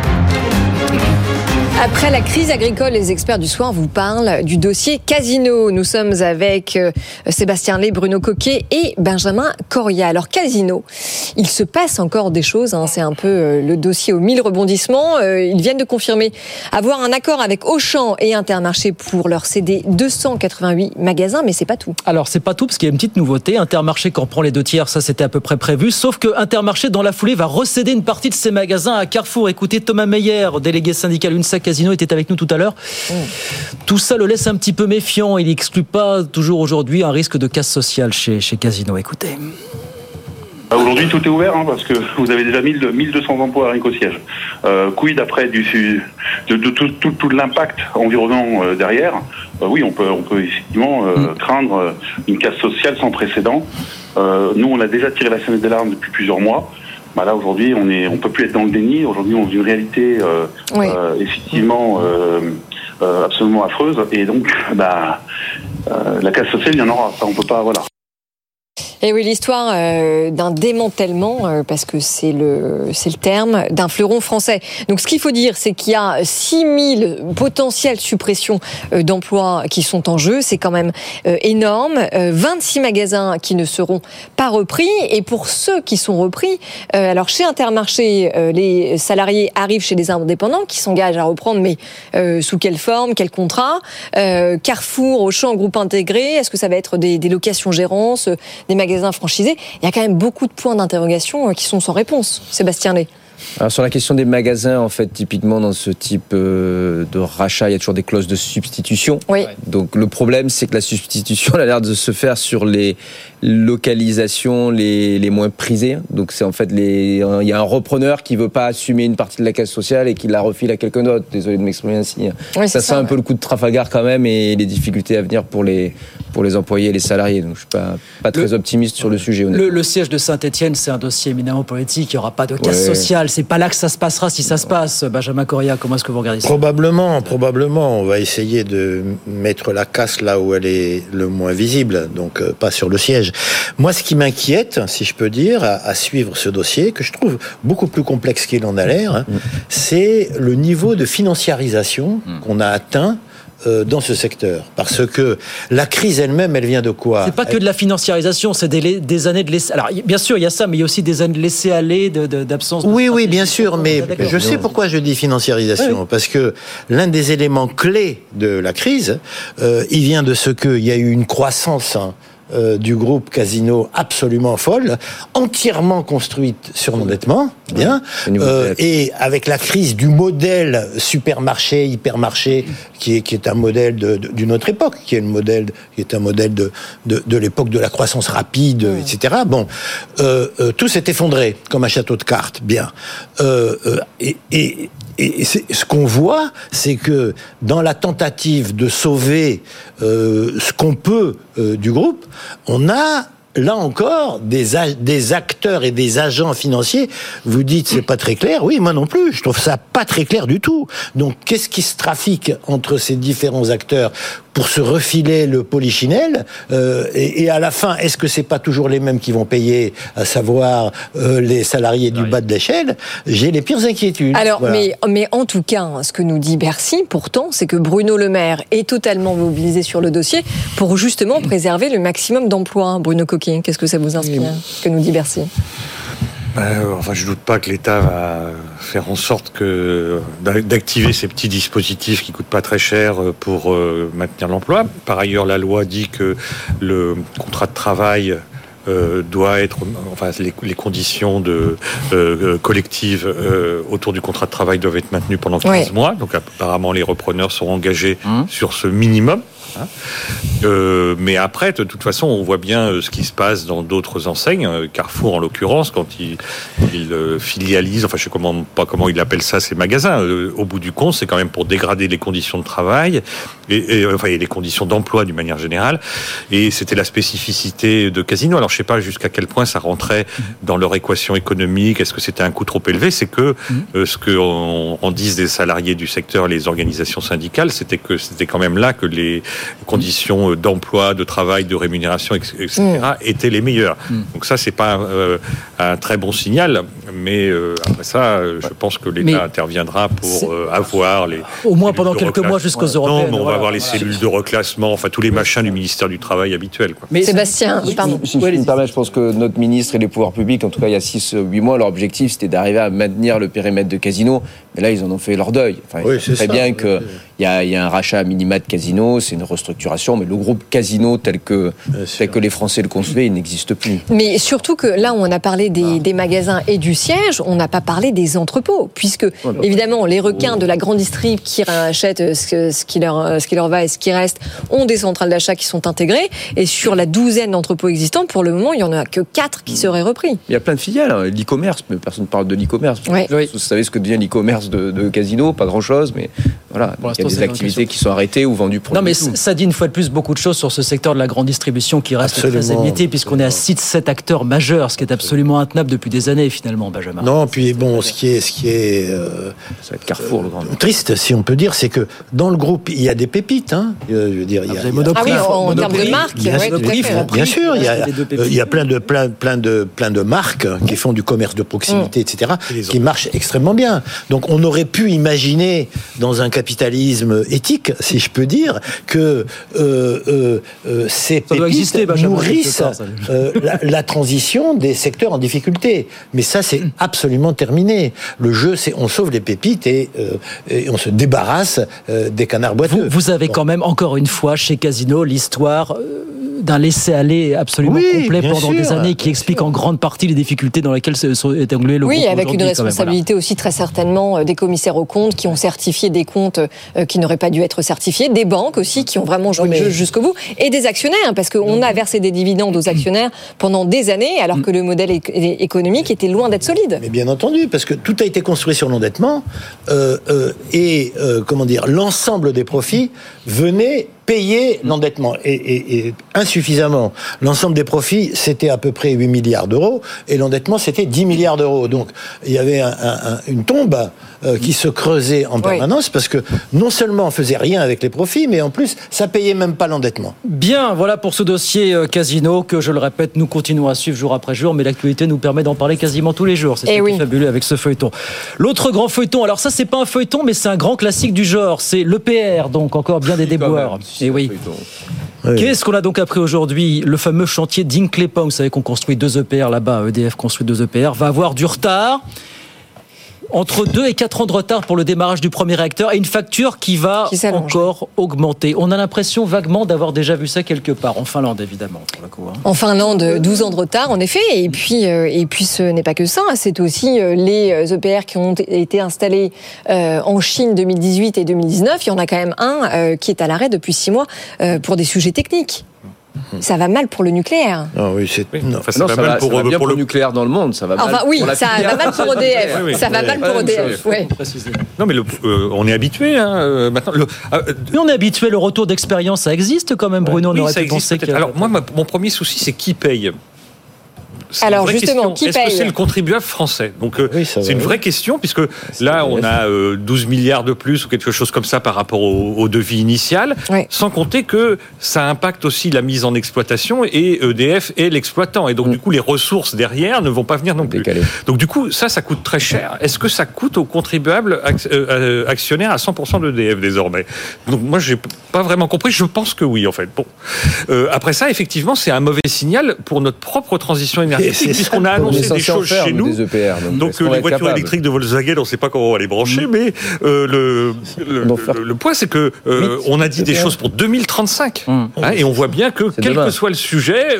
Après la crise agricole, les experts du soir vous parlent du dossier Casino. Nous sommes avec euh, Sébastien Lé, Bruno Coquet et Benjamin Coria. Alors Casino, il se passe encore des choses. hein. C'est un peu euh, le dossier aux mille rebondissements. Euh, Ils viennent de confirmer avoir un accord avec Auchan et Intermarché pour leur céder 288 magasins, mais c'est pas tout. Alors, c'est pas tout, parce qu'il y a une petite nouveauté. Intermarché, on prend les deux tiers, ça c'était à peu près prévu. Sauf que Intermarché, dans la foulée, va recéder une partie de ses magasins à Carrefour. Écoutez, Thomas Meyer, délégué syndical UNSA Casino, était avec nous tout à l'heure. Tout ça le laisse un petit peu méfiant. Il n'exclut pas toujours aujourd'hui un risque de casse sociale chez, chez Casino. Écoutez. Bah, Aujourd'hui, tout est ouvert hein, parce que vous avez déjà 1000 1200 emplois à au siège. Euh, quid après du, de, de tout, tout, tout l'impact environnant euh, derrière? Euh, Oui, on peut, on peut effectivement euh, craindre euh, une casse sociale sans précédent. Nous, on a déjà tiré la sonnette d'alarme depuis plusieurs mois. Bah là, aujourd'hui, on est, on peut plus être dans le déni. Aujourd'hui, on vit une réalité euh, Oui. euh, effectivement euh, euh, absolument affreuse. Et donc, bah, euh, la casse sociale, il y en aura. Ça, on peut pas. Voilà. Et oui, l'histoire euh, d'un démantèlement, euh, parce que c'est le, c'est le terme, d'un fleuron français. Donc ce qu'il faut dire, c'est qu'il y a 6000 potentielles suppressions euh, d'emplois qui sont en jeu. C'est quand même énorme. Euh, 26 magasins qui ne seront pas repris. Et pour ceux qui sont repris, alors chez Intermarché, les salariés arrivent chez les indépendants qui s'engagent à reprendre, mais sous quelle forme, quel contrat Carrefour, Auchan, groupe intégré, est-ce que ça va être des, des locations gérances, euh, des magasins franchisés Il y a quand même beaucoup de points d'interrogation euh, qui sont sans réponse. Sébastien Lé. Alors sur la question des magasins, en fait, typiquement dans ce type euh, de rachat, il y a toujours des clauses de substitution. Oui. Donc le problème, c'est que la substitution elle a l'air de se faire sur les localisations les, les moins prisées. Donc c'est en fait les, il y a un repreneur qui veut pas assumer une partie de la caisse sociale et qui la refile à quelqu'un d'autre. Désolé de m'exprimer ainsi. Oui, c'est ça ça, sent un ouais. peu le coup de Trafalgar quand même et les difficultés à venir pour les pour les employés et les salariés. Donc je suis pas pas très optimiste sur le sujet. Le, le siège de Saint-Etienne, c'est un dossier éminemment politique. Il n'y aura pas de casse Ouais. sociale. C'est pas là que ça se passera si ça se passe. Benjamin Coria, comment est-ce que vous regardez ça? Probablement, probablement, on va essayer de mettre la casse là où elle est le moins visible, donc euh, pas sur le siège. Moi, ce qui m'inquiète, si je peux dire, à, à suivre ce dossier, que je trouve beaucoup plus complexe qu'il en a l'air, hein, c'est le niveau de financiarisation qu'on a atteint euh, dans ce secteur. Parce que la crise elle-même, elle vient de quoi C'est pas que de la financiarisation, c'est des, des années de laisser. Alors, bien sûr, il y a ça, mais il y a aussi des années de laisser aller, de- de- d'absence. De, Oui, oui, bien sûr, mais je sais pourquoi je dis financiarisation, Oui, oui. parce que l'un des éléments clés de la crise, euh, il vient de ce qu'il y a eu une croissance hein, euh, du groupe Casino absolument folle, entièrement construite sur l'endettement, bien, euh, et avec la crise du modèle supermarché, hypermarché, qui est, qui est un modèle d'une autre époque, qui est, le modèle, qui est un modèle de, de, de l'époque de la croissance rapide, etc. Bon, euh, euh, tout s'est effondré comme un château de cartes, bien. Euh, euh, et, et, et ce qu'on voit, c'est que dans la tentative de sauver euh, ce qu'on peut euh, du groupe, on a là encore des, des acteurs et des agents financiers. Vous dites c'est pas très clair. Oui, moi non plus. Je trouve ça pas très clair du tout. Donc qu'est-ce qui se trafique entre ces différents acteurs? Pour se refiler le polichinelle euh, et, et à la fin, est-ce que c'est pas toujours les mêmes qui vont payer, à savoir euh, les salariés du bas de l'échelle? J'ai les pires inquiétudes. Alors, Voilà. mais, mais en tout cas, hein, ce que nous dit Bercy, pourtant, c'est que Bruno Le Maire est totalement mobilisé sur le dossier pour justement préserver le maximum d'emplois. Bruno Coquet, qu'est-ce que ça vous inspire, ce que nous dit Bercy? Euh, enfin, je doute pas que l'État va faire en sorte que d'a- d'activer ces petits dispositifs qui coûtent pas très cher euh, pour euh, maintenir l'emploi. Par ailleurs, la loi dit que le contrat de travail euh, doit être, enfin, les, les conditions de euh, collectives euh, autour du contrat de travail doivent être maintenues pendant 15 Ouais. mois. Donc, apparemment, les repreneurs seront engagés sur ce minimum. Hein. Euh, mais après, de toute façon, on voit bien euh, ce qui se passe dans d'autres enseignes. Euh, Carrefour, en l'occurrence, quand il, il euh, filialise, enfin, je sais comment, pas comment il appelle ça, ces magasins. Euh, au bout du compte, c'est quand même pour dégrader les conditions de travail et, et, enfin, et les conditions d'emploi d'une manière générale. Et c'était la spécificité de Casino. Alors, je sais pas jusqu'à quel point ça rentrait dans leur équation économique. Est-ce que c'était un coût trop élevé? C'est que euh, ce que on, on disent des salariés du secteur, les organisations syndicales, c'était que c'était quand même là que les conditions d'emploi, de travail, de rémunération, etc., étaient les meilleures. Donc ça, c'est pas euh, un très bon signal, mais euh, après ça, euh, je pense que l'État Mais interviendra pour euh, avoir les Au moins pendant quelques mois jusqu'aux Non, européennes. mais on va voilà. avoir les cellules de reclassement, enfin tous les machins du ministère du Travail habituel. Quoi. Sébastien, pardon. Si je me permets, je pense que notre ministre et les pouvoirs publics, en tout cas il y a 6-8 mois, leur objectif c'était d'arriver à maintenir le périmètre de casino. Mais là, ils en ont fait leur deuil. Enfin, Oui, c'est ça. très bien qu'il y, a- il y a un rachat à minima de casino, c'est une restructuration, mais le groupe casino tel que, tel que les Français le concevaient, il n'existe plus. Mais surtout que là, on a parlé des, des magasins et du siège, on n'a pas parlé des entrepôts, puisque bah, évidemment, les requins de la grande distrib qui rachètent ce, que- ce qui leur, ce qui leur va et ce qui reste ont des centrales d'achat qui sont intégrées. Et sur la douzaine d'entrepôts existants, pour le moment, il y en a que quatre qui seraient repris. Il y a plein de filiales, hein. l'e-commerce, mais personne ne parle de l'e-commerce. Ouais. Vous savez ce que devient l'e-commerce de, de casino, pas grand-chose, mais voilà, l'instant, des activités qui sont arrêtées ou vendues pour Non, mais tout. ça dit une fois de plus beaucoup de choses sur ce secteur de la grande distribution qui reste très Absolument. limité, puisqu'on est à 6-7 acteurs majeurs, ce qui est absolument intenable depuis des années, finalement, Benjamin. Non, puis bon, ce qui est, ce qui est euh, Ça va être Carrefour, le grand. triste, si on peut dire, c'est que dans le groupe, il y a des pépites. Hein. Euh, Je veux dire, il y a, vous avez il y a- Monoprix, Ah oui, en, termes de marque, Bien ouais, sûr, Bien il y a, euh, il y a plein de plein plein de plein de marques qui font du commerce de proximité, etc., qui marchent extrêmement bien. Donc, on aurait pu imaginer dans un capitalisme éthique, si je peux dire, que euh, euh, euh, ces pépites exister, nourrissent ça. euh, la, la transition des secteurs en difficulté. Mais ça, c'est absolument terminé. Le jeu, c'est on sauve les pépites et, euh, et on se débarrasse euh, des canards boiteux. Vous, vous avez quand même, encore une fois, chez Casino, l'histoire euh, d'un laisser-aller absolument Oui, complet pendant sûr, des années qui explique en grande partie les difficultés dans lesquelles est englué le Oui, groupe avec une voilà. responsabilité aussi très certainement des commissaires aux comptes qui ont certifié des comptes qui n'auraient pas dû être certifiés, des banques aussi qui ont vraiment joué le jeu jusqu'au bout, et des actionnaires, parce qu'on a versé des dividendes aux actionnaires pendant des années, alors que le modèle économique était loin d'être solide. Mais bien entendu, parce que tout a été construit sur l'endettement euh, euh, et euh, comment dire, l'ensemble des profits venait payer l'endettement et, et- et insuffisamment. L'ensemble des profits, c'était à peu près 8 milliards d'euros et l'endettement, c'était 10 milliards d'euros. Donc, il y avait un- un- un- une tombe euh, qui se creusait en permanence parce que non seulement on faisait rien avec les profits, mais en plus, ça payait même pas l'endettement. Bien, voilà pour ce dossier euh, Casino que, je le répète, nous continuons à suivre jour après jour, mais l'actualité nous permet d'en parler quasiment tous les jours. C'est Eh oui. fabuleux avec ce feuilleton. L'autre grand feuilleton, alors ça c'est pas un feuilleton, mais c'est un grand classique du genre, c'est l'EPR, donc encore bien des déboires. Et oui. Qu'est-ce qu'on a donc appris aujourd'hui Le fameux chantier d'Hinkley Point, vous savez qu'on construit deux EPR là-bas, EDF construit deux EPR, va avoir du retard. Entre 2 et 4 ans de retard pour le démarrage du premier réacteur et une facture qui va encore augmenter. On a l'impression vaguement d'avoir déjà vu ça quelque part, en Finlande évidemment. Pour le coup, hein. En Finlande, 12 ans de retard en effet, et puis, euh, et puis ce n'est pas que ça, c'est aussi euh, les EPR qui ont été installés euh, en Chine 2018 et 2019. Il y en a quand même un qui est à l'arrêt depuis 6 mois pour des sujets techniques. Ça va mal pour le nucléaire. Ah oui, c'est enfin, ça, va mal pour, bien pour le nucléaire dans le monde. Ça va mal enfin, oui, pour la ça va mal pour EDF. Ça va mal pour EDF. Ouais. Non, mais le, euh, on est habitué hein, euh, maintenant. Le, euh, mais on est habitué. Le retour d'expérience, ça existe quand même, Bruno. Oui, on aurait ça existe. Que... Alors moi, mon premier souci, c'est qui paye. Alors justement, qui Est-ce que c'est le contribuable français Donc euh, c'est une vraie question puisque là on a 12 euh, milliards de plus ou quelque chose comme ça par rapport au, devis initial, sans compter que ça impacte aussi la mise en exploitation et EDF est l'exploitant et donc mm. du coup les ressources derrière ne vont pas venir non plus. Donc du coup ça ça coûte très cher. Est-ce que ça coûte aux contribuables euh, actionnaires à 100% d'EDF désormais? Donc moi j'ai pas vraiment compris. Je pense que oui en fait. Bon après ça effectivement c'est un mauvais signal pour notre propre transition énergétique puisqu'on a annoncé des choses chez nous. donc euh, les voitures électriques de Volkswagen, on ne sait pas comment on va les brancher, mm. mais euh, le, le, point c'est que euh, on a dit des choses pour 2035, mm. hein, et on voit bien que quel que soit le sujet,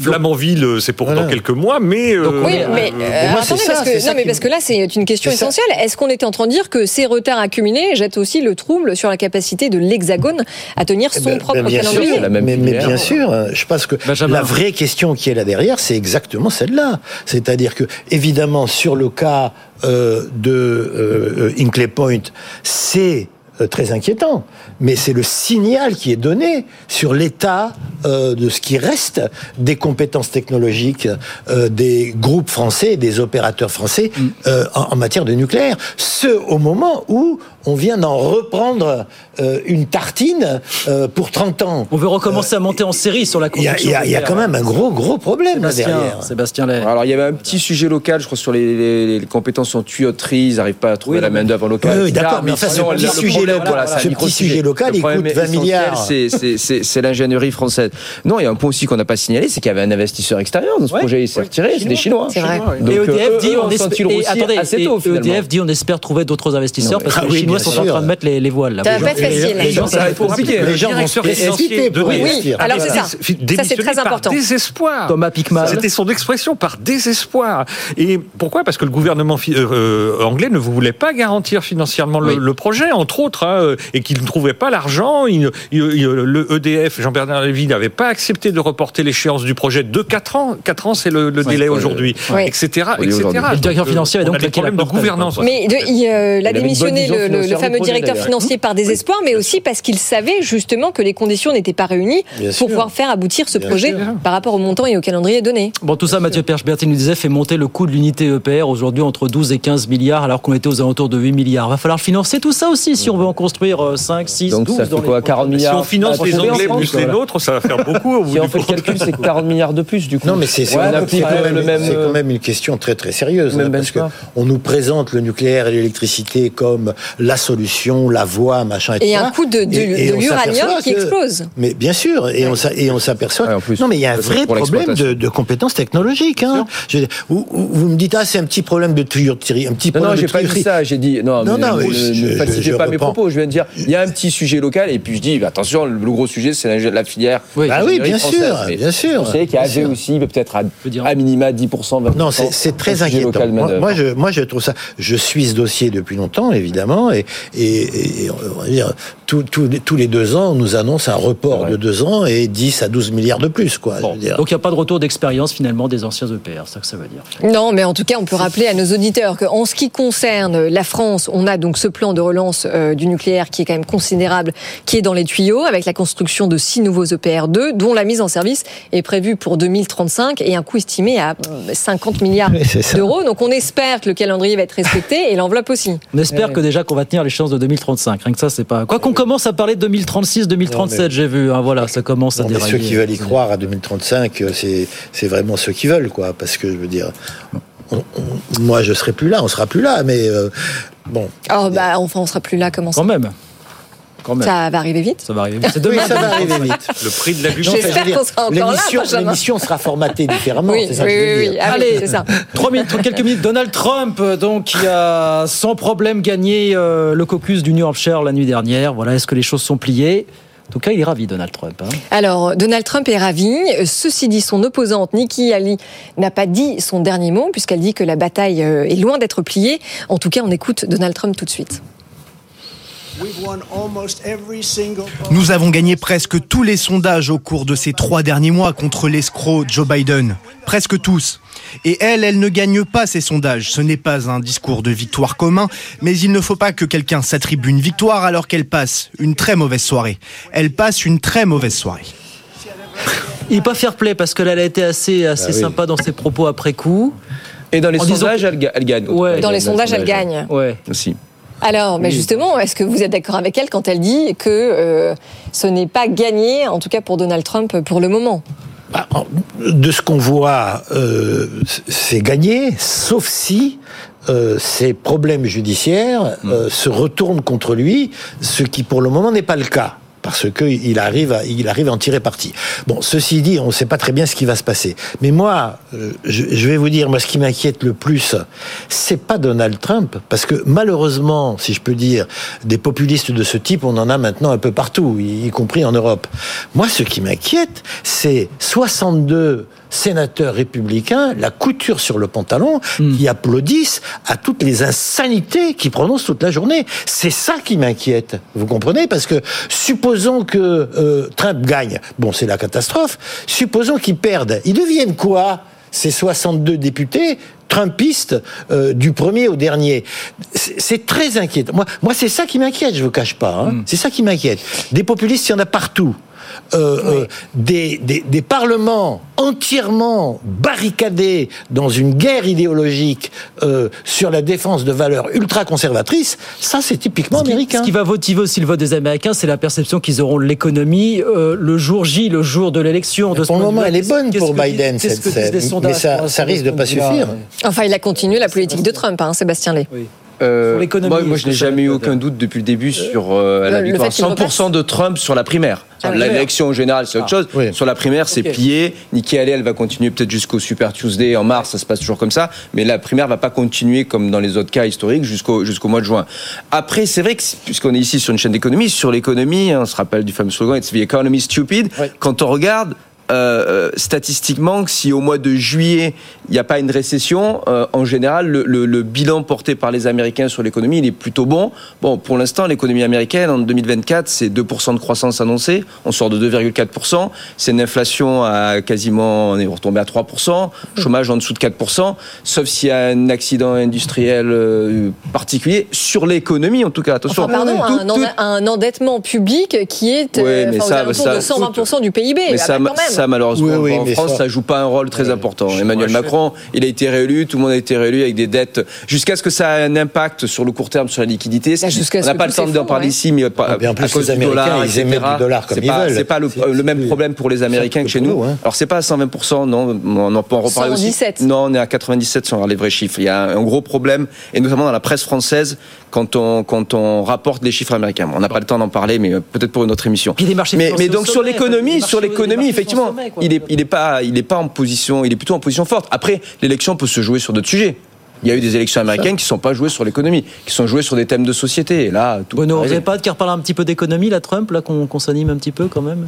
Flamanville, c'est pour dans quelques mois, mais oui, mais attendez, parce que, non, mais parce que là c'est une question essentielle. Est-ce qu'on était en train de dire que ces retards accumulés jettent aussi le trouble sur la capacité de l'Hexagone à tenir son eh ben, propre calendrier Mais bien sûr, je pense que la vraie question qui est là derrière, c'est exactement exactement celle-là. C'est-à-dire que, évidemment, sur le cas euh, de euh, Inclay Point, c'est euh, très inquiétant, mais c'est le signal qui est donné sur l'état euh, de ce qui reste des compétences technologiques euh, des groupes français, des opérateurs français mm. en, matière de nucléaire. Ce au moment où on vient d'en reprendre une tartine pour 30 ans. On veut recommencer à monter en série sur la construction. Il y, a quand même un gros, gros problème là derrière. Sébastien Alors il y avait un petit sujet local, je crois, sur les, compétences en tuyauterie, ils n'arrivent pas à trouver la main-d'œuvre locale. Oui, d'accord, mais enfin, ce petit sujet ce petit sujet local, il coûte 20 milliards. C'est l'ingénierie française. Non, il y a un point aussi qu'on n'a pas signalé, c'est qu'il y avait un investisseur extérieur dans ce projet. Il s'est retiré, c'est des Chinois. C'est vrai. et EDF dit, on espère, EDF dit, on espère trouver d'autres investisseurs parce que les Chinois sont en train de mettre les voiles. là. Ça va pas être facile. Les gens, ça va être compliqué. Les gens vont se Oui, alors c'est ça. Ça, c'est très important. Désespoir. Thomas Pickman. C'était son expression par désespoir. Et pourquoi? Parce que le gouvernement anglais ne voulait pas garantir financièrement le projet, entre autres et qu'il ne trouvait pas l'argent. le EDF, Jean-Bernard Lévy, n'avait pas accepté de reporter l'échéance du projet de 4 ans. 4 ans, c'est le, délai aujourd'hui, etc. etc. Le directeur financier donc des problèmes de gouvernance. Mais il, euh, a démissionné le, fameux directeur financier par désespoir, mais aussi parce qu'il savait justement que les conditions n'étaient pas réunies pour pouvoir faire aboutir ce projet par rapport au montant et au calendrier donné. Bon, tout ça, Mathieu Perche-Bertin nous disait, fait monter le coût de l'unité EPR aujourd'hui entre 12 et 15 milliards, alors qu'on était aux alentours de 8 milliards. Il va falloir financer tout ça aussi si on veut en construire 5, 6, Donc 12 ça fait quoi 40 milliards Si on finance les Anglais plus les nôtres, ça va faire beaucoup. si on fait le calcul, c'est 40 milliards de plus du coup. Non, mais c'est quand, même une question très très sérieuse. Hein, parce qu'on nous présente le nucléaire et l'électricité comme la solution, la voie, machin, etc. Et un coup de, l'uranium qui explose. Mais bien sûr, et on s'aperçoit. Non, mais il y a un vrai problème de compétences technologiques. Hein. Vous me dites, ah, c'est un petit problème de tuyauterie, un petit problème de tuyauterie. Non, j'ai pas dit ça, j'ai dit. Non, non, ne falsifiez pas mes propos. Je viens de dire, il y a un petit sujet local, et puis je dis, attention, le gros sujet, c'est la, filière. Oui, bah oui bien sûr, bien sûr. Vous savez qu'il y avait aussi peut-être à, minima 10%, 20%. Non, c'est très inquiétant. Moi, je, moi, je trouve ça. Je suis ce dossier depuis longtemps, évidemment, et, et, on va dire, tous les deux ans, on nous annonce un report de deux ans et 10 à 12 milliards de plus, quoi. Donc, il n'y a pas de retour d'expérience, finalement, des anciens EPR, c'est ça que ça veut dire. Non, mais en tout cas, on peut rappeler à nos auditeurs qu'en ce qui concerne la France, on a donc ce plan de relance euh, du nucléaire qui est quand même considérable, qui est dans les tuyaux, avec la construction de six nouveaux EPR2, dont la mise en service est prévue pour 2035 et un coût estimé à 50 euh, milliards d'euros. Donc on espère que le calendrier va être respecté et l'enveloppe aussi. On espère que déjà qu'on va tenir les chances de 2035. Rien que ça, c'est pas. Quoi qu'on commence à parler de 2036, 2037, j'ai vu. Hein, voilà, ça commence à dérailler. Ceux qui veulent y croire à 2035, euh, c'est vraiment ceux qui veulent, quoi. Parce que je veux dire. moi, je serai plus là, on sera plus là, mais bon. Oh, bah, enfin, on sera plus là, comment ça Quand même. Quand même. Ça va arriver vite. Ça va arriver vite. C'est Oui, demain. ça va arriver vite. Le prix de la veux J'espère qu'on sera encore là, l'émission- sera formatée différemment. Oui, ça oui, que je veux oui, dire. oui. Ah oui, Allez, c'est ça. trois minutes, quelques minutes. Donald Trump, euh, donc, qui a sans problème gagné euh, le caucus du New Hampshire la nuit dernière. Voilà, est-ce que les choses sont pliées? En tout cas, il est ravi, Donald Trump. hein. Alors, Donald Trump est ravi. Ceci dit, son opposante Nikki Haley n'a pas dit son dernier mot puisqu'elle dit que la bataille euh, est loin d'être pliée. En tout cas, on écoute Donald Trump tout de suite. Nous avons gagné presque tous les sondages au cours de ces trois derniers mois contre l'escroc Joe Biden. Presque tous. Et elle, elle ne gagne pas ces sondages. Ce n'est pas un discours de victoire commun, mais il ne faut pas que quelqu'un s'attribue une victoire alors qu'elle passe une très mauvaise soirée. Elle passe une très mauvaise soirée. Il n'est pas fair play parce qu'elle elle a été assez, assez Ah oui. sympa dans ses propos après coup. Et dans les En sondages, que- elle, ga- elle gagne. Ouais. Dans les sondages, elle gagne. Ouais. Aussi. Alors, mais justement, est-ce que vous êtes d'accord avec elle quand elle dit que euh, ce n'est pas gagné, en tout cas pour Donald Trump, pour le moment? Bah, en- de ce qu'on voit, euh, c'est gagné, sauf si euh, ces problèmes judiciaires euh, se retournent contre lui, ce qui pour le moment n'est pas le cas. Parce qu'il arrive, à, il arrive à en tirer parti. Bon, ceci dit, on ne sait pas très bien ce qui va se passer. Mais moi, euh, je, vais vous dire, moi, ce qui m'inquiète le plus, c'est pas Donald Trump, parce que malheureusement, si je peux dire, des populistes de ce type, on en a maintenant un peu partout, y compris en Europe. Moi, ce qui m'inquiète, c'est 62 sénateurs républicains, la couture sur le pantalon, qui applaudissent à toutes les insanités qu'ils prononcent toute la journée. C'est ça qui m'inquiète. Vous comprenez Parce que supposons que euh, Trump gagne, bon, c'est la catastrophe. Supposons qu'ils perdent, ils deviennent quoi ces 62 députés Trumpistes euh, du premier au dernier? C'est très inquiétant. Moi, moi c'est ça qui m'inquiète, je vous cache pas. hein. C'est ça qui m'inquiète. Des populistes, il y en a partout. Euh, euh, des, des, des parlements entièrement barricadés dans une guerre idéologique euh, sur la défense de valeurs ultra-conservatrices, ça c'est typiquement Ce qui- américain. Ce qui va motiver aussi le vote des Américains, c'est la perception qu'ils auront de l'économie euh, le jour J, le jour de l'élection. De ce Pour le moment, elle est bonne pour que Biden, cette les Mais ça- ça risque de ce pas suffire. Enfin, il a continué la politique de Trump, hein, Sébastien Lé. Euh, moi, je n'ai jamais eu aucun doute depuis le début sur euh, la victoire fait qu'il 100% de Trump sur la primaire. Ah. L'élection en général, c'est autre chose. Sur la primaire, c'est Ok. plié. Nikki Haley, elle va continuer peut-être jusqu'au Super Tuesday en mars, ça se passe toujours comme ça. Mais la primaire va pas continuer comme dans les autres cas historiques jusqu'au jusqu'au mois de juin. Après, c'est vrai que puisqu'on est ici sur une chaîne d'économie, sur l'économie, hein, on se rappelle du fameux slogan "It's the economy stupid". Quand on regarde euh, euh, statistiquement que si au mois de juillet il n'y a pas une récession, euh, en général le, le- le bilan porté par les Américains sur l'économie il est plutôt bon. Bon, pour l'instant l'économie américaine en 2024 c'est 2% de croissance annoncée, on sort de 2,4%, c'est une inflation à quasiment on est retombé à 3%, chômage en dessous de 4%, sauf s'il y a un accident industriel particulier sur l'économie en tout cas. Attention. Enfin, pardon, Tout- un, tout- en- un endettement public qui est Ouais, mais aux ça, de 120% du PIB. mais Ah ça, bah, quand même. Ça, malheureusement, Oui, oui, en France, ça- ça... joue pas un rôle très important. Emmanuel Macron, il a été réélu, tout le monde a été réélu avec des dettes, jusqu'à ce que ça ait un impact sur le court terme sur la liquidité. Jusqu'à On n'a pas le temps d'en parler ouais. ici, mais pas- Ah, bien, en à plus, cause les du Américains, dollar, ils etc. émettent du dollar comme C'est ils pas- veulent. C'est pas le, même problème pour les Américains que chez nous. hein. Alors c'est pas à 120%, non, on en peut en reparler 117. aussi. Non, on est à 97 si on regarde les vrais chiffres. Il y a un gros problème, et notamment dans la presse française, quand on, quand on rapporte les chiffres américains. On n'a pas le temps d'en parler, mais euh, peut-être pour une autre émission. Puis les marchés mais, mais donc sur l'économie, sur l'économie, effectivement, sommet, quoi. il est, il est pas, il est pas en position, il est plutôt en position forte. Après, l'élection peut se jouer sur d'autres sujets. Il y a eu des élections américaines qui ne sont pas jouées sur l'économie, qui sont jouées sur des thèmes de société. Et là, tout. Vous Vas-y. n'avez pas qu'il reparle un petit peu d'économie, là, Trump, là, qu'on s'anime un petit peu quand même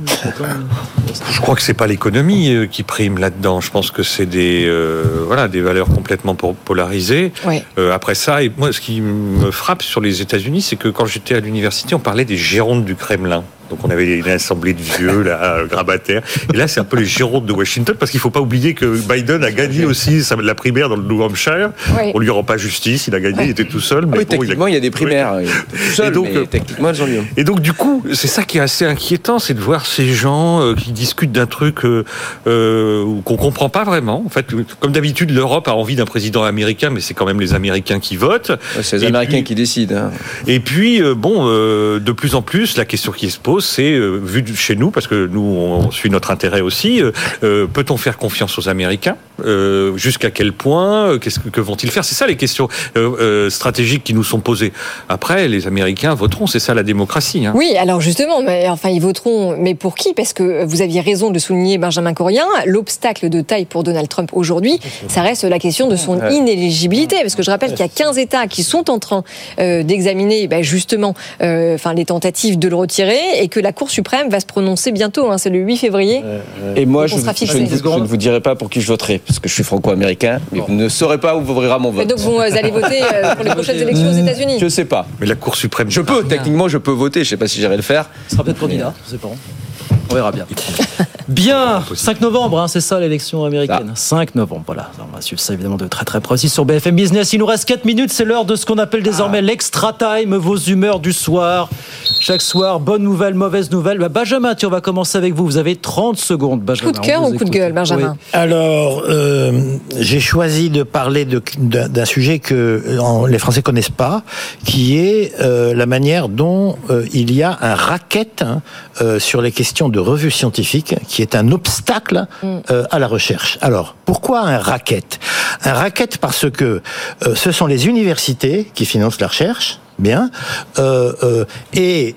Je crois que c'est pas l'économie euh, qui prime là-dedans. Je pense que c'est des euh, voilà des valeurs complètement po- polarisées. Ouais. Euh, après ça, et moi, ce qui me frappe sur les États-Unis, c'est que quand j'étais à l'université, on parlait des gérontes du Kremlin. Donc on avait une assemblée de vieux là, grabataires. Et là, c'est un peu les gérontes de Washington, parce qu'il faut pas oublier que Biden a gagné aussi la primaire dans le New Hampshire. Oui. On lui rend pas justice, il a gagné, il était tout seul. Mais Oui, bon, techniquement, il y a des primaires. Il était tout seul, Et donc, mais euh, techniquement, elles ont lieu. et donc du coup, c'est ça qui est assez inquiétant, c'est de voir ces gens euh, qui discutent d'un truc euh, euh, qu'on comprend pas vraiment. En fait, comme d'habitude, l'Europe a envie d'un président américain, mais c'est quand même les Américains qui votent. Ouais, C'est les Et Américains puis- qui décident. hein. Et puis, euh, bon, euh, de plus en plus, la question qui se pose, pose, c'est euh, vu de chez nous, parce que nous on suit notre intérêt aussi. euh, euh, Peut-on faire confiance aux Américains Euh, Jusqu'à quel point Euh, Qu'est-ce que, que vont-ils faire? C'est ça les questions euh, euh, stratégiques qui nous sont posées. Après, les Américains voteront. C'est ça la démocratie. hein. Oui, alors justement, mais enfin, ils voteront, mais pour qui? Parce que vous aviez raison de souligner, Benjamin Corien, l'obstacle de taille pour Donald Trump aujourd'hui, ça reste la question de son inéligibilité. Parce que je rappelle qu'il y a 15 États qui sont en train euh, d'examiner ben, justement euh, enfin, les tentatives de le retirer et que la Cour suprême va se prononcer bientôt, hein, c'est le 8 février. Et moi, je, sera je fixé. ne vous, je ne vous dirai pas pour qui je voterai, parce que je suis franco-américain, mais vous ne saurez pas où ouvrira mon Et vote. donc vous euh, allez voter euh, pour les prochaines élections aux États-Unis Je sais pas. Mais la Cour suprême. Je peux, techniquement, je peux voter. Je sais pas si j'irai le faire. Ce sera peut-être candidat, je sais pas. On verra bien. Bien, 5 novembre, hein, c'est ça l'élection américaine. 5 novembre, voilà. On va suivre ça évidemment de très très précis sur BFM Business. Il nous reste 4 minutes, c'est l'heure de ce qu'on appelle désormais l'extra time, vos humeurs du soir. Chaque soir, bonne nouvelle, mauvaise nouvelle. Bah, Benjamin, tu on va commencer avec vous. Vous avez 30 secondes, Benjamin. Coup de cœur ou coup de gueule, Benjamin Alors, euh, j'ai choisi de parler d'un sujet que euh, les Français connaissent pas, qui est euh, la manière dont euh, il y a un racket hein, euh, sur les questions de revues scientifiques, qui est un obstacle euh, à la recherche. Alors, pourquoi un racket? Un racket parce que euh, ce sont les universités qui financent la recherche, bien, euh, et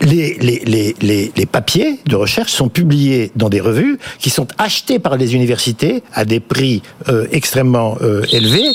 les, les, les, les, papiers de recherche sont publiés dans des revues qui sont achetés par les universités à des prix extrêmement élevés.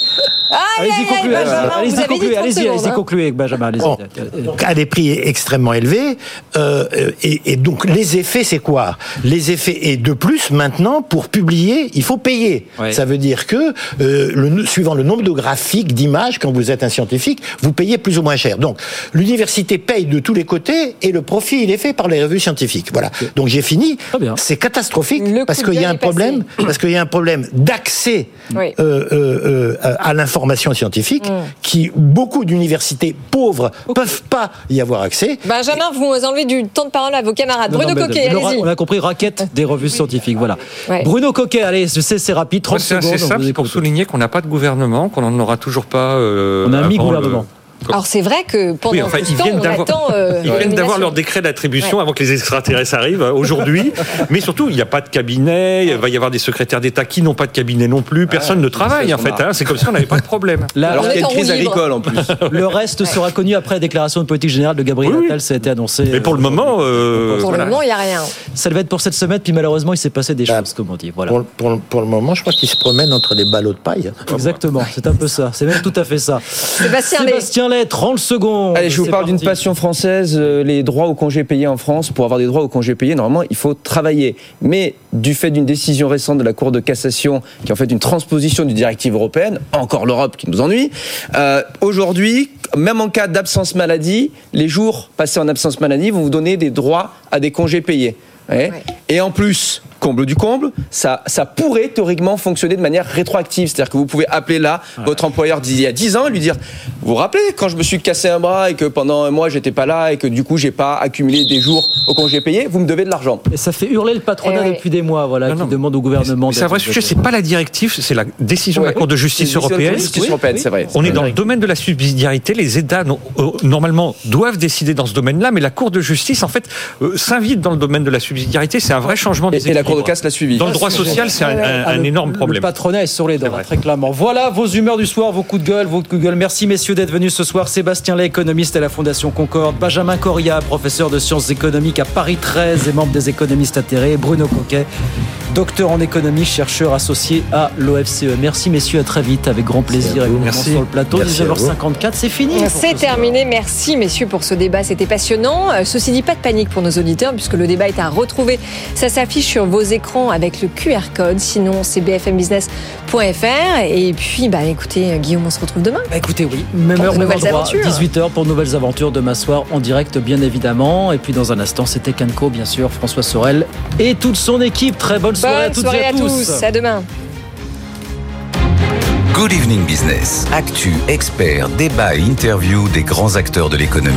Allez-y, concluez. Allez-y, concluez. 30 Allez-y, allez-y, hein. concluez avec Benjamin. allez-y. Bon, donc à des prix extrêmement élevés. Euh, et, et donc les effets, c'est quoi? Les effets et de plus maintenant pour publier, il faut payer. Ouais. Ça veut dire que euh, le, suivant le nombre de graphiques, d'images, quand vous êtes un scientifique, vous payez plus ou moins cher. Donc l'université paye de tous les côtés et le profit il est fait par les revues scientifiques. Voilà. Donc j'ai fini. C'est catastrophique parce coup de qu'il y a un passé. problème parce qu'il y a un problème d'accès Oui. euh, euh, euh, à l'information scientifique Mm. qui beaucoup d'universités pauvres peuvent pas y avoir accès. Benjamin, vous enlevez du temps de parole à vos camarades. Non, Bruno non, Coquet, allez-y. On a compris, raquette des revues scientifiques. Voilà. Ouais. Bruno Coquet, allez, je sais, c'est rapide, 30 Moi, C'est secondes. simple, c'est pour souligner qu'on n'a pas de gouvernement, qu'on n'en aura toujours pas. euh, On a un mi-gouvernement. le- Alors c'est vrai que pendant Oui, enfin, tout ce ils temps, on attend. euh, ils viennent d'avoir leur décret d'attribution Ouais. avant que les extraterrestres arrivent euh, aujourd'hui. Mais surtout, il n'y a pas de cabinet. Il va y avoir des secrétaires d'État qui n'ont pas de cabinet non plus. Personne ne travaille en fait. hein. C'est comme si on n'avait pas de problème. Là, Alors qu'il y a une crise agricole en plus. Le reste sera connu après la déclaration de politique générale de Gabriel Attal, ça a été annoncé. Mais pour le moment, euh, Pour voilà. le moment, il n'y a rien. Ça devait être pour cette semaine, puis malheureusement, il s'est passé des choses, comme on dit. Voilà. Pour, pour- pour le moment, je crois qu'ils se promènent entre les ballots de paille. Exactement, c'est un peu ça. C'est même tout à fait ça. Sébastien Lay, 30 secondes. Allez, je vous parle d'une passion française, euh, les droits au congé payé en France. Pour avoir des droits au congé payé, normalement, il faut travailler. Mais du fait d'une décision récente de la Cour de cassation, qui est en fait une transposition d'une directive européenne, encore l'Europe qui nous ennuie, euh, aujourd'hui, même en cas d'absence maladie, les jours passés en absence maladie vont vous donner des droits à des congés payés. Ouais. Et en plus, comble du comble, ça, ça pourrait théoriquement fonctionner de manière rétroactive. C'est-à-dire que vous pouvez appeler là votre employeur d'il y a 10 ans et lui dire Vous vous rappelez quand je me suis cassé un bras et que pendant un mois j'étais pas là et que du coup j'ai pas accumulé des jours au congé payé, vous me devez de l'argent. Et ça fait hurler le patronat Eh oui. depuis des mois, voilà, qui demande au gouvernement. C'est un vrai sujet, c'est pas la directive, c'est la décision de la. Cour de justice C'est une décision de la européenne. De justice européenne, c'est vrai. On est dans le domaine de la subsidiarité. Les États, non- euh, normalement, doivent décider dans ce domaine-là, mais la Cour de justice, en fait, euh, s'invite dans le domaine de la subsidiarité. C'est un vrai changement des Et, et la Cour de casse l'a suivi. Dans le droit social, c'est un, un- Ah, un le- énorme Le problème. patronat est sur les dents, très clairement. Voilà vos humeurs du soir, vos coups de gueule, vos coups de gueule. Merci messieurs d'être venus ce soir. Sébastien Lay, économiste à la Fondation Concorde. Benjamin Coria, professeur de sciences économiques à Paris 13 et membre des économistes atterrés. Bruno Coquet, docteur en économie, chercheur associé à l'OFCE. Merci messieurs, à très vite, avec grand plaisir évidemment Merci. sur le plateau. Merci à vous. 19h54, c'est fini. C'est ce soir. terminé. Merci, messieurs, pour ce débat. C'était passionnant. Euh, Ceci dit, pas de panique pour nos auditeurs, puisque le débat est à retrouver. Ça s'affiche sur vos écrans avec le QR code. Sinon, c'est bfmbusiness.fr. Et puis, bah, écoutez, Guillaume, on se retrouve demain. Bah, écoutez, oui, même Pour heure, nouvelles endroit, aventures. 18h pour de nouvelles aventures demain soir en direct, bien évidemment. Et puis dans un instant, c'était Canco, bien sûr, François Sorel et toute son équipe. Très bonne soirée à toutes soirée et à à tous. tous. À demain. Good Evening Business. Actu, experts, débat et interview des grands acteurs de l'économie.